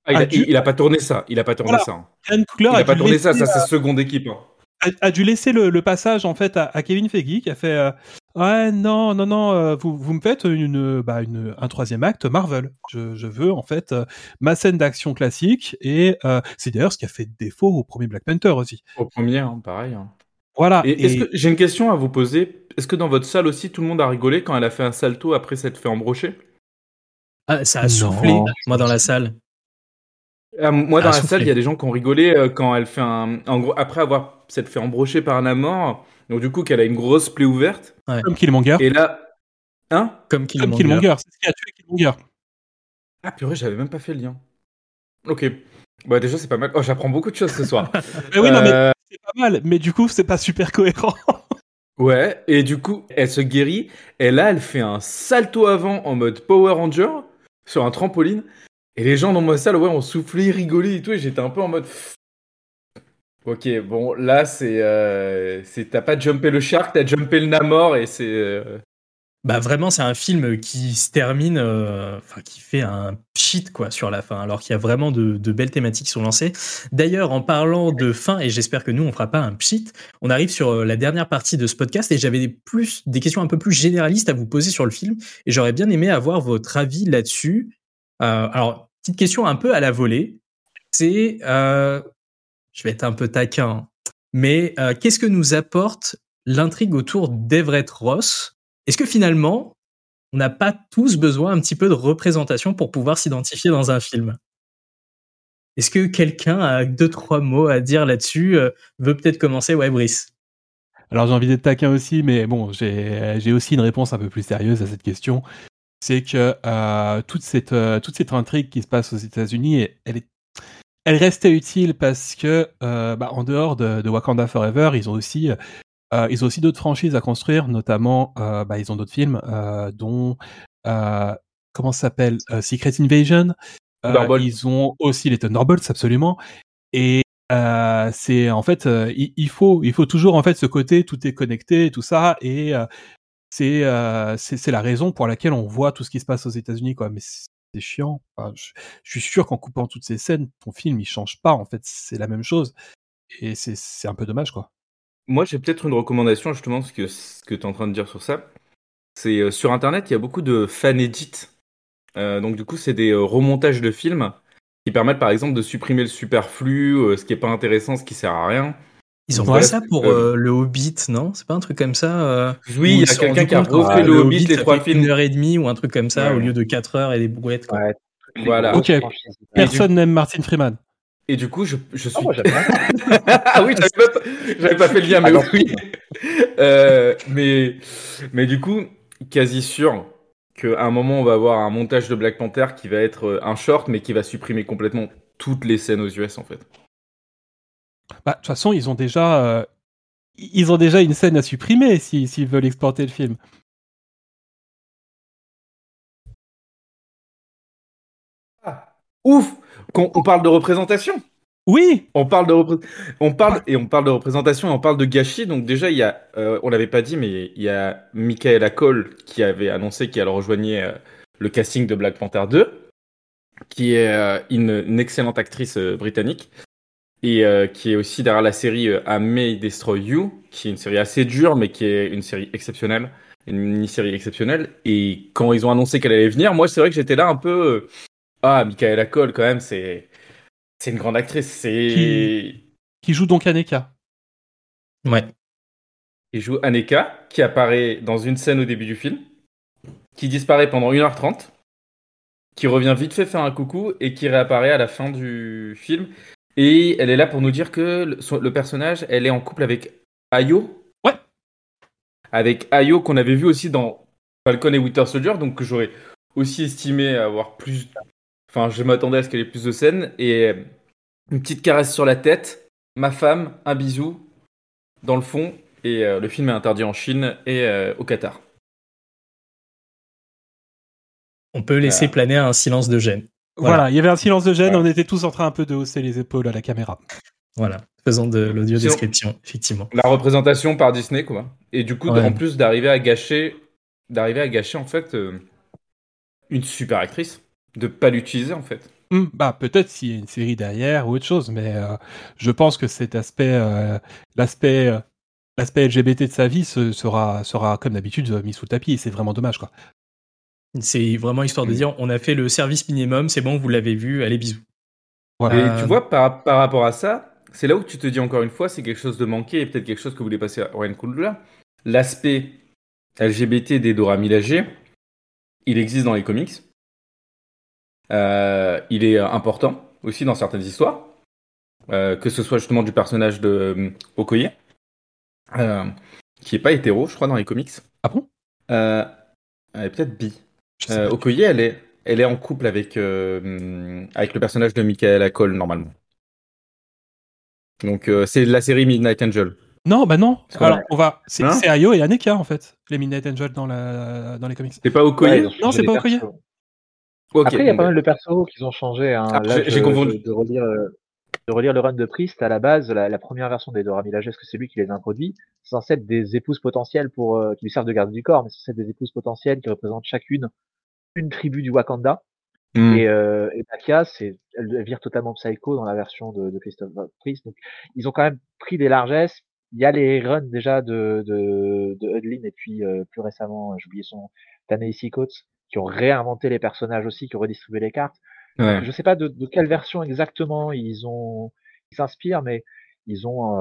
Speaker 5: il, a, pas tourné ça. Il a pas tourné ça. Ryan Coogler il a, pas tourné ça. Ça c'est seconde équipe. Hein
Speaker 2: a, dû laisser le, passage en fait à, Kevin Feige qui a fait euh, ouais non non non euh, vous, vous me faites une, bah, une, un troisième acte Marvel je, je veux en fait euh, ma scène d'action classique et c'est d'ailleurs ce qui a fait défaut au premier Black Panther aussi
Speaker 5: au premier hein, pareil hein.
Speaker 2: Voilà
Speaker 5: et, j'ai une question à vous poser est-ce que dans votre salle aussi tout le monde a rigolé quand elle a fait un salto après s'être fait embrocher?
Speaker 1: Ah, ça a soufflé moi dans la salle
Speaker 5: ah, moi, dans la salle, il y a des gens qui ont rigolé quand elle fait un. En gros, après avoir s'être fait embrocher par un mort. Donc du coup, qu'elle a une grosse plaie ouverte.
Speaker 2: Comme Killmonger.
Speaker 5: Et là, hein?
Speaker 1: Comme Killmonger.
Speaker 2: C'est ce qui a tué Killmonger.
Speaker 5: Ah purée, j'avais même pas fait le lien. Ok. Bah déjà c'est pas mal. Oh, j'apprends beaucoup de choses ce soir.
Speaker 2: mais oui, non, mais euh, c'est pas mal. Mais du coup, c'est pas super cohérent.
Speaker 5: ouais. Et du coup, elle se guérit. Et là, elle fait un salto avant en mode Power Ranger sur un trampoline. Et les gens dans ma salle, ouais, ont soufflé, rigolé et tout. Et j'étais un peu en mode Ok, bon, là, c'est. Euh, t'as pas jumpé le shark, t'as jumpé le Namor et c'est. Euh,
Speaker 1: bah vraiment, c'est un film qui se termine, euh, qui fait un pchit quoi sur la fin, alors qu'il y a vraiment de, belles thématiques qui sont lancées. D'ailleurs, en parlant de fin, et j'espère que nous on fera pas un pchit, on arrive sur la dernière partie de ce podcast et j'avais plus des questions un peu plus généralistes à vous poser sur le film et j'aurais bien aimé avoir votre avis là-dessus. alors petite question un peu à la volée, c'est je vais être un peu taquin, mais euh, qu'est-ce que nous apporte l'intrigue autour d'Everett Ross? Est-ce que finalement, on n'a pas tous besoin un petit peu de représentation pour pouvoir s'identifier dans un film? Est-ce que quelqu'un a deux, trois mots à dire là-dessus euh, Veut peut-être commencer? Ouais, Brice.
Speaker 2: Alors j'ai envie d'être taquin aussi, mais bon, j'ai aussi une réponse un peu plus sérieuse à cette question. C'est que euh, toute, cette, euh, toute cette intrigue qui se passe aux États-Unis, elle, est, restait utile parce que, bah, en dehors de, Wakanda Forever, ils ont aussi, ils ont aussi d'autres franchises à construire, notamment, bah, ils ont d'autres films, dont comment ça s'appelle Secret Invasion. ils ont aussi les Thunderbolts, absolument. Et euh, c'est en fait, euh, il, faut, il faut toujours en fait ce côté, tout est connecté, tout ça, et euh, c'est, c'est la raison pour laquelle on voit tout ce qui se passe aux États-Unis, quoi. Mais c'est chiant. je, suis sûr qu'en coupant toutes ces scènes, ton film il change pas. En fait, c'est la même chose, et c'est un peu dommage, quoi.
Speaker 5: Moi, j'ai peut-être une recommandation justement, ce que ce que tu es en train de dire sur ça. C'est sur Internet, il y a beaucoup de fan edits. donc du coup, c'est des remontages de films qui permettent par exemple de supprimer le superflu, euh, ce qui est pas intéressant, ce qui sert à rien.
Speaker 1: Ils ont fait ça pour euh, le Hobbit, non? C'est pas un truc comme ça euh,
Speaker 5: Oui, il y a quelqu'un qui a refait le, Hobbit, les trois films.
Speaker 1: Une heure et demie ou un truc comme ça, au lieu de quatre heures et des brouettes. Ouais,
Speaker 2: voilà. Ok. Personne n'aime Martin Freeman.
Speaker 5: Et du coup, je, je suis. ah oui, j'avais pas, pas, fait le lien, mais ah oui. mais, mais du coup, quasi sûr qu'à un moment, on va avoir un montage de Black Panther qui va être euh, un short, mais qui va supprimer complètement toutes les scènes aux US, en fait.
Speaker 2: Bah, de toute façon, ils ont déjà, euh, ils ont déjà une scène à supprimer s'ils veulent exporter le film.
Speaker 5: Ouf on parle de représentation
Speaker 2: oui.
Speaker 5: On parle de on parle et on parle de représentation et on parle de gâchis. Donc déjà il y a, euh, on l'avait pas dit, mais il y a Michaela Cole qui avait annoncé qu'elle rejoignait euh, le casting de Black Panther 2, qui est euh, une, excellente actrice britannique et qui est aussi derrière la série I May Destroy You, qui est une série assez dure mais qui est une série exceptionnelle, une mini-série exceptionnelle. Et quand ils ont annoncé qu'elle allait venir, moi c'est vrai que j'étais là un peu ah Michaela Cole quand même c'est c'est une grande actrice. C'est
Speaker 2: qui... joue donc Aneka.
Speaker 1: Ouais.
Speaker 5: Il joue Aneka, qui apparaît dans une scène au début du film, qui disparaît pendant 1h30, qui revient vite fait faire un coucou et qui réapparaît à la fin du film. Et elle est là pour nous dire que le, personnage, elle est en couple avec Ayo.
Speaker 2: Ouais.
Speaker 5: Avec Ayo qu'on avait vu aussi dans Falcon et Winter Soldier, donc que j'aurais aussi estimé avoir plus Enfin, je m'attendais à ce qu'elle ait plus de scènes. Et euh, une petite caresse sur la tête, ma femme, un bisou dans le fond. Et euh, le film est interdit en Chine et euh, au Qatar.
Speaker 1: On peut laisser planer un silence de gêne.
Speaker 2: Voilà. il y avait un silence de gêne, on était tous en train un peu de hausser les épaules à la caméra.
Speaker 1: Voilà, faisant de l'audio description, effectivement.
Speaker 5: La représentation par Disney, quoi. Et du coup, en plus d'arriver à gâcher, d'arriver à gâcher en fait une super actrice de pas l'utiliser en fait.
Speaker 2: Hmm, bah peut-être s'il y a une série derrière ou autre chose, mais euh, je pense que cet aspect, euh, l'aspect, euh, l'aspect LGBT de sa vie sera, sera comme d'habitude mis sous le tapis et c'est vraiment dommage quoi.
Speaker 1: C'est vraiment histoire de hmm. dire on a fait le service minimum, c'est bon, vous l'avez vu, allez bisous.
Speaker 5: Et tu vois par, par rapport à ça, c'est là où tu te dis encore une fois, c'est quelque chose de manqué et peut-être quelque chose que vous voulez passer à Ryan Coogler. L'aspect LGBT des Dora Milaje, il existe dans les comics euh, il est important aussi dans certaines histoires, euh, que ce soit justement du personnage de euh, Okoye, qui est pas hétéro, je crois, dans les comics.
Speaker 2: Ah bon?
Speaker 5: Elle est peut-être bi. Okoye, elle est, elle est en couple avec, avec le personnage de Michael Cole, normalement. Donc c'est la série Midnight Angel.
Speaker 2: Non, bah non. Alors, on va. C'est Ayo et Aneka en fait, les Midnight Angel dans, la... dans les comics.
Speaker 5: C'est pas Okoye
Speaker 2: Non, c'est pas Okoye.
Speaker 3: Après, il y a pas mal de persos qui ont changé. Hein.
Speaker 5: Ah, j'ai confondu.
Speaker 3: De, relire, euh, de relire le run de Priest, à la base, la, première version des Dora Milaje, est-ce que c'est lui qui les a introduits C'est censé être des épouses potentielles pour, euh, qui lui servent de garde du corps, mais c'est censé être des épouses potentielles qui représentent chacune une tribu du Wakanda. Hmm. Et, euh, et c'est, elle, vire totalement psycho dans la version de, de Christophe Priest. Donc, ils ont quand même pris des largesses. Il y a les runs déjà de, de, de Hudlin et puis euh, plus récemment, j'ai oublié son, Tanei Coates, qui ont réinventé les personnages aussi, qui ont redistribué les cartes. Je ne sais pas de, quelle version exactement ils ont ils s'inspirent, mais ils ont,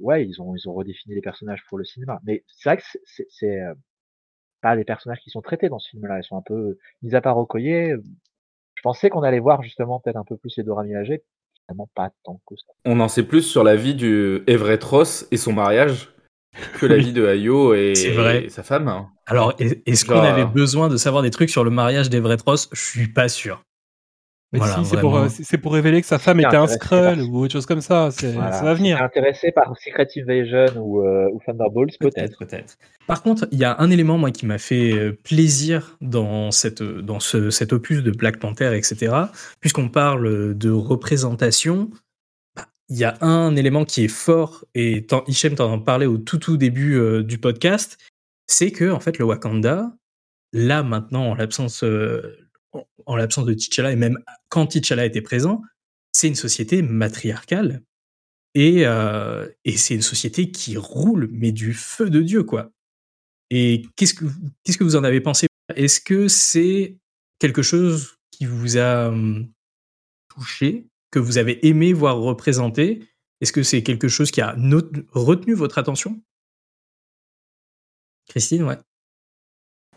Speaker 3: ouais, ils ont, ils ont redéfini les personnages pour le cinéma. Mais c'est vrai que c'est, pas les personnages qui sont traités dans ce film-là. Ils sont un peu, mis à part Okoye, je pensais qu'on allait voir justement peut-être un peu plus les Dora Milaje, finalement pas tant que ça.
Speaker 5: On en sait plus sur la vie du Everett Ross et son mariage que la vie de Ayo et, sa femme.
Speaker 1: Alors, est-ce qu'on avait besoin de savoir des trucs sur le mariage d'Everett Ross Je suis pas sûr.
Speaker 2: Mais si, c'est pour, pour, révéler que sa femme était un Skrull ou autre chose comme ça. Ça va venir.
Speaker 3: Intéressé par Secret Invasion ou, euh, ou Thunderbolts, peut-être.
Speaker 1: Peut-être. Par contre, il y a un élément moi qui m'a fait euh, plaisir dans cette dans ce, cet opus de Black Panther, etc. Puisqu'on parle de représentation, il y a un élément qui est fort et Hichem t'en parlait au tout tout début du podcast, c'est que en fait le Wakanda, là maintenant en l'absence en l'absence de T'Challa et même quand T'Challa était présent, c'est une société matriarcale. Et, euh, et c'est une société qui roule mais du feu de dieu quoi. Et qu'est-ce que qu'est-ce que vous en avez pensé? Est-ce que c'est quelque chose qui vous a hum, touché, que vous avez aimé voir représenté Est-ce que c'est quelque chose qui a retenu votre attention? Christine, ouais.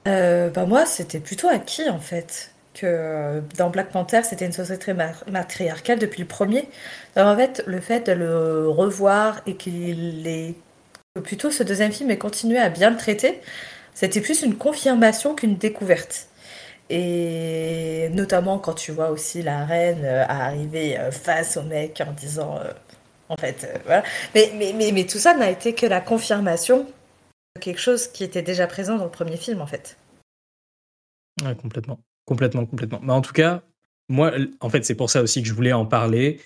Speaker 4: Euh, bah moi, c'était plutôt acquis en fait que euh, dans Black Panther, c'était une société matriarcale depuis le premier. Alors en fait, le fait de le revoir et qu'il ait plutôt ce deuxième film ait continué à bien le traiter, c'était plus une confirmation qu'une découverte. Et notamment quand tu vois aussi la reine euh, arriver euh, face au mec en disant en fait voilà. Mais, mais, mais, mais tout ça n'a été que la confirmation de quelque chose qui était déjà présent dans le premier film en fait.
Speaker 1: Complètement. Complètement, complètement. Mais en tout cas, moi, en fait, c'est pour ça aussi que je voulais en parler.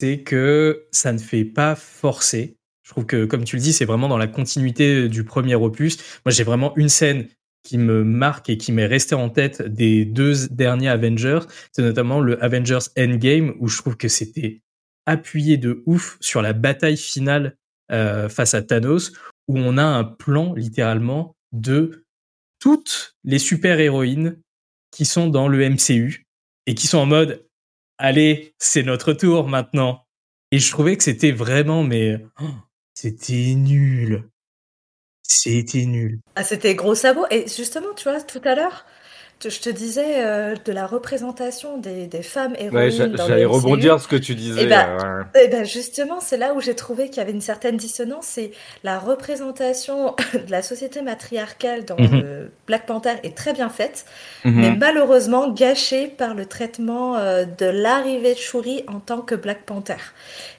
Speaker 1: C'est que ça ne fait pas forcer. Je trouve que, comme tu le dis, c'est vraiment dans la continuité du premier opus. Moi, j'ai vraiment une scène qui me marque et qui m'est restée en tête des deux derniers Avengers. C'est notamment le Avengers Endgame où je trouve que c'était appuyé de ouf sur la bataille finale euh, face à Thanos, où on a un plan littéralement de toutes les super-héroïnes qui sont dans le MCU et qui sont en mode allez, c'est notre tour maintenant. Et je trouvais que c'était vraiment, mais oh, c'était nul. C'était nul.
Speaker 4: Ah, c'était gros sabot. Et justement, tu vois, tout à l'heure, je te disais euh, de la représentation des, des femmes héroïnes. Ouais,
Speaker 5: j'allais rebondir ce que tu disais. Et eh
Speaker 4: ben, bah, et ben justement, c'est là où j'ai trouvé qu'il y avait une certaine dissonance. C'est la représentation de la société matriarcale dans mhm. Black Panther est très bien faite, mhm. mais malheureusement gâchée par le traitement euh, de l'arrivée de Shuri en tant que Black Panther.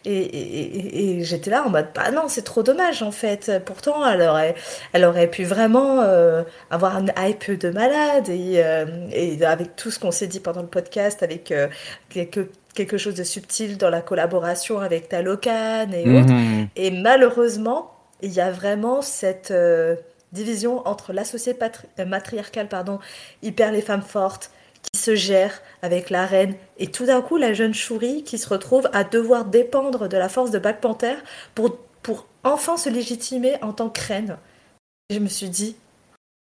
Speaker 4: Et, et, j'étais là en mode, bah non, c'est trop dommage en fait. Pourtant, elle aurait, elle aurait pu vraiment euh, avoir un hype de malade et euh, et avec tout ce qu'on s'est dit pendant le podcast, avec euh, quelque, quelque chose de subtil dans la collaboration avec Talocan et autres. Mhm. Et malheureusement, il y a vraiment cette euh, division entre la société matriarcale, pardon, hyper les femmes fortes, qui se gère avec la reine, et tout d'un coup la jeune Shuri qui se retrouve à devoir dépendre de la force de Black Panther pour, pour enfin se légitimer en tant que reine. Je me suis dit,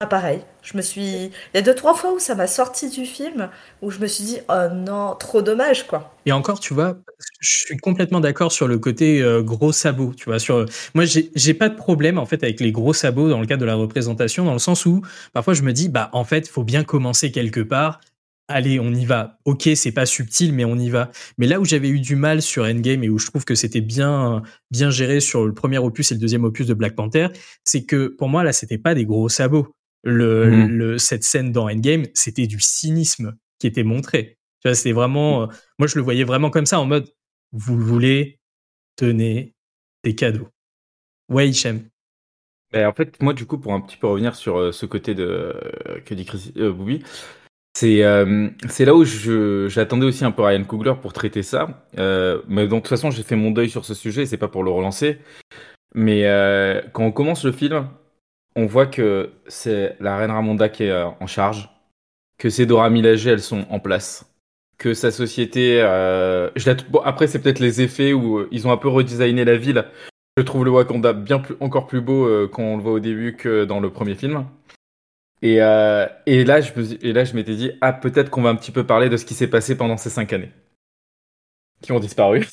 Speaker 4: ah, pareil, je me suis. Il y a deux, trois fois où ça m'a sorti du film, où je me suis dit, oh non, trop dommage, quoi.
Speaker 1: Et encore, tu vois, je suis complètement d'accord sur le côté euh, gros sabots, tu vois. Sur... Moi, j'ai pas de problème, en fait, avec les gros sabots dans le cadre de la représentation, dans le sens où, parfois, je me dis, bah, en fait, faut bien commencer quelque part. Allez, on y va. Ok, c'est pas subtil, mais on y va. Mais là où j'avais eu du mal sur Endgame et où je trouve que c'était bien, bien géré sur le premier opus et le deuxième opus de Black Panther, c'est que pour moi, là, c'était pas des gros sabots le, mmh. le, cette scène dans Endgame, c'était du cynisme qui était montré. Tu vois, c'était vraiment, mmh. euh, moi je le voyais vraiment comme ça, en mode, vous voulez, tenez des cadeaux. Ouais, Hichem.
Speaker 5: Ben, en fait, moi, du coup, pour un petit peu revenir sur euh, ce côté de euh, que dit Chris, c'est c'est là où j'attendais aussi un peu Ryan Coogler pour traiter ça. mais donc, de toute façon, j'ai fait mon deuil sur ce sujet, c'est pas pour le relancer. Mais quand on commence le film, on voit que c'est la reine Ramonda qui est euh, en charge, que ses Dora Milaje, elles sont en place, que sa société. Euh, après, c'est peut-être les effets où euh, ils ont un peu redesigné la ville. Je trouve le Wakanda bien plus, encore plus beau quand on le voit au début que dans le premier film. Et, et là, je et là, je m'étais dit, ah, peut-être qu'on va un petit peu parler de ce qui s'est passé pendant ces cinq années, qui ont disparu.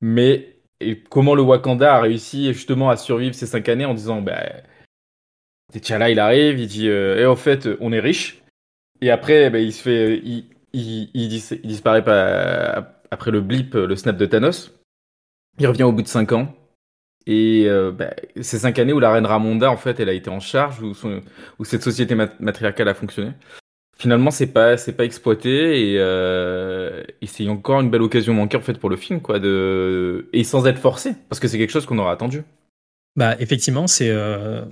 Speaker 5: Mais et comment le Wakanda a réussi justement à survivre ces cinq années en disant bah, T'Challa il arrive, il dit et en fait on est riche. Et après bah, il se fait il, il, disparaît après le blip le snap de Thanos. Il revient au bout de cinq ans. Et bah, ces cinq années où la reine Ramonda en fait elle a été en charge où, où cette société matriarcale a fonctionné. Finalement c'est pas pas exploité et, euh, et c'est encore une belle occasion manquée en fait pour le film quoi de et sans être forcé parce que c'est quelque chose qu'on aurait attendu.
Speaker 1: Bah effectivement c'est euh,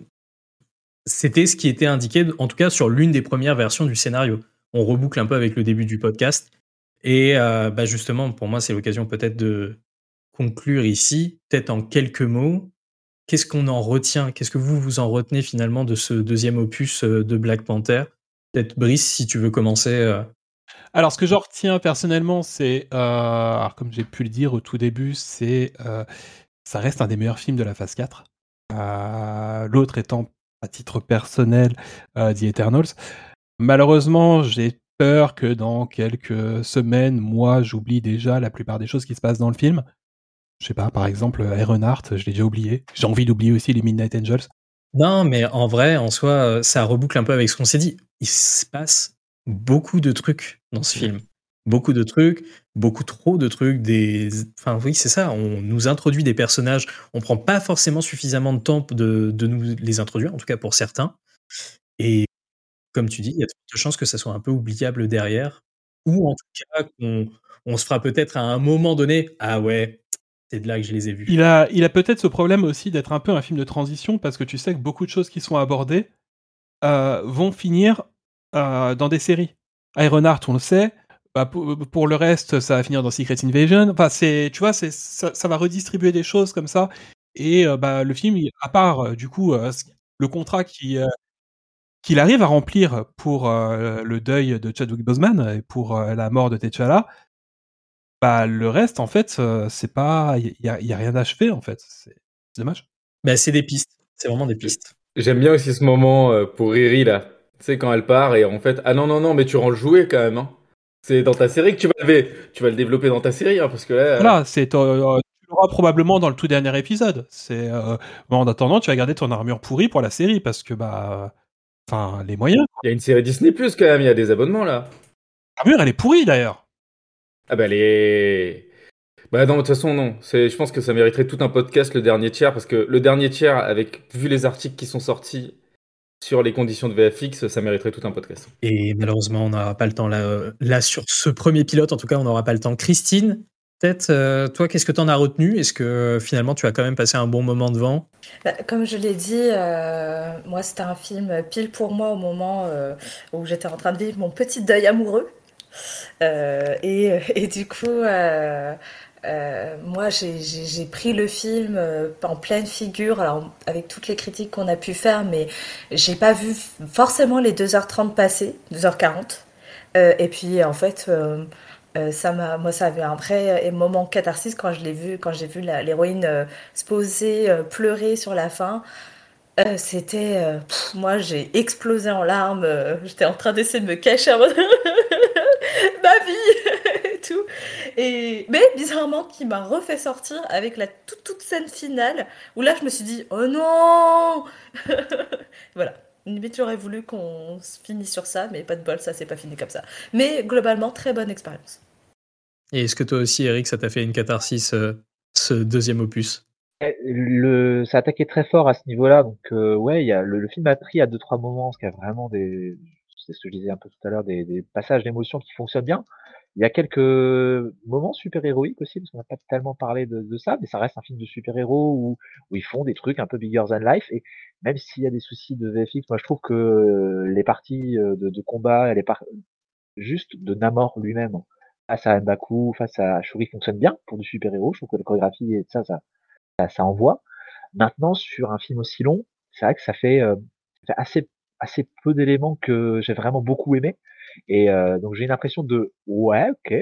Speaker 1: c'était ce qui était indiqué en tout cas sur l'une des premières versions du scénario. On reboucle un peu avec le début du podcast et euh, bah justement pour moi c'est l'occasion peut-être de conclure ici peut-être en quelques mots. Qu'est-ce qu'on en retient? Qu'est-ce que vous vous en retenez finalement de ce deuxième opus de Black Panther? Peut-être Brice, si tu veux commencer. Euh.
Speaker 2: Alors, ce que j'en retiens personnellement, c'est, euh, comme j'ai pu le dire au tout début, c'est, euh, ça reste un des meilleurs films de la phase 4. L'autre étant, à titre personnel, The Eternals. Malheureusement, j'ai peur que dans quelques semaines, moi, j'oublie déjà la plupart des choses qui se passent dans le film. Je sais pas, par exemple, Ironheart, je l'ai déjà oublié. J'ai envie d'oublier aussi les Midnight Angels.
Speaker 1: Non, mais en vrai, en soi, ça reboucle un peu avec ce qu'on s'est dit. Il se passe beaucoup de trucs dans ce film. Beaucoup de trucs, beaucoup trop de trucs, des... Enfin oui, c'est ça, on nous introduit des personnages, on prend pas forcément suffisamment de temps de, nous les introduire, en tout cas pour certains. Et comme tu dis, il y a de chances que ça soit un peu oubliable derrière, ou en tout cas qu'on on se fera peut-être à un moment donné, ah ouais, c'est de là que je les ai vus.
Speaker 2: Il a, il a peut-être ce problème aussi d'être un peu un film de transition parce que tu sais que beaucoup de choses qui sont abordées euh, vont finir euh, dans des séries. Ironheart, on le sait. Bah, pour, le reste, ça va finir dans Secret Invasion. Enfin, c'est, tu vois, c'est, ça, va redistribuer des choses comme ça. Et euh, bah, le film, à part du coup le contrat qui qu'il arrive à remplir pour le deuil de Chadwick Boseman et pour la mort de T'Challa, bah, le reste, en fait, euh, c'est pas. Il y, a, rien d'achevé, en fait. C'est dommage.
Speaker 1: Bah, c'est des pistes. C'est vraiment des pistes.
Speaker 5: J'aime bien aussi ce moment euh, pour Riri, là. Tu sais, quand elle part et en fait. Ah non, non, non, mais tu rends le jouet quand même. Hein. C'est dans ta série que tu vas le, tu vas le développer dans ta série, hein, parce que là.
Speaker 2: Euh, voilà, c'est. tu l'auras probablement dans le tout dernier épisode. C'est. En attendant, tu vas garder ton armure pourrie pour la série, parce que, bah. Enfin, les moyens.
Speaker 5: Il y a une série Disney Plus quand même, il y a des abonnements là.
Speaker 2: L'armure, elle est pourrie d'ailleurs.
Speaker 5: Ah bah les... Bah non, de toute façon, non. C'est, je pense que ça mériterait tout un podcast, le dernier tiers, parce que le dernier tiers, avec vu les articles qui sont sortis sur les conditions de VFX, ça mériterait tout un podcast.
Speaker 1: Et malheureusement, on n'aura pas le temps là, là, sur ce premier pilote, en tout cas, on n'aura pas le temps. Christine, peut-être, euh, toi, qu'est-ce que tu en as retenu? Est-ce que finalement, tu as quand même passé un bon moment devant?
Speaker 4: Bah, Comme je l'ai dit, euh, moi, c'était un film pile pour moi au moment euh, où j'étais en train de vivre mon petit deuil amoureux. Euh, et, et, du coup, euh, euh, moi, j'ai pris le film en pleine figure, alors avec toutes les critiques qu'on a pu faire, mais j'ai pas vu forcément les 2h30 passer, 2h40. et puis, en fait, ça moi, ça avait un vrai moment catharsis quand je l'ai vu, quand j'ai vu l'héroïne se poser, pleurer sur la fin. c'était, moi, j'ai explosé en larmes. J'étais en train d'essayer de me cacher. ma vie et tout. Et, mais bizarrement, qui m'a refait sortir avec la toute, toute scène finale où là, je me suis dit, oh non Voilà. Limite, j'aurais voulu qu'on finisse sur ça, mais pas de bol, ça c'est pas fini comme ça. Mais globalement, très bonne expérience.
Speaker 1: Et est-ce que toi aussi, Eric, ça t'a fait une catharsis, euh, ce deuxième opus?
Speaker 3: Eh, le, ça a attaqué très fort à ce niveau-là, donc euh, ouais, y a, le, le, film a pris à deux trois moments, parce qu'il y a vraiment des, c'est ce que je disais un peu tout à l'heure, des, passages d'émotion qui fonctionnent bien. Il y a quelques moments super-héroïques aussi, parce qu'on n'a pas tellement parlé de, ça, mais ça reste un film de super-héros où, où, ils font des trucs un peu bigger than life. Et même s'il y a des soucis de VFX, moi je trouve que les parties de, combat, les par... juste de Namor lui-même, face à Mbaku, face à Shuri, fonctionnent bien pour du super-héros. Je trouve que la chorégraphie et ça, ça, ça, envoie. Maintenant, sur un film aussi long, c'est vrai que ça fait, euh, ça assez assez peu d'éléments que j'ai vraiment beaucoup aimé. Et euh, donc j'ai une impression de ouais, ok,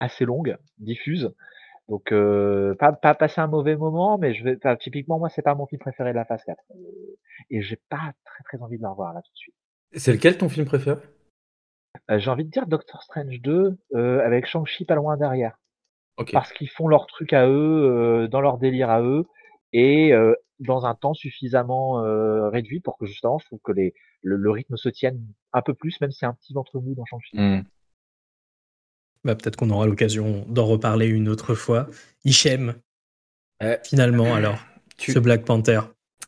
Speaker 3: assez longue, diffuse. Donc euh, pas, pas passer un mauvais moment, mais je vais typiquement moi c'est pas mon film préféré de la phase 4. Et j'ai pas très très envie de le revoir là tout de suite.
Speaker 5: C'est lequel ton film préféré?
Speaker 3: Euh, J'ai envie de dire Doctor Strange 2 avec Shang-Chi pas loin derrière. Parce qu'ils font leur truc à eux, dans leur délire à eux, et dans un temps suffisamment réduit pour que justement, je trouve que les, le, rythme se tienne un peu plus, même si c'est un petit ventre mou dans Shang-Chi.
Speaker 1: Mmh. Bah, peut-être qu'on aura l'occasion d'en reparler une autre fois. Hichem, finalement, alors, ce Black Panther.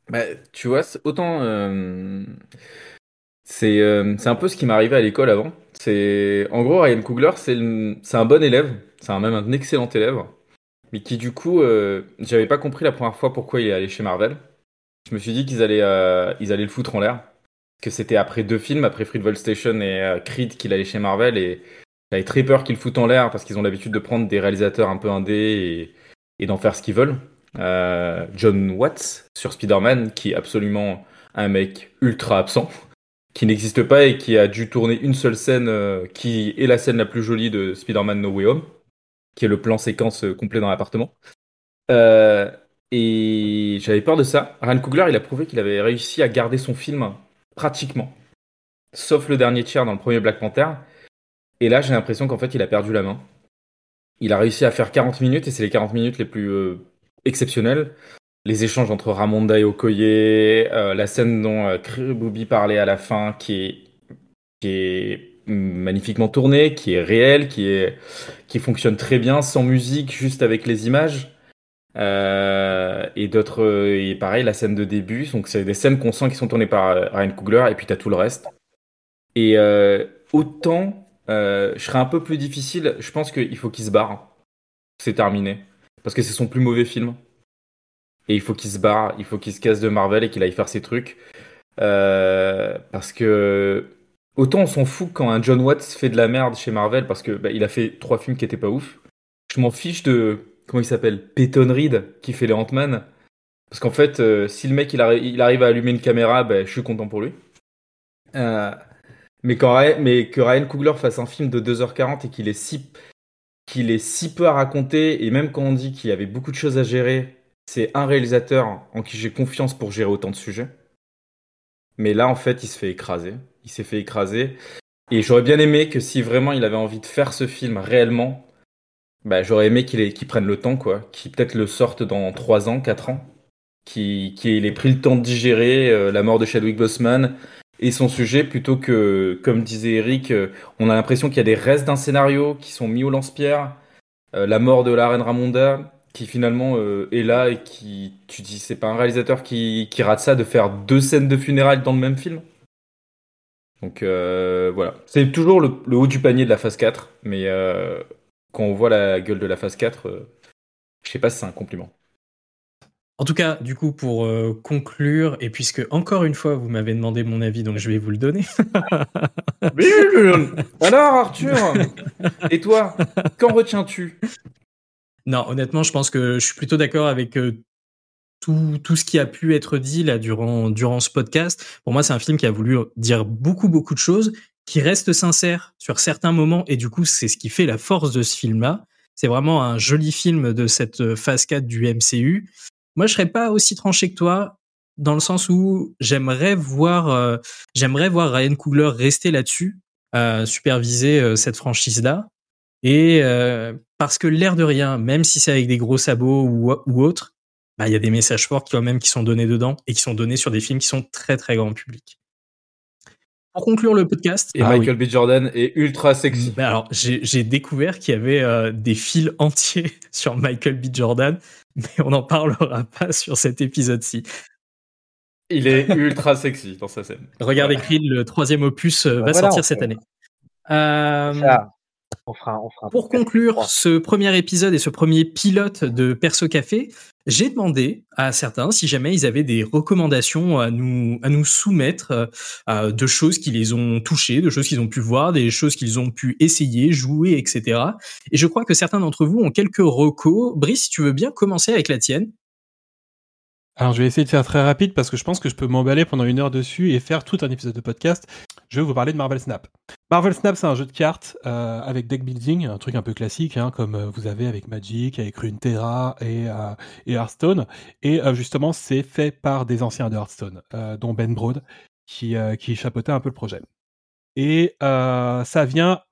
Speaker 5: Bah, tu vois, autant. c'est un peu ce qui m'arrivait à l'école avant. C'est En gros, Ryan Coogler, c'est un bon élève, c'est même un excellent élève, mais qui, du coup, j'avais pas compris la première fois pourquoi il est allé chez Marvel. Je me suis dit qu'ils allaient, ils allaient le foutre en l'air. Que c'était après deux films, après Fruitvale Station et Creed, qu'il allait chez Marvel et j'avais très peur qu'ils foutent en l'air parce qu'ils ont l'habitude de prendre des réalisateurs un peu indés et, d'en faire ce qu'ils veulent. Euh, John Watts sur Spider-Man, qui est absolument un mec ultra absent, qui n'existe pas et qui a dû tourner une seule scène, euh, qui est la scène la plus jolie de Spider-Man No Way Home, qui est le plan séquence euh, complet dans l'appartement. et j'avais peur de ça. Ryan Coogler, il a prouvé qu'il avait réussi à garder son film pratiquement, sauf le dernier tiers dans le premier Black Panther. Et là, j'ai l'impression qu'en fait, il a perdu la main. Il a réussi à faire 40 minutes et c'est les 40 minutes les plus euh, exceptionnelles. Les échanges entre Ramonda et Okoye, euh, la scène dont euh, parlait à la fin qui est, qui est magnifiquement tournée, qui est réelle, qui, est, qui fonctionne très bien, sans musique, juste avec les images. Euh, et d'autres, et pareil, la scène de début. Donc, c'est des scènes qu'on sent qui sont tournées par Ryan Coogler, et puis t'as tout le reste. Et autant euh, je serais un peu plus difficile. Je pense qu'il faut qu'il se barre. C'est terminé. Parce que c'est son plus mauvais film. Et il faut qu'il se barre, il faut qu'il se casse de Marvel et qu'il aille faire ses trucs. Euh, parce que autant on s'en fout quand un John Watts fait de la merde chez Marvel parce que bah, il a fait trois films qui étaient pas ouf. Je m'en fiche de comment il s'appelle? Peyton Reed qui fait les Ant-Man. Parce qu'en fait, euh, si le mec il, arrive à allumer une caméra, bah, je suis content pour lui. Euh, mais, quand, mais que Ryan Coogler fasse un film de 2h40 et qu'il est si qu'il est si peu à raconter, et même quand on dit qu'il y avait beaucoup de choses à gérer, c'est un réalisateur en qui j'ai confiance pour gérer autant de sujets. Mais là, en fait, il se fait écraser. Il s'est fait écraser. Et j'aurais bien aimé que si vraiment il avait envie de faire ce film réellement, bah, j'aurais aimé qu'il prenne le temps, quoi. Qu'il peut-être le sorte dans 3 ans, 4 ans. Qu'il ait pris le temps de digérer euh, la mort de Chadwick Boseman, et son sujet plutôt que, comme disait Eric, euh, on a l'impression qu'il y a des restes d'un scénario qui sont mis au lance-pierre. Euh, la mort de la reine Ramonda, qui finalement euh, est là et qui, tu dis, c'est pas un réalisateur qui, qui, rate ça de faire deux scènes de funérailles dans le même film. Donc voilà, c'est toujours le, haut du panier de la phase 4, mais quand on voit la gueule de la phase 4, je sais pas si c'est un compliment.
Speaker 1: En tout cas, du coup, pour euh, conclure, et puisque encore une fois, vous m'avez demandé mon avis, donc je vais vous le donner.
Speaker 5: Alors, Arthur Et toi Qu'en retiens-tu?
Speaker 1: Non, honnêtement, je pense que je suis plutôt d'accord avec euh, tout, tout, ce qui a pu être dit là durant, durant ce podcast. Pour moi, c'est un film qui a voulu dire beaucoup, beaucoup de choses, qui reste sincère sur certains moments, et du coup, c'est ce qui fait la force de ce film-là. C'est vraiment un joli film de cette euh, phase 4 du MCU. Moi, je serais pas aussi tranché que toi, dans le sens où j'aimerais voir, euh, j'aimerais voir Ryan Coogler rester là-dessus, euh, superviser cette franchise-là. Et parce que l'air de rien, même si c'est avec des gros sabots ou, ou autre, bah, il y a des messages forts quand même qui sont donnés dedans et qui sont donnés sur des films qui sont très très grand public. Pour conclure le podcast.
Speaker 5: Et ah Michael B. Jordan est ultra sexy.
Speaker 1: Alors, j'ai découvert qu'il y avait des fils entiers sur Michael B. Jordan mais on n'en parlera pas sur cet épisode-ci.
Speaker 5: Il est ultra sexy dans sa scène.
Speaker 1: Regardez Creed, le troisième opus euh, bah va sortir cette année. Euh, pour conclure ce premier épisode et ce premier pilote de Perso Café, j'ai demandé à certains si jamais ils avaient des recommandations à nous, à nous soumettre euh, de choses qui les ont touchés, de choses qu'ils ont pu voir, des choses qu'ils ont pu essayer, jouer, etc. Et je crois que certains d'entre vous ont quelques recos. Brice, si tu veux bien commencer avec la tienne?
Speaker 2: Alors je vais essayer de faire très rapide parce que je pense que je peux m'emballer pendant une heure dessus et faire tout un épisode de podcast. Je vais vous parler de Marvel Snap. Marvel Snap, c'est un jeu de cartes euh, avec deck building, un truc un peu classique, hein, comme euh, vous avez avec Magic, avec Runeterra et, euh, et Hearthstone. Et justement, c'est fait par des anciens de Hearthstone, dont Ben Broad, qui, qui chapeautait un peu le projet. Et ça vient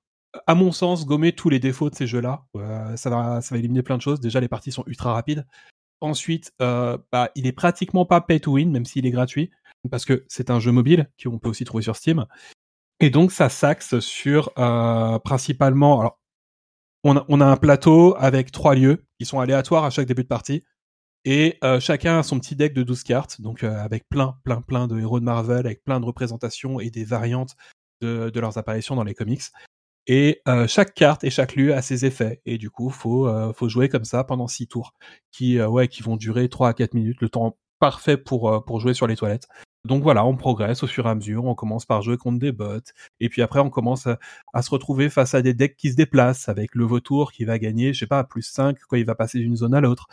Speaker 2: à mon sens, gommer tous les défauts de ces jeux-là. ça, va, ça va éliminer plein de choses. Déjà, les parties sont ultra rapides. Ensuite, bah, il est pratiquement pas pay to win, même s'il est gratuit, parce que c'est un jeu mobile qu'on peut aussi trouver sur Steam. Et donc, ça s'axe sur principalement. Alors, on a, un plateau avec trois lieux qui sont aléatoires à chaque début de partie. Et chacun a son petit deck de 12 cartes, donc avec plein, plein, plein de héros de Marvel, avec plein de représentations et des variantes de leurs apparitions dans les comics. Et chaque carte et chaque lieu a ses effets. Et du coup, faut, faut jouer comme ça pendant six tours, qui, ouais, qui vont durer 3 à 4 minutes, le temps parfait pour, pour jouer sur les toilettes. Donc voilà, on progresse au fur et à mesure, on commence par jouer contre des bots, et puis après on commence à, se retrouver face à des decks qui se déplacent, avec le vautour qui va gagner, je sais pas, plus 5 quand il va passer d'une zone à l'autre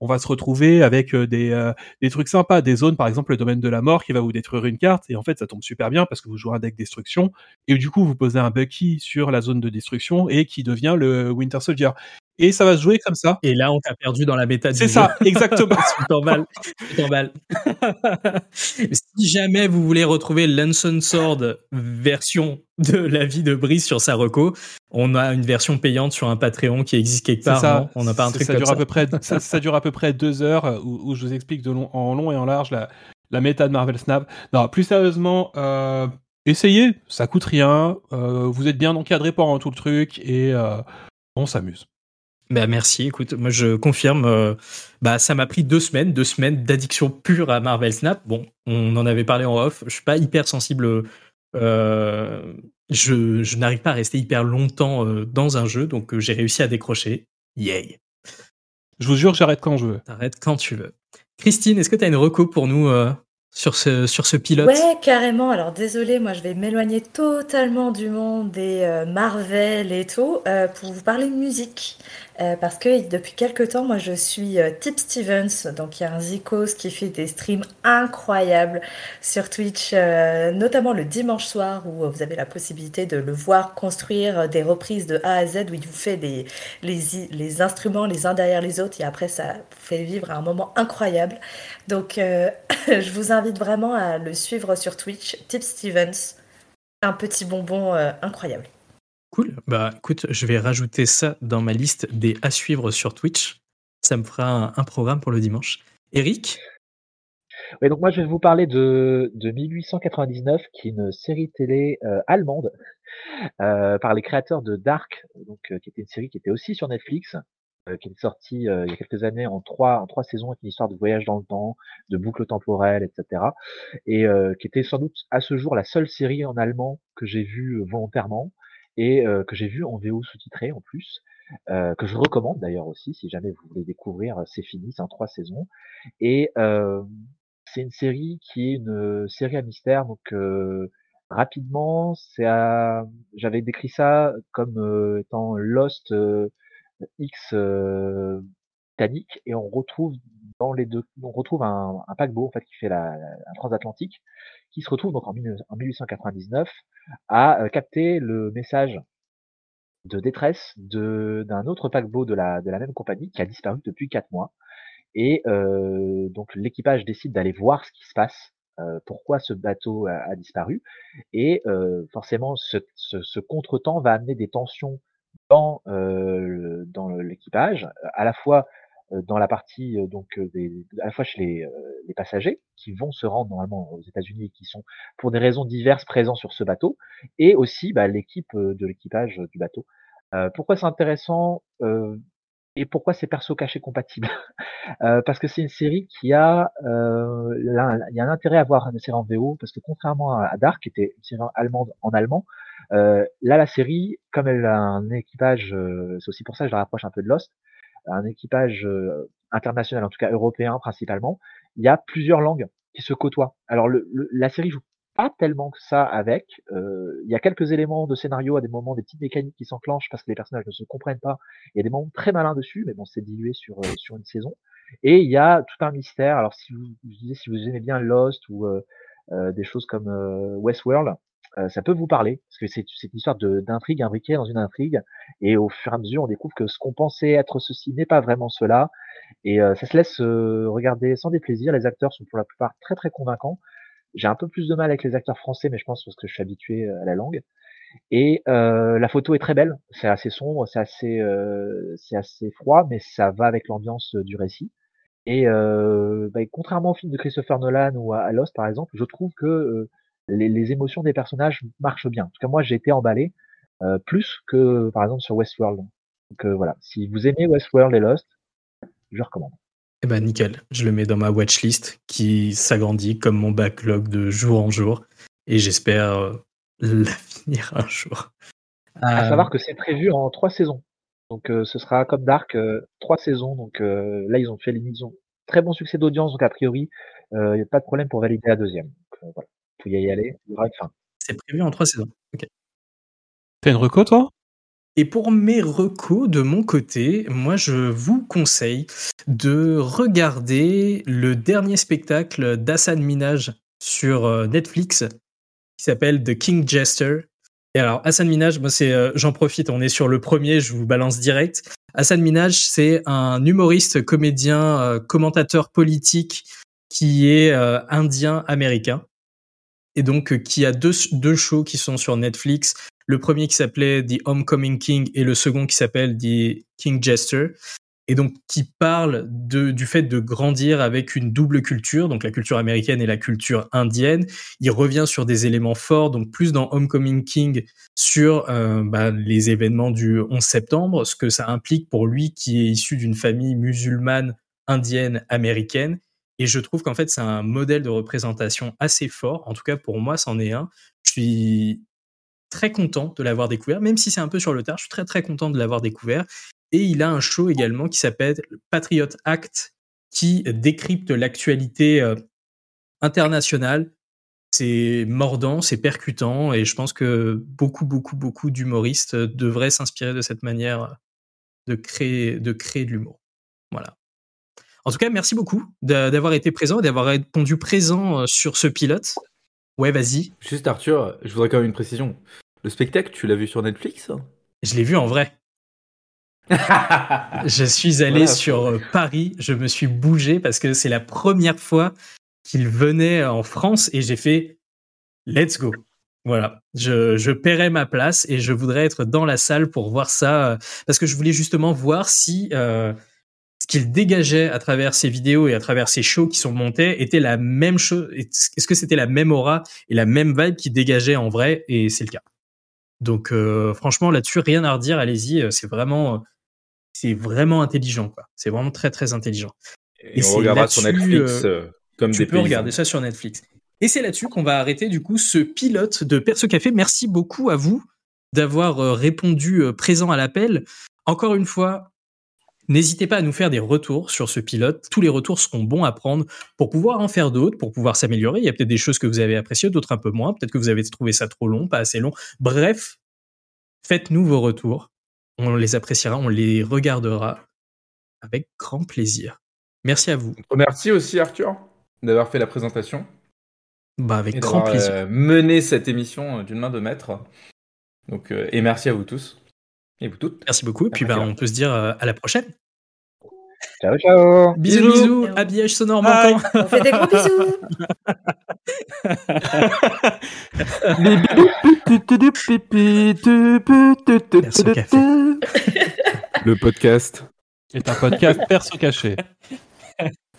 Speaker 2: on va se retrouver avec euh, des, euh, des trucs sympas, des zones, par exemple le domaine de la mort qui va vous détruire une carte, et en fait ça tombe super bien parce que vous jouez un deck destruction, et du coup vous posez un Bucky sur la zone de destruction et qui devient le Winter Soldier et ça va se jouer comme ça.
Speaker 1: Et là, on t'a perdu dans la méta
Speaker 2: C'est ça, exactement.
Speaker 1: tu t'emballes. tu t'emballes. si jamais vous voulez retrouver Lanson Sword version de la vie de Brice sur sa reco, on a une version payante sur un Patreon qui existe quelque part. Ça. On n'a pas un truc
Speaker 2: ça
Speaker 1: comme
Speaker 2: dure
Speaker 1: ça.
Speaker 2: À peu près, ça, dure à peu près deux heures où, je vous explique de long, en long et en large la, la méta de Marvel Snap. Non, plus sérieusement, euh, essayez, ça coûte rien. Euh, vous êtes bien encadré pendant tout le truc et euh, on s'amuse.
Speaker 1: Bah merci, écoute, moi je confirme, euh, bah ça m'a pris deux semaines, deux semaines d'addiction pure à Marvel Snap. Bon, on en avait parlé en off, je suis pas hyper sensible, euh, je, je n'arrive pas à rester hyper longtemps euh, dans un jeu, donc j'ai réussi à décrocher. Yay.
Speaker 2: Je vous jure, j'arrête quand je veux.
Speaker 1: T'arrêtes quand tu veux. Christine, est-ce que tu as une reco pour nous sur ce, sur ce pilote?
Speaker 4: Ouais, carrément. Alors désolé, moi je vais m'éloigner totalement du monde des Marvel et tout pour vous parler de musique. Euh, parce que depuis quelques temps, moi je suis euh, Tip Stevens, donc il y a un Zikos qui fait des streams incroyables sur Twitch, euh, notamment le dimanche soir où vous avez la possibilité de le voir construire des reprises de A à Z où il vous fait des, les, les instruments les uns derrière les autres et après ça vous fait vivre un moment incroyable. Donc je vous invite vraiment à le suivre sur Twitch, Tip Stevens, un petit bonbon incroyable.
Speaker 1: Cool. Bah écoute, je vais rajouter ça dans ma liste des à suivre sur Twitch. Ça me fera un, programme pour le dimanche. Eric?
Speaker 3: Oui, donc moi je vais vous parler de, de 1899, qui est une série télé euh, allemande euh, par les créateurs de Dark, donc euh, qui était une série qui était aussi sur Netflix, qui est sortie il y a quelques années en trois en trois saisons avec une histoire de voyage dans le temps, de boucle temporelle, etc. Et qui était sans doute à ce jour la seule série en allemand que j'ai vue volontairement et que j'ai vu en VO sous-titré en plus, que je recommande d'ailleurs aussi si jamais vous voulez découvrir. C'est fini, c'est en trois saisons et c'est une série qui est une série à mystère donc rapidement, c'est j'avais décrit ça comme étant Lost X Titanic et on retrouve dans les deux, on retrouve un, un paquebot en fait qui fait la, un transatlantique qui se retrouve donc en, 1899 à euh, capter le message de détresse d'un autre paquebot de la, de la même compagnie qui a disparu depuis quatre mois. Et euh, donc l'équipage décide d'aller voir ce qui se passe, euh, pourquoi ce bateau a, disparu. Et forcément, ce, ce, ce contretemps va amener des tensions dans, dans l'équipage, à la fois euh, dans la partie euh, donc euh, des, à la fois chez les, les, passagers qui vont se rendre normalement aux États-Unis et qui sont pour des raisons diverses présents sur ce bateau, et aussi bah, l'équipe de l'équipage du bateau. Euh, pourquoi c'est intéressant euh, et pourquoi c'est perso caché compatible euh, Parce que c'est une série qui a, là, il y a un intérêt à voir une série en VO parce que contrairement à, Dark, qui était une série allemande en allemand, là la série, comme elle a un équipage, c'est aussi pour ça que je la rapproche un peu de Lost, un équipage euh, international, en tout cas européen principalement, il y a plusieurs langues qui se côtoient. Alors le, la série joue pas tellement que ça avec. Euh, il y a quelques éléments de scénario à des moments, des petites mécaniques qui s'enclenchent parce que les personnages ne se comprennent pas. Il y a des moments très malins dessus, mais bon, c'est dilué sur euh, sur une saison. Et il y a tout un mystère. Alors si vous, si vous aimez bien Lost ou des choses comme Westworld, euh, ça peut vous parler, parce que c'est une histoire d'intrigue imbriquée dans une intrigue, et au fur et à mesure, on découvre que ce qu'on pensait être ceci n'est pas vraiment cela, et euh, ça se laisse euh, regarder sans déplaisir. Les acteurs sont pour la plupart très très convaincants. J'ai un peu plus de mal avec les acteurs français, mais je pense parce que je suis habitué à la langue. Et la photo est très belle, c'est assez sombre, c'est assez, c'est assez froid, mais ça va avec l'ambiance du récit. Et bah, contrairement au film de Christopher Nolan ou à, Lost par exemple, je trouve que les, les, émotions des personnages marchent bien. En tout cas, moi, j'ai été emballé plus que par exemple sur Westworld. Donc voilà, si vous aimez Westworld et Lost, je recommande.
Speaker 1: Eh ben nickel, je le mets dans ma watchlist qui s'agrandit comme mon backlog de jour en jour et j'espère la finir un jour.
Speaker 3: À savoir que c'est prévu en trois saisons. Donc ce sera comme Dark, trois saisons. Donc là, ils ont fait l'émission. Très bon succès d'audience, donc a priori, il n'y a pas de problème pour valider la deuxième. Donc voilà, faut y aller, il y aura une fin.
Speaker 1: C'est prévu en trois saisons. Ok.
Speaker 2: T'as une reco, toi?
Speaker 1: Et pour mes recos de mon côté, moi je vous conseille de regarder le dernier spectacle d'Hassan Minaj sur Netflix qui s'appelle The King Jester. Et alors, Hassan Minaj, moi, c'est, euh, j'en profite, on est sur le premier, je vous balance direct. Hassan Minaj, c'est un humoriste, comédien, euh, commentateur politique qui est euh, indien-américain. Et donc, qui a deux, deux shows qui sont sur Netflix. Le premier qui s'appelait The Homecoming King et le second qui s'appelle The King Jester et donc qui parle de, du fait de grandir avec une double culture, donc la culture américaine et la culture indienne. Il revient sur des éléments forts, donc plus dans Homecoming King sur euh, bah, les événements du 11 septembre, ce que ça implique pour lui qui est issu d'une famille musulmane indienne américaine. Et je trouve qu'en fait c'est un modèle de représentation assez fort. En tout cas pour moi c'en est un. Je suis très content de l'avoir découvert, même si c'est un peu sur le tard, je suis très très content de l'avoir découvert. Et il a un show également qui s'appelle Patriot Act, qui décrypte l'actualité euh, internationale. C'est mordant, c'est percutant, et je pense que beaucoup, beaucoup, beaucoup d'humoristes devraient s'inspirer de cette manière de créer, de créer de l'humour. Voilà. En tout cas, merci beaucoup d'avoir été présent et d'avoir répondu présent euh, sur ce pilote. Ouais, vas-y.
Speaker 5: Juste Arthur, je voudrais quand même une précision. Le spectacle, tu l'as vu sur Netflix
Speaker 1: Je l'ai vu en vrai je suis allé sur euh, Paris, je me suis bougé parce que c'est la première fois qu'il venait en France et j'ai fait let's go. Voilà, je, je paierai ma place et je voudrais être dans la salle pour voir ça euh, parce que je voulais justement voir si euh, ce qu'il dégageait à travers ses vidéos et à travers ses shows qui sont montés était la même chose. Est-ce que c'était la même aura et la même vibe qui dégageait en vrai Et c'est le cas. Donc franchement là-dessus rien à redire. Allez-y, c'est vraiment c'est vraiment intelligent, quoi. C'est vraiment très très intelligent.
Speaker 5: Et, on regardera sur Netflix euh, euh, comme
Speaker 1: tu peux regarder ça sur Netflix. Et c'est là-dessus qu'on va arrêter du coup ce pilote de Perso Café. Merci beaucoup à vous d'avoir euh, répondu présent à l'appel. Encore une fois, N'hésitez pas à nous faire des retours sur ce pilote. Tous les retours seront bons à prendre pour pouvoir en faire d'autres, pour pouvoir s'améliorer. Il y a peut-être des choses que vous avez appréciées, d'autres un peu moins. Peut-être que vous avez trouvé ça trop long, pas assez long. Bref, faites-nous vos retours on les appréciera, on les regardera avec grand plaisir. Merci à vous.
Speaker 5: Merci aussi Arthur d'avoir fait la présentation.
Speaker 1: Bah avec grand plaisir.
Speaker 5: Euh, mené cette émission euh, d'une main de maître. Donc euh, et merci à vous tous et vous toutes.
Speaker 1: Merci beaucoup. Et puis bah, on peut se dire à la prochaine.
Speaker 3: Ciao ciao.
Speaker 1: Bisous bisous. Habillage sonore manquant.
Speaker 4: On fait des gros bisous.
Speaker 5: Le podcast
Speaker 2: est un podcast perso caché.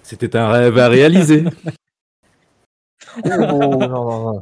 Speaker 5: C'était un rêve à réaliser.
Speaker 3: Oh, non, non, non.